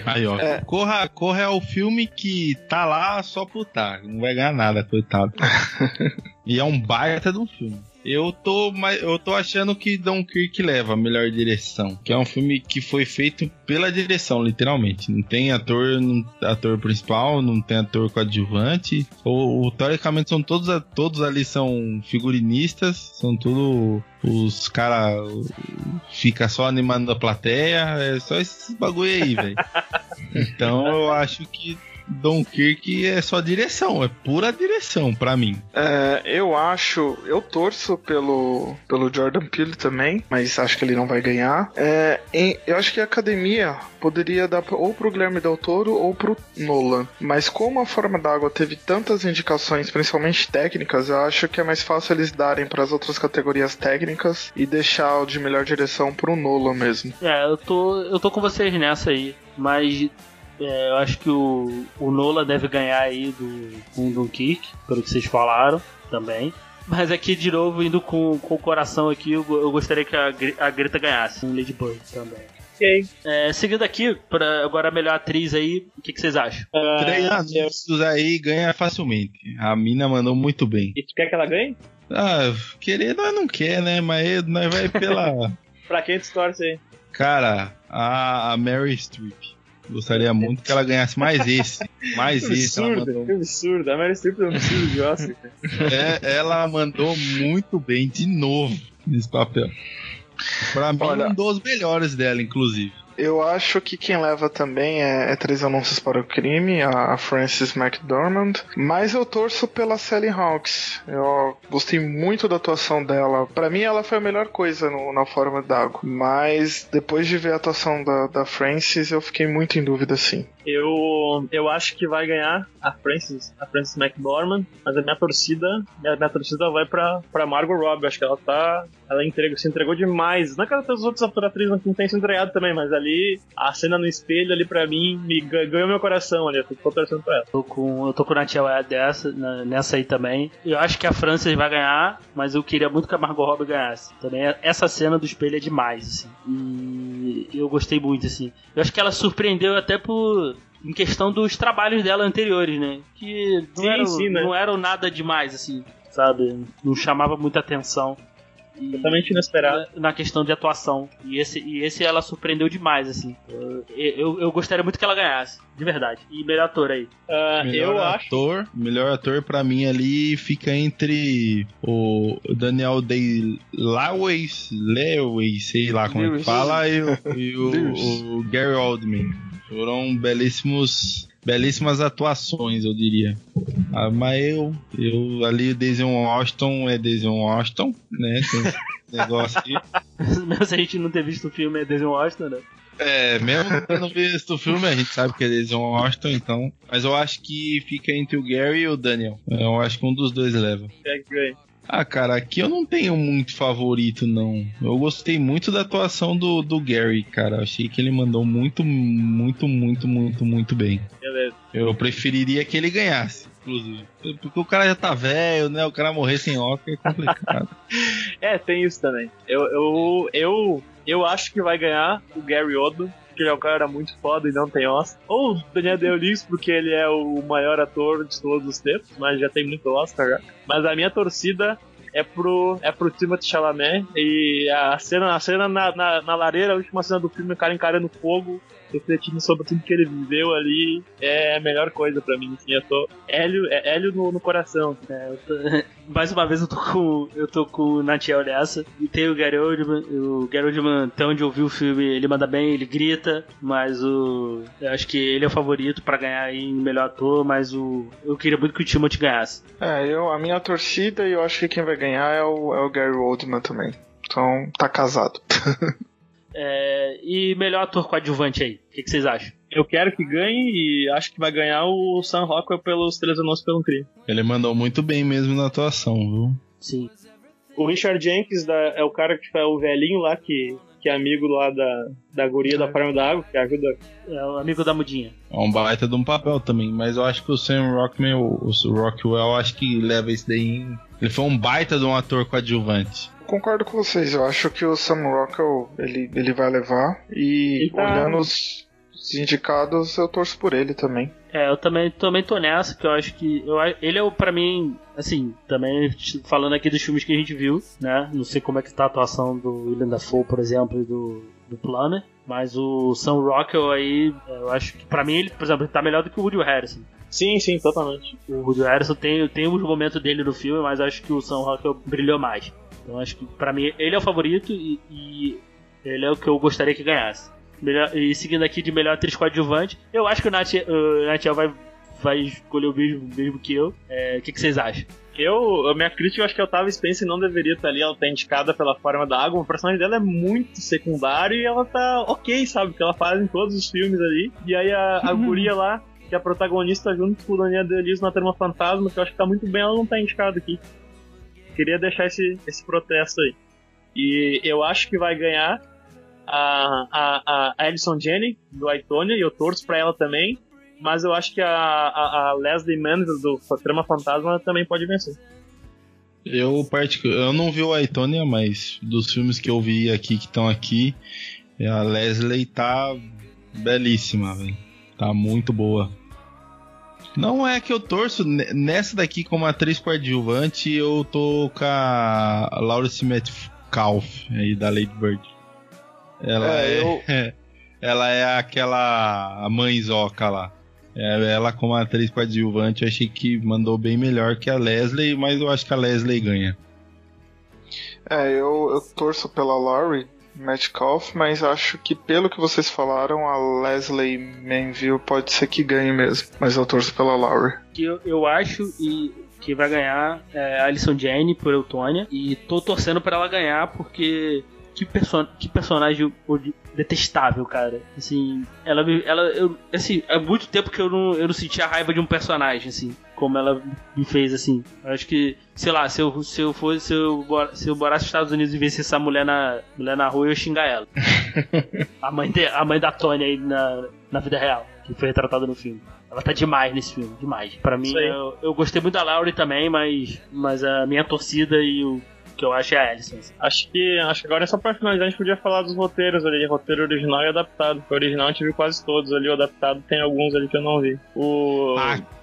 Aí, ó. É. Corra, Corra é o filme que tá lá só por tá. Não vai ganhar nada, coitado. [laughs] e é um baita de um filme. Eu tô, eu tô achando que Dunkirk leva a melhor direção, que é um filme que foi feito pela direção, literalmente. Não tem ator, não, ator principal, não tem ator coadjuvante. Ou, ou, teoricamente são todos, todos ali são figurinistas, são tudo os cara fica só animando a plateia, é só esses bagulho aí, velho. [laughs] Então eu acho que Dunkirk é só direção, é pura direção pra mim. É, eu acho, eu torço pelo, pelo Jordan Peele também, mas acho que ele não vai ganhar. É, em- eu acho que a academia poderia dar ou pro Guilherme Del Toro ou pro Nolan. Mas como a Forma d'Água teve tantas indicações, principalmente técnicas, eu acho que é mais fácil eles darem para as outras categorias técnicas e deixar o de melhor direção pro Nolan mesmo. É, eu tô, eu tô com vocês nessa aí, mas é, eu acho que o, o Nola deve ganhar aí do, com o Dunkirk, pelo que vocês falaram também. Mas aqui, de novo, indo com, com o coração aqui, eu, eu gostaria que a, a Greta ganhasse, um Lady Bird também. Ok. É, seguindo aqui, pra agora a melhor atriz aí, o que, que vocês acham? Ah, Três eu- anúncios aí ganha facilmente. A mina mandou muito bem. E tu quer que ela ganhe? Ah, querer nós não quer, né? Mas nós vai pela. [laughs] Pra quem tu torce aí? Cara, a, a Mary Streep. Gostaria muito que ela ganhasse mais esse. Mais Que esse. Ela absurdo, mandou, que absurdo. A Mary Streep é um absurdo de Oscar. é, ela mandou muito bem de novo nesse papel. Pra mim, Olha- um dos melhores dela, inclusive. Eu acho que quem leva também é, é Três Anúncios para o Crime, a, a Frances McDormand. Mas eu torço pela Sally Hawkes. Eu gostei muito da atuação dela. Pra mim, ela foi a melhor coisa no- na forma d'água. Mas depois de ver a atuação da, da Frances, eu fiquei muito em dúvida, sim. Eu, eu acho que vai ganhar a Frances, a Frances McDormand, mas a minha torcida, minha, minha torcida vai pra, pra Margot Robbie. Acho que ela tá. Ela entregou, se entregou demais. Não é que as outras atrizes não tenham se entregado também, mas ali, a cena no espelho ali pra mim, me gan- ganhou meu coração ali. Eu tô torcendo pra ela. Tô com, eu tô com o Natiel dessa, nessa aí também. Eu acho que a Frances vai ganhar, mas eu queria muito que a Margot Robbie ganhasse. Também é- essa cena do espelho é demais, assim. E eu gostei muito, assim. Eu acho que ela surpreendeu até por em questão dos trabalhos dela anteriores, né? Que não, Sim, eram, sim, né? não eram nada demais, assim, sabe? Não chamava muita atenção. E- Totalmente inesperado. na, na questão de atuação. E esse, e esse ela surpreendeu demais, assim. Eu, eu, eu gostaria muito que ela ganhasse, de verdade. E melhor ator aí. Ah, Melhor eu acho. ator, melhor ator pra mim ali fica entre o Daniel Day Lewis, Lewis, sei lá como é que fala, e, o, e o- o Gary Oldman. Foram belíssimos, belíssimas atuações, eu diria. Ah, mas eu, eu ali, Denzel Washington é Denzel Washington, né? Tem esse [laughs] negócio aí. Mesmo se a gente não ter visto o filme, é Denzel Washington, né? É, mesmo não visto o filme, a gente sabe que é Denzel Washington, então. Mas eu acho que fica entre o Gary e o Daniel. Eu acho que um dos dois leva. É ganha. Ah, cara, aqui eu não tenho muito favorito, não. Eu gostei muito da atuação do, do Gary, cara. Achei que ele mandou muito, muito, muito, muito, muito bem. Beleza. Eu preferiria que ele ganhasse, inclusive. Porque o cara já tá velho, né? O cara morrer sem Oscar é complicado. [laughs] É, tem isso também. Eu, eu, eu, eu acho que vai ganhar o Gary Oldman, porque ele é um cara muito foda e não tem Oscar. Ou Daniel Day-Lewis, porque ele é o maior ator de todos os tempos, mas já tem muito Oscar já. Mas a minha torcida é pro, é pro Timothée Chalamet e a cena, a cena na, na, na lareira, a última cena do filme, o cara encarando fogo, refletindo sobre tudo que ele viveu ali, é a melhor coisa pra mim. Assim, eu tô Hélio, é Hélio no, no coração. É, tô- [laughs] Mais uma vez eu tô com eu tô com o Natiel nessa. E tem o Gary Oldman. O Gary Oldman, até onde eu vi o filme, ele manda bem, ele grita. Mas o. Eu acho que ele é o favorito pra ganhar em melhor ator. Mas o. Eu queria muito que o Timothy ganhasse. É, eu, a minha torcida e eu acho que quem vai ganhar é o, é o Gary Oldman também. Então, tá casado. [laughs] É, e melhor ator coadjuvante aí. O que, que vocês acham? Eu quero que ganhe e acho que vai ganhar o Sam Rockwell pelos Três Anões pelo Crime. ele mandou muito bem mesmo na atuação, viu? Sim. O Richard Jenkins da- é o cara que é o velhinho lá que, que é amigo lá da, da guria da Farm da Água, que ajuda. É o amigo da mudinha. É um baita de um papel também, mas eu acho que o Sam Rockman, o, o Rockwell, acho que leva isso daí. em- Ele foi um baita de um ator coadjuvante. Concordo com vocês, eu acho que o Sam Rockwell ele, ele vai levar. E tá- olhando os, os indicados, eu torço por ele também. É, eu também, também tô nessa, que eu acho que. Eu, ele é o, pra mim, assim, também falando aqui dos filmes que a gente viu, né? Não sei como é que tá a atuação do William Dafoe, por exemplo, e do, do Plummer. Mas o Sam Rockwell aí, eu acho que pra mim ele, por exemplo, ele tá melhor do que o Woody Harrison. Sim, sim, totalmente. O Woody Harrison tem, tem os momentos dele no filme, mas acho que o Sam Rockwell brilhou mais. Então acho que pra mim ele é o favorito e, e ele é o que eu gostaria que ganhasse. Melhor- e seguindo aqui de melhor atriz coadjuvante, eu acho que o Nati- o Natiel vai, vai escolher o mesmo, mesmo que eu. É, O que, que vocês acham? Eu, a minha crítica, eu acho que a Otávia Spencer não deveria estar ali, ela tá indicada pela forma da água, o personagem dela é muito secundário e ela tá ok, sabe? Que ela faz em todos os filmes ali. E aí a, a guria lá, que é a protagonista junto com o Daniel Day-Lewis na Trama Fantasma, que eu acho que tá muito bem, ela não tá indicada aqui. Queria deixar esse, esse protesto aí. E eu acho que vai ganhar a, a, a Alison Jenny, do Aitonia, e eu torço pra ela também. Mas eu acho que a, a, a Leslie Manville, do Trama Fantasma, também pode vencer. Eu, eu não vi o Aitonia, mas dos filmes que eu vi aqui que estão aqui, a Leslie tá belíssima, velho. Tá muito boa. Não é que eu torço ne- nessa daqui como atriz coadjuvante, eu tô com a Laura Metcalf aí da Lady Bird. Ela É, é, eu- [laughs] ela é aquela mãezoca lá. É, ela como atriz coadjuvante, eu achei que mandou bem melhor que a Leslie, mas eu acho que a Leslie ganha. É, eu, eu torço pela Laurie Metcalf, mas acho que pelo que vocês falaram, a Leslie Manville pode ser que ganhe mesmo. Mas eu torço pela. Que eu, eu acho e que vai ganhar é a Alison Jane por Eutônia e tô torcendo para ela ganhar porque que, perso que personagem detestável, cara. Assim, ela, ela eu, assim, há muito tempo que eu não, eu não senti a raiva de um personagem, assim, como ela me fez, assim. Eu acho que, sei lá, se eu, se eu fosse, se eu, se eu morasse nos Estados Unidos e visse essa mulher na, mulher na rua, eu ia xingar ela. [laughs] a, mãe de, a mãe da Tony aí na, na vida real, que foi retratada no filme. Ela tá demais nesse filme, demais. Para mim, eu, eu, gostei muito da Laurie também, mas, mas a minha torcida e o que eu acho é a Alison. Acho que, acho que agora é só pra finalizar, a gente podia falar dos roteiros ali, roteiro original e adaptado. O original a gente viu quase todos ali, o adaptado tem alguns ali que eu não vi. O...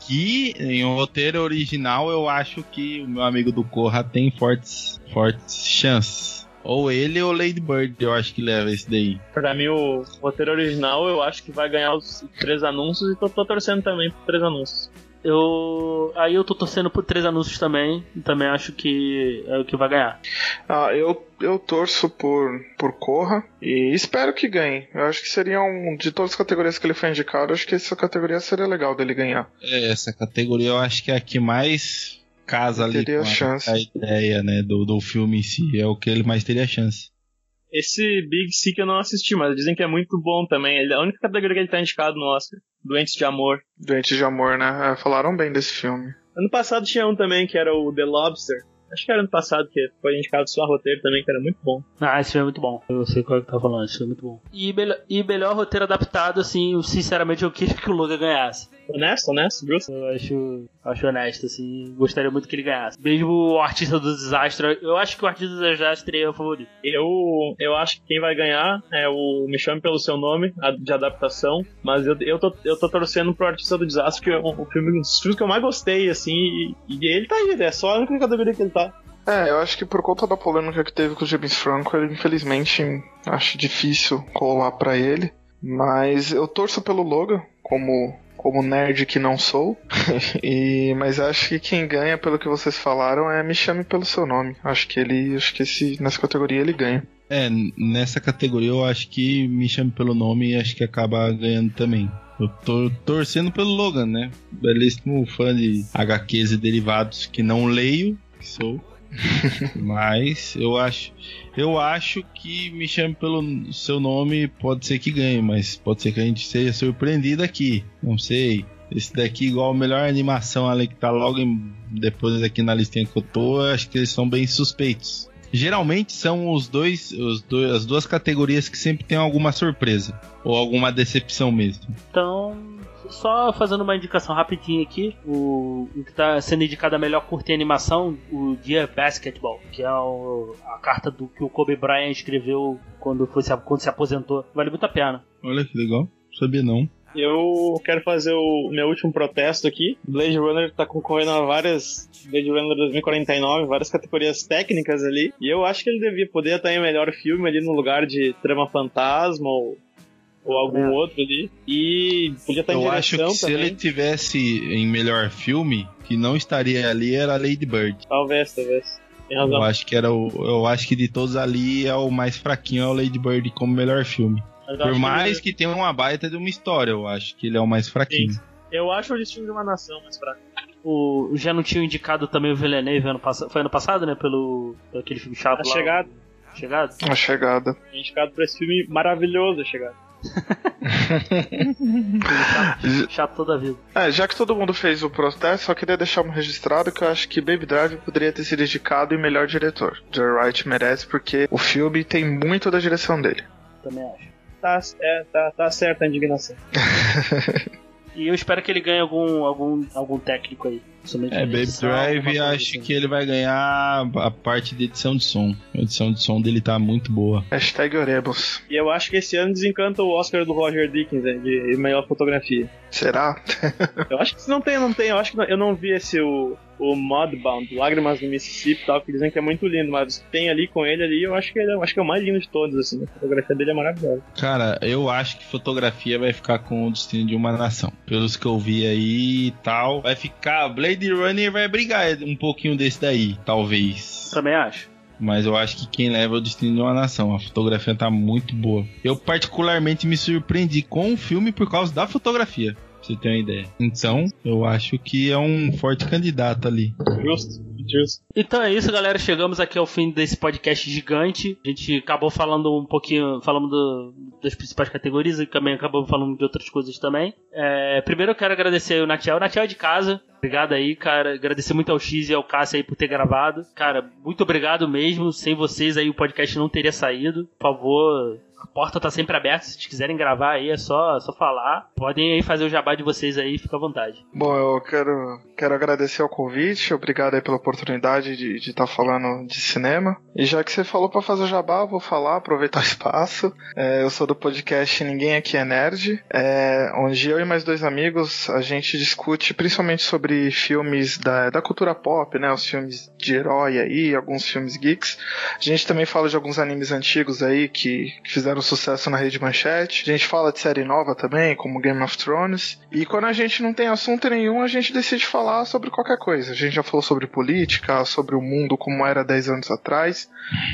Aqui, em um roteiro original, eu acho que o meu amigo do Corra tem fortes, fortes chances. Ou ele ou Lady Bird, eu acho que leva esse daí. Pra mim, o roteiro original, eu acho que vai ganhar os três anúncios e tô, tô torcendo também por três anúncios. Eu. Aí eu tô torcendo por três anúncios também. E também acho que é o que vai ganhar. Ah, eu, eu torço por, por Corra e espero que ganhe. Eu acho que seria um. De todas as categorias que ele foi indicado, acho que essa categoria seria legal dele ganhar. É, essa categoria eu acho que é a que mais casa ali com chance. a, a ideia né, do, do filme em si. É o que ele mais teria chance. Esse Big Sick eu não assisti, mas dizem que é muito bom também. Ele, é a única categoria que ele tá indicado no Oscar. Doentes de Amor. Doentes de Amor, né? É, falaram bem desse filme. Ano passado tinha um também que era o The Lobster. Acho que era ano passado que foi indicado só roteiro também, que era muito bom. Ah, esse filme é muito bom. Eu sei qual é que tá falando, esse filme é muito bom. E, melhor, e melhor roteiro adaptado, assim, sinceramente eu queria que o Logan ganhasse. Honesto, honesto, Bruce? Eu acho, acho honesto, assim. Gostaria muito que ele ganhasse. Mesmo o Artista do Desastre, eu acho que o Artista do Desastre é o favorito. Eu, eu acho que quem vai ganhar é o Me Chame Pelo Seu Nome, de adaptação. Mas eu, eu, tô, eu tô torcendo pro Artista do Desastre, que é um, filme, um dos filmes que eu mais gostei, assim. E, e ele tá aí, é só a única categoria que ele tá. É, eu acho que por conta da polêmica que teve com o James Franco, ele infelizmente acho difícil colar para ele. Mas eu torço pelo Logan, como como nerd que não sou. [laughs] e, mas acho que quem ganha, pelo que vocês falaram, é Me Chame Pelo Seu Nome. Acho que ele. Acho que esse, nessa categoria ele ganha. É, nessa categoria eu acho que Me Chame Pelo Nome e acho que acaba ganhando também. Eu tô torcendo pelo Logan, né? Belíssimo fã de HQs e derivados que não leio, que sou. [laughs] mas eu acho, eu acho que me chame pelo seu nome, pode ser que ganhe, mas pode ser que a gente seja surpreendido aqui. Não sei. Esse daqui, igual a melhor animação ali que tá logo em, depois aqui na listinha que eu tô, acho que eles são bem suspeitos. Geralmente são os dois, os dois, as duas categorias que sempre tem alguma surpresa ou alguma decepção mesmo. Então, só fazendo uma indicação rapidinha aqui, o, o que está sendo indicado a melhor curta em animação, o Dear Basketball, que é o, a carta do que o Kobe Bryant escreveu quando, foi, quando se aposentou. Vale muito a pena. Olha que legal, sabia não. Eu quero fazer o meu último protesto aqui. Blade Runner está concorrendo a várias. Blade Runner 2049, várias categorias técnicas ali. E eu acho que ele devia poder estar em melhor filme ali no lugar de Trama Fantasma ou ou algum é. outro ali. E podia estar em Eu acho que também. se ele tivesse em melhor filme, que não estaria ali era Lady Bird. Talvez, talvez. Tem razão. Eu acho que era o, eu acho que de todos ali é o mais fraquinho é o Lady Bird como melhor filme. Por mais que, ele... que tenha uma baita de uma história, eu acho que ele é o mais fraquinho. Sim. Eu acho o Destino de uma Nação mais fraco. O, já não tinha indicado também o Villeneuve ano passado, foi ano passado, né? Pelo, pelo aquele filme chato a lá. Chegada. Chegada? A Chegada. Indicado por esse filme maravilhoso, A Chegada. Chato, [laughs] chato toda a vida. É, já que todo mundo fez o protesto, só queria deixar um registrado que eu acho que Baby Drive poderia ter sido indicado em melhor diretor. Joe Wright merece porque o filme tem muito da direção dele. Também acho. Tá, é, tá, tá certa a indignação. [laughs] E eu espero que ele ganhe algum, algum, algum técnico aí. É, Baby Drive, acho assim. que ele vai ganhar a parte de edição de som. A edição de som dele tá muito boa. Hashtag Orebos. E eu acho que esse ano desencanta o Oscar do Roger Dickens, né, de melhor fotografia. Será? eu acho que não tem, não tem. Eu acho que não, eu não vi esse o, o Mudbound, Lágrimas do Mississippi e tal, que dizem que é muito lindo, mas tem ali com ele ali, eu acho que ele é, acho que é o mais lindo de todos, assim. A fotografia dele é maravilhosa. Cara, eu acho que fotografia vai ficar com o destino de uma nação. Pelos que eu vi aí e tal, vai ficar. Blade Runner vai brigar um pouquinho desse daí, talvez. Também acho. Mas eu acho que quem leva é o destino de uma nação. A fotografia tá muito boa. Eu, particularmente, me surpreendi com o filme por causa da fotografia. Pra você ter uma ideia. Então, eu acho que é um forte candidato ali. Justo, justo. Então é isso, galera. Chegamos aqui ao fim desse podcast gigante. A gente acabou falando um pouquinho, falando do- das principais categorias e também acabamos falando de outras coisas também. É, primeiro eu quero agradecer o Natiel. O Natiel é de casa. Obrigado aí, cara. Agradecer muito ao X e ao Cássio aí por ter gravado. Cara, muito obrigado mesmo. Sem vocês aí o podcast não teria saído. Por favor, porta tá sempre aberta. Se quiserem gravar aí, é só, só falar. Podem aí fazer o jabá de vocês aí, fica à vontade. Bom, eu quero, quero agradecer ao convite, obrigado aí pela oportunidade de estar falando de cinema. E já que você falou pra fazer o jabá, eu vou falar, aproveitar o [laughs] espaço. É, eu sou do podcast Ninguém Aqui é Nerd, é, onde eu e mais dois amigos a gente discute principalmente sobre filmes da, da cultura pop, né? Os filmes de herói aí, alguns filmes geeks. A gente também fala de alguns animes antigos aí que, que fizeram sucesso na rede manchete. A gente fala de série nova também, como Game of Thrones. E quando a gente não tem assunto nenhum, a gente decide falar sobre qualquer coisa. A gente já falou sobre política, sobre o mundo como era 10 anos atrás.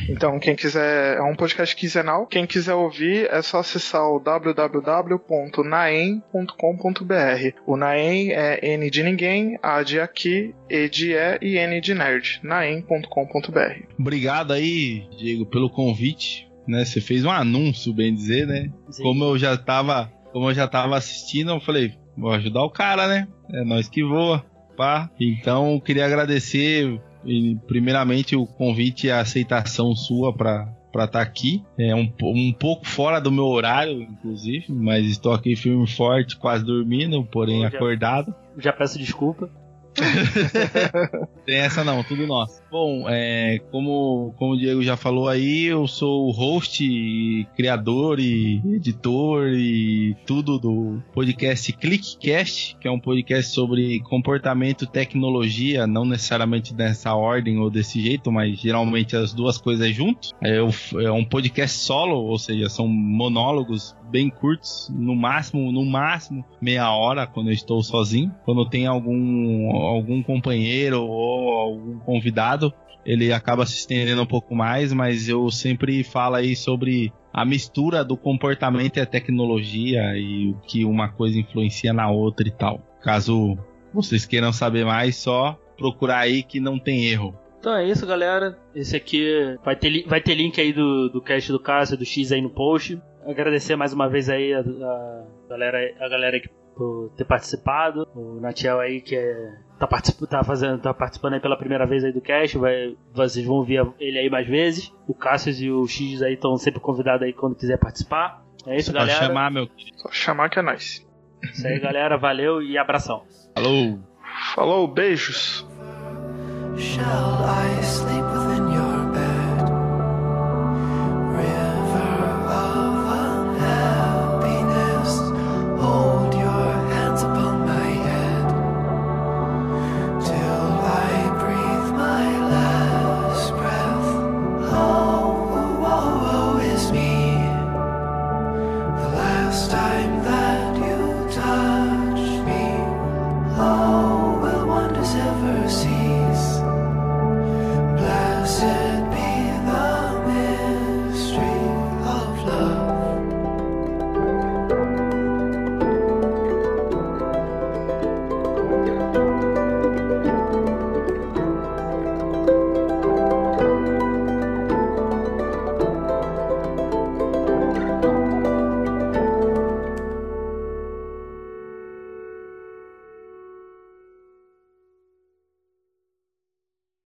Então, quem quiser, é um podcast quinzenal. Quem quiser ouvir, é só acessar o www.naem.com.br. O Naem é N de ninguém, A de aqui, E de é e N de nerd. naem.com.br. Obrigado aí, Diego, pelo convite. Né? Você fez um anúncio, bem dizer, né? Como eu já tava, como eu já tava assistindo, eu falei, vou ajudar o cara, né? É nós que voa, pá. Então, eu queria agradecer primeiramente o convite e a aceitação sua para para estar aqui. É um, um pouco fora do meu horário, inclusive, mas estou aqui firme e forte, quase dormindo, porém já- acordado. Já peço desculpa. [laughs] Tem essa não, tudo nosso. Bom, é, como, como o Diego já falou aí, eu sou o host, e criador e editor e tudo do podcast ClickCast, que é um podcast sobre comportamento e tecnologia, não necessariamente nessa ordem ou desse jeito, mas geralmente as duas coisas junto. É, é um podcast solo, ou seja, são monólogos bem curtos, no máximo, no máximo meia hora quando eu estou sozinho. Quando tem algum algum companheiro ou algum convidado, ele acaba se estendendo um pouco mais, mas eu sempre falo aí sobre a mistura do comportamento e a tecnologia e o que uma coisa influencia na outra e tal. Caso vocês queiram saber mais, só procurar aí que não tem erro. Então é isso, galera. Esse aqui vai ter, vai ter link aí do, do cast do Cássio do X aí no post. Agradecer mais uma vez aí a, a galera, a galera que, por ter participado. O Natiel aí que é, tá, particip, tá, fazendo, tá participando aí pela primeira vez aí do cast. Vai, vocês vão ver ele aí mais vezes. O Cássio e o X aí estão sempre convidados aí quando quiser participar. É isso, Pode galera. chamar, meu querido. Só chamar que é nóis. Isso aí, galera. Valeu e abração. Falou! Falou, beijos. Shall I sleep within your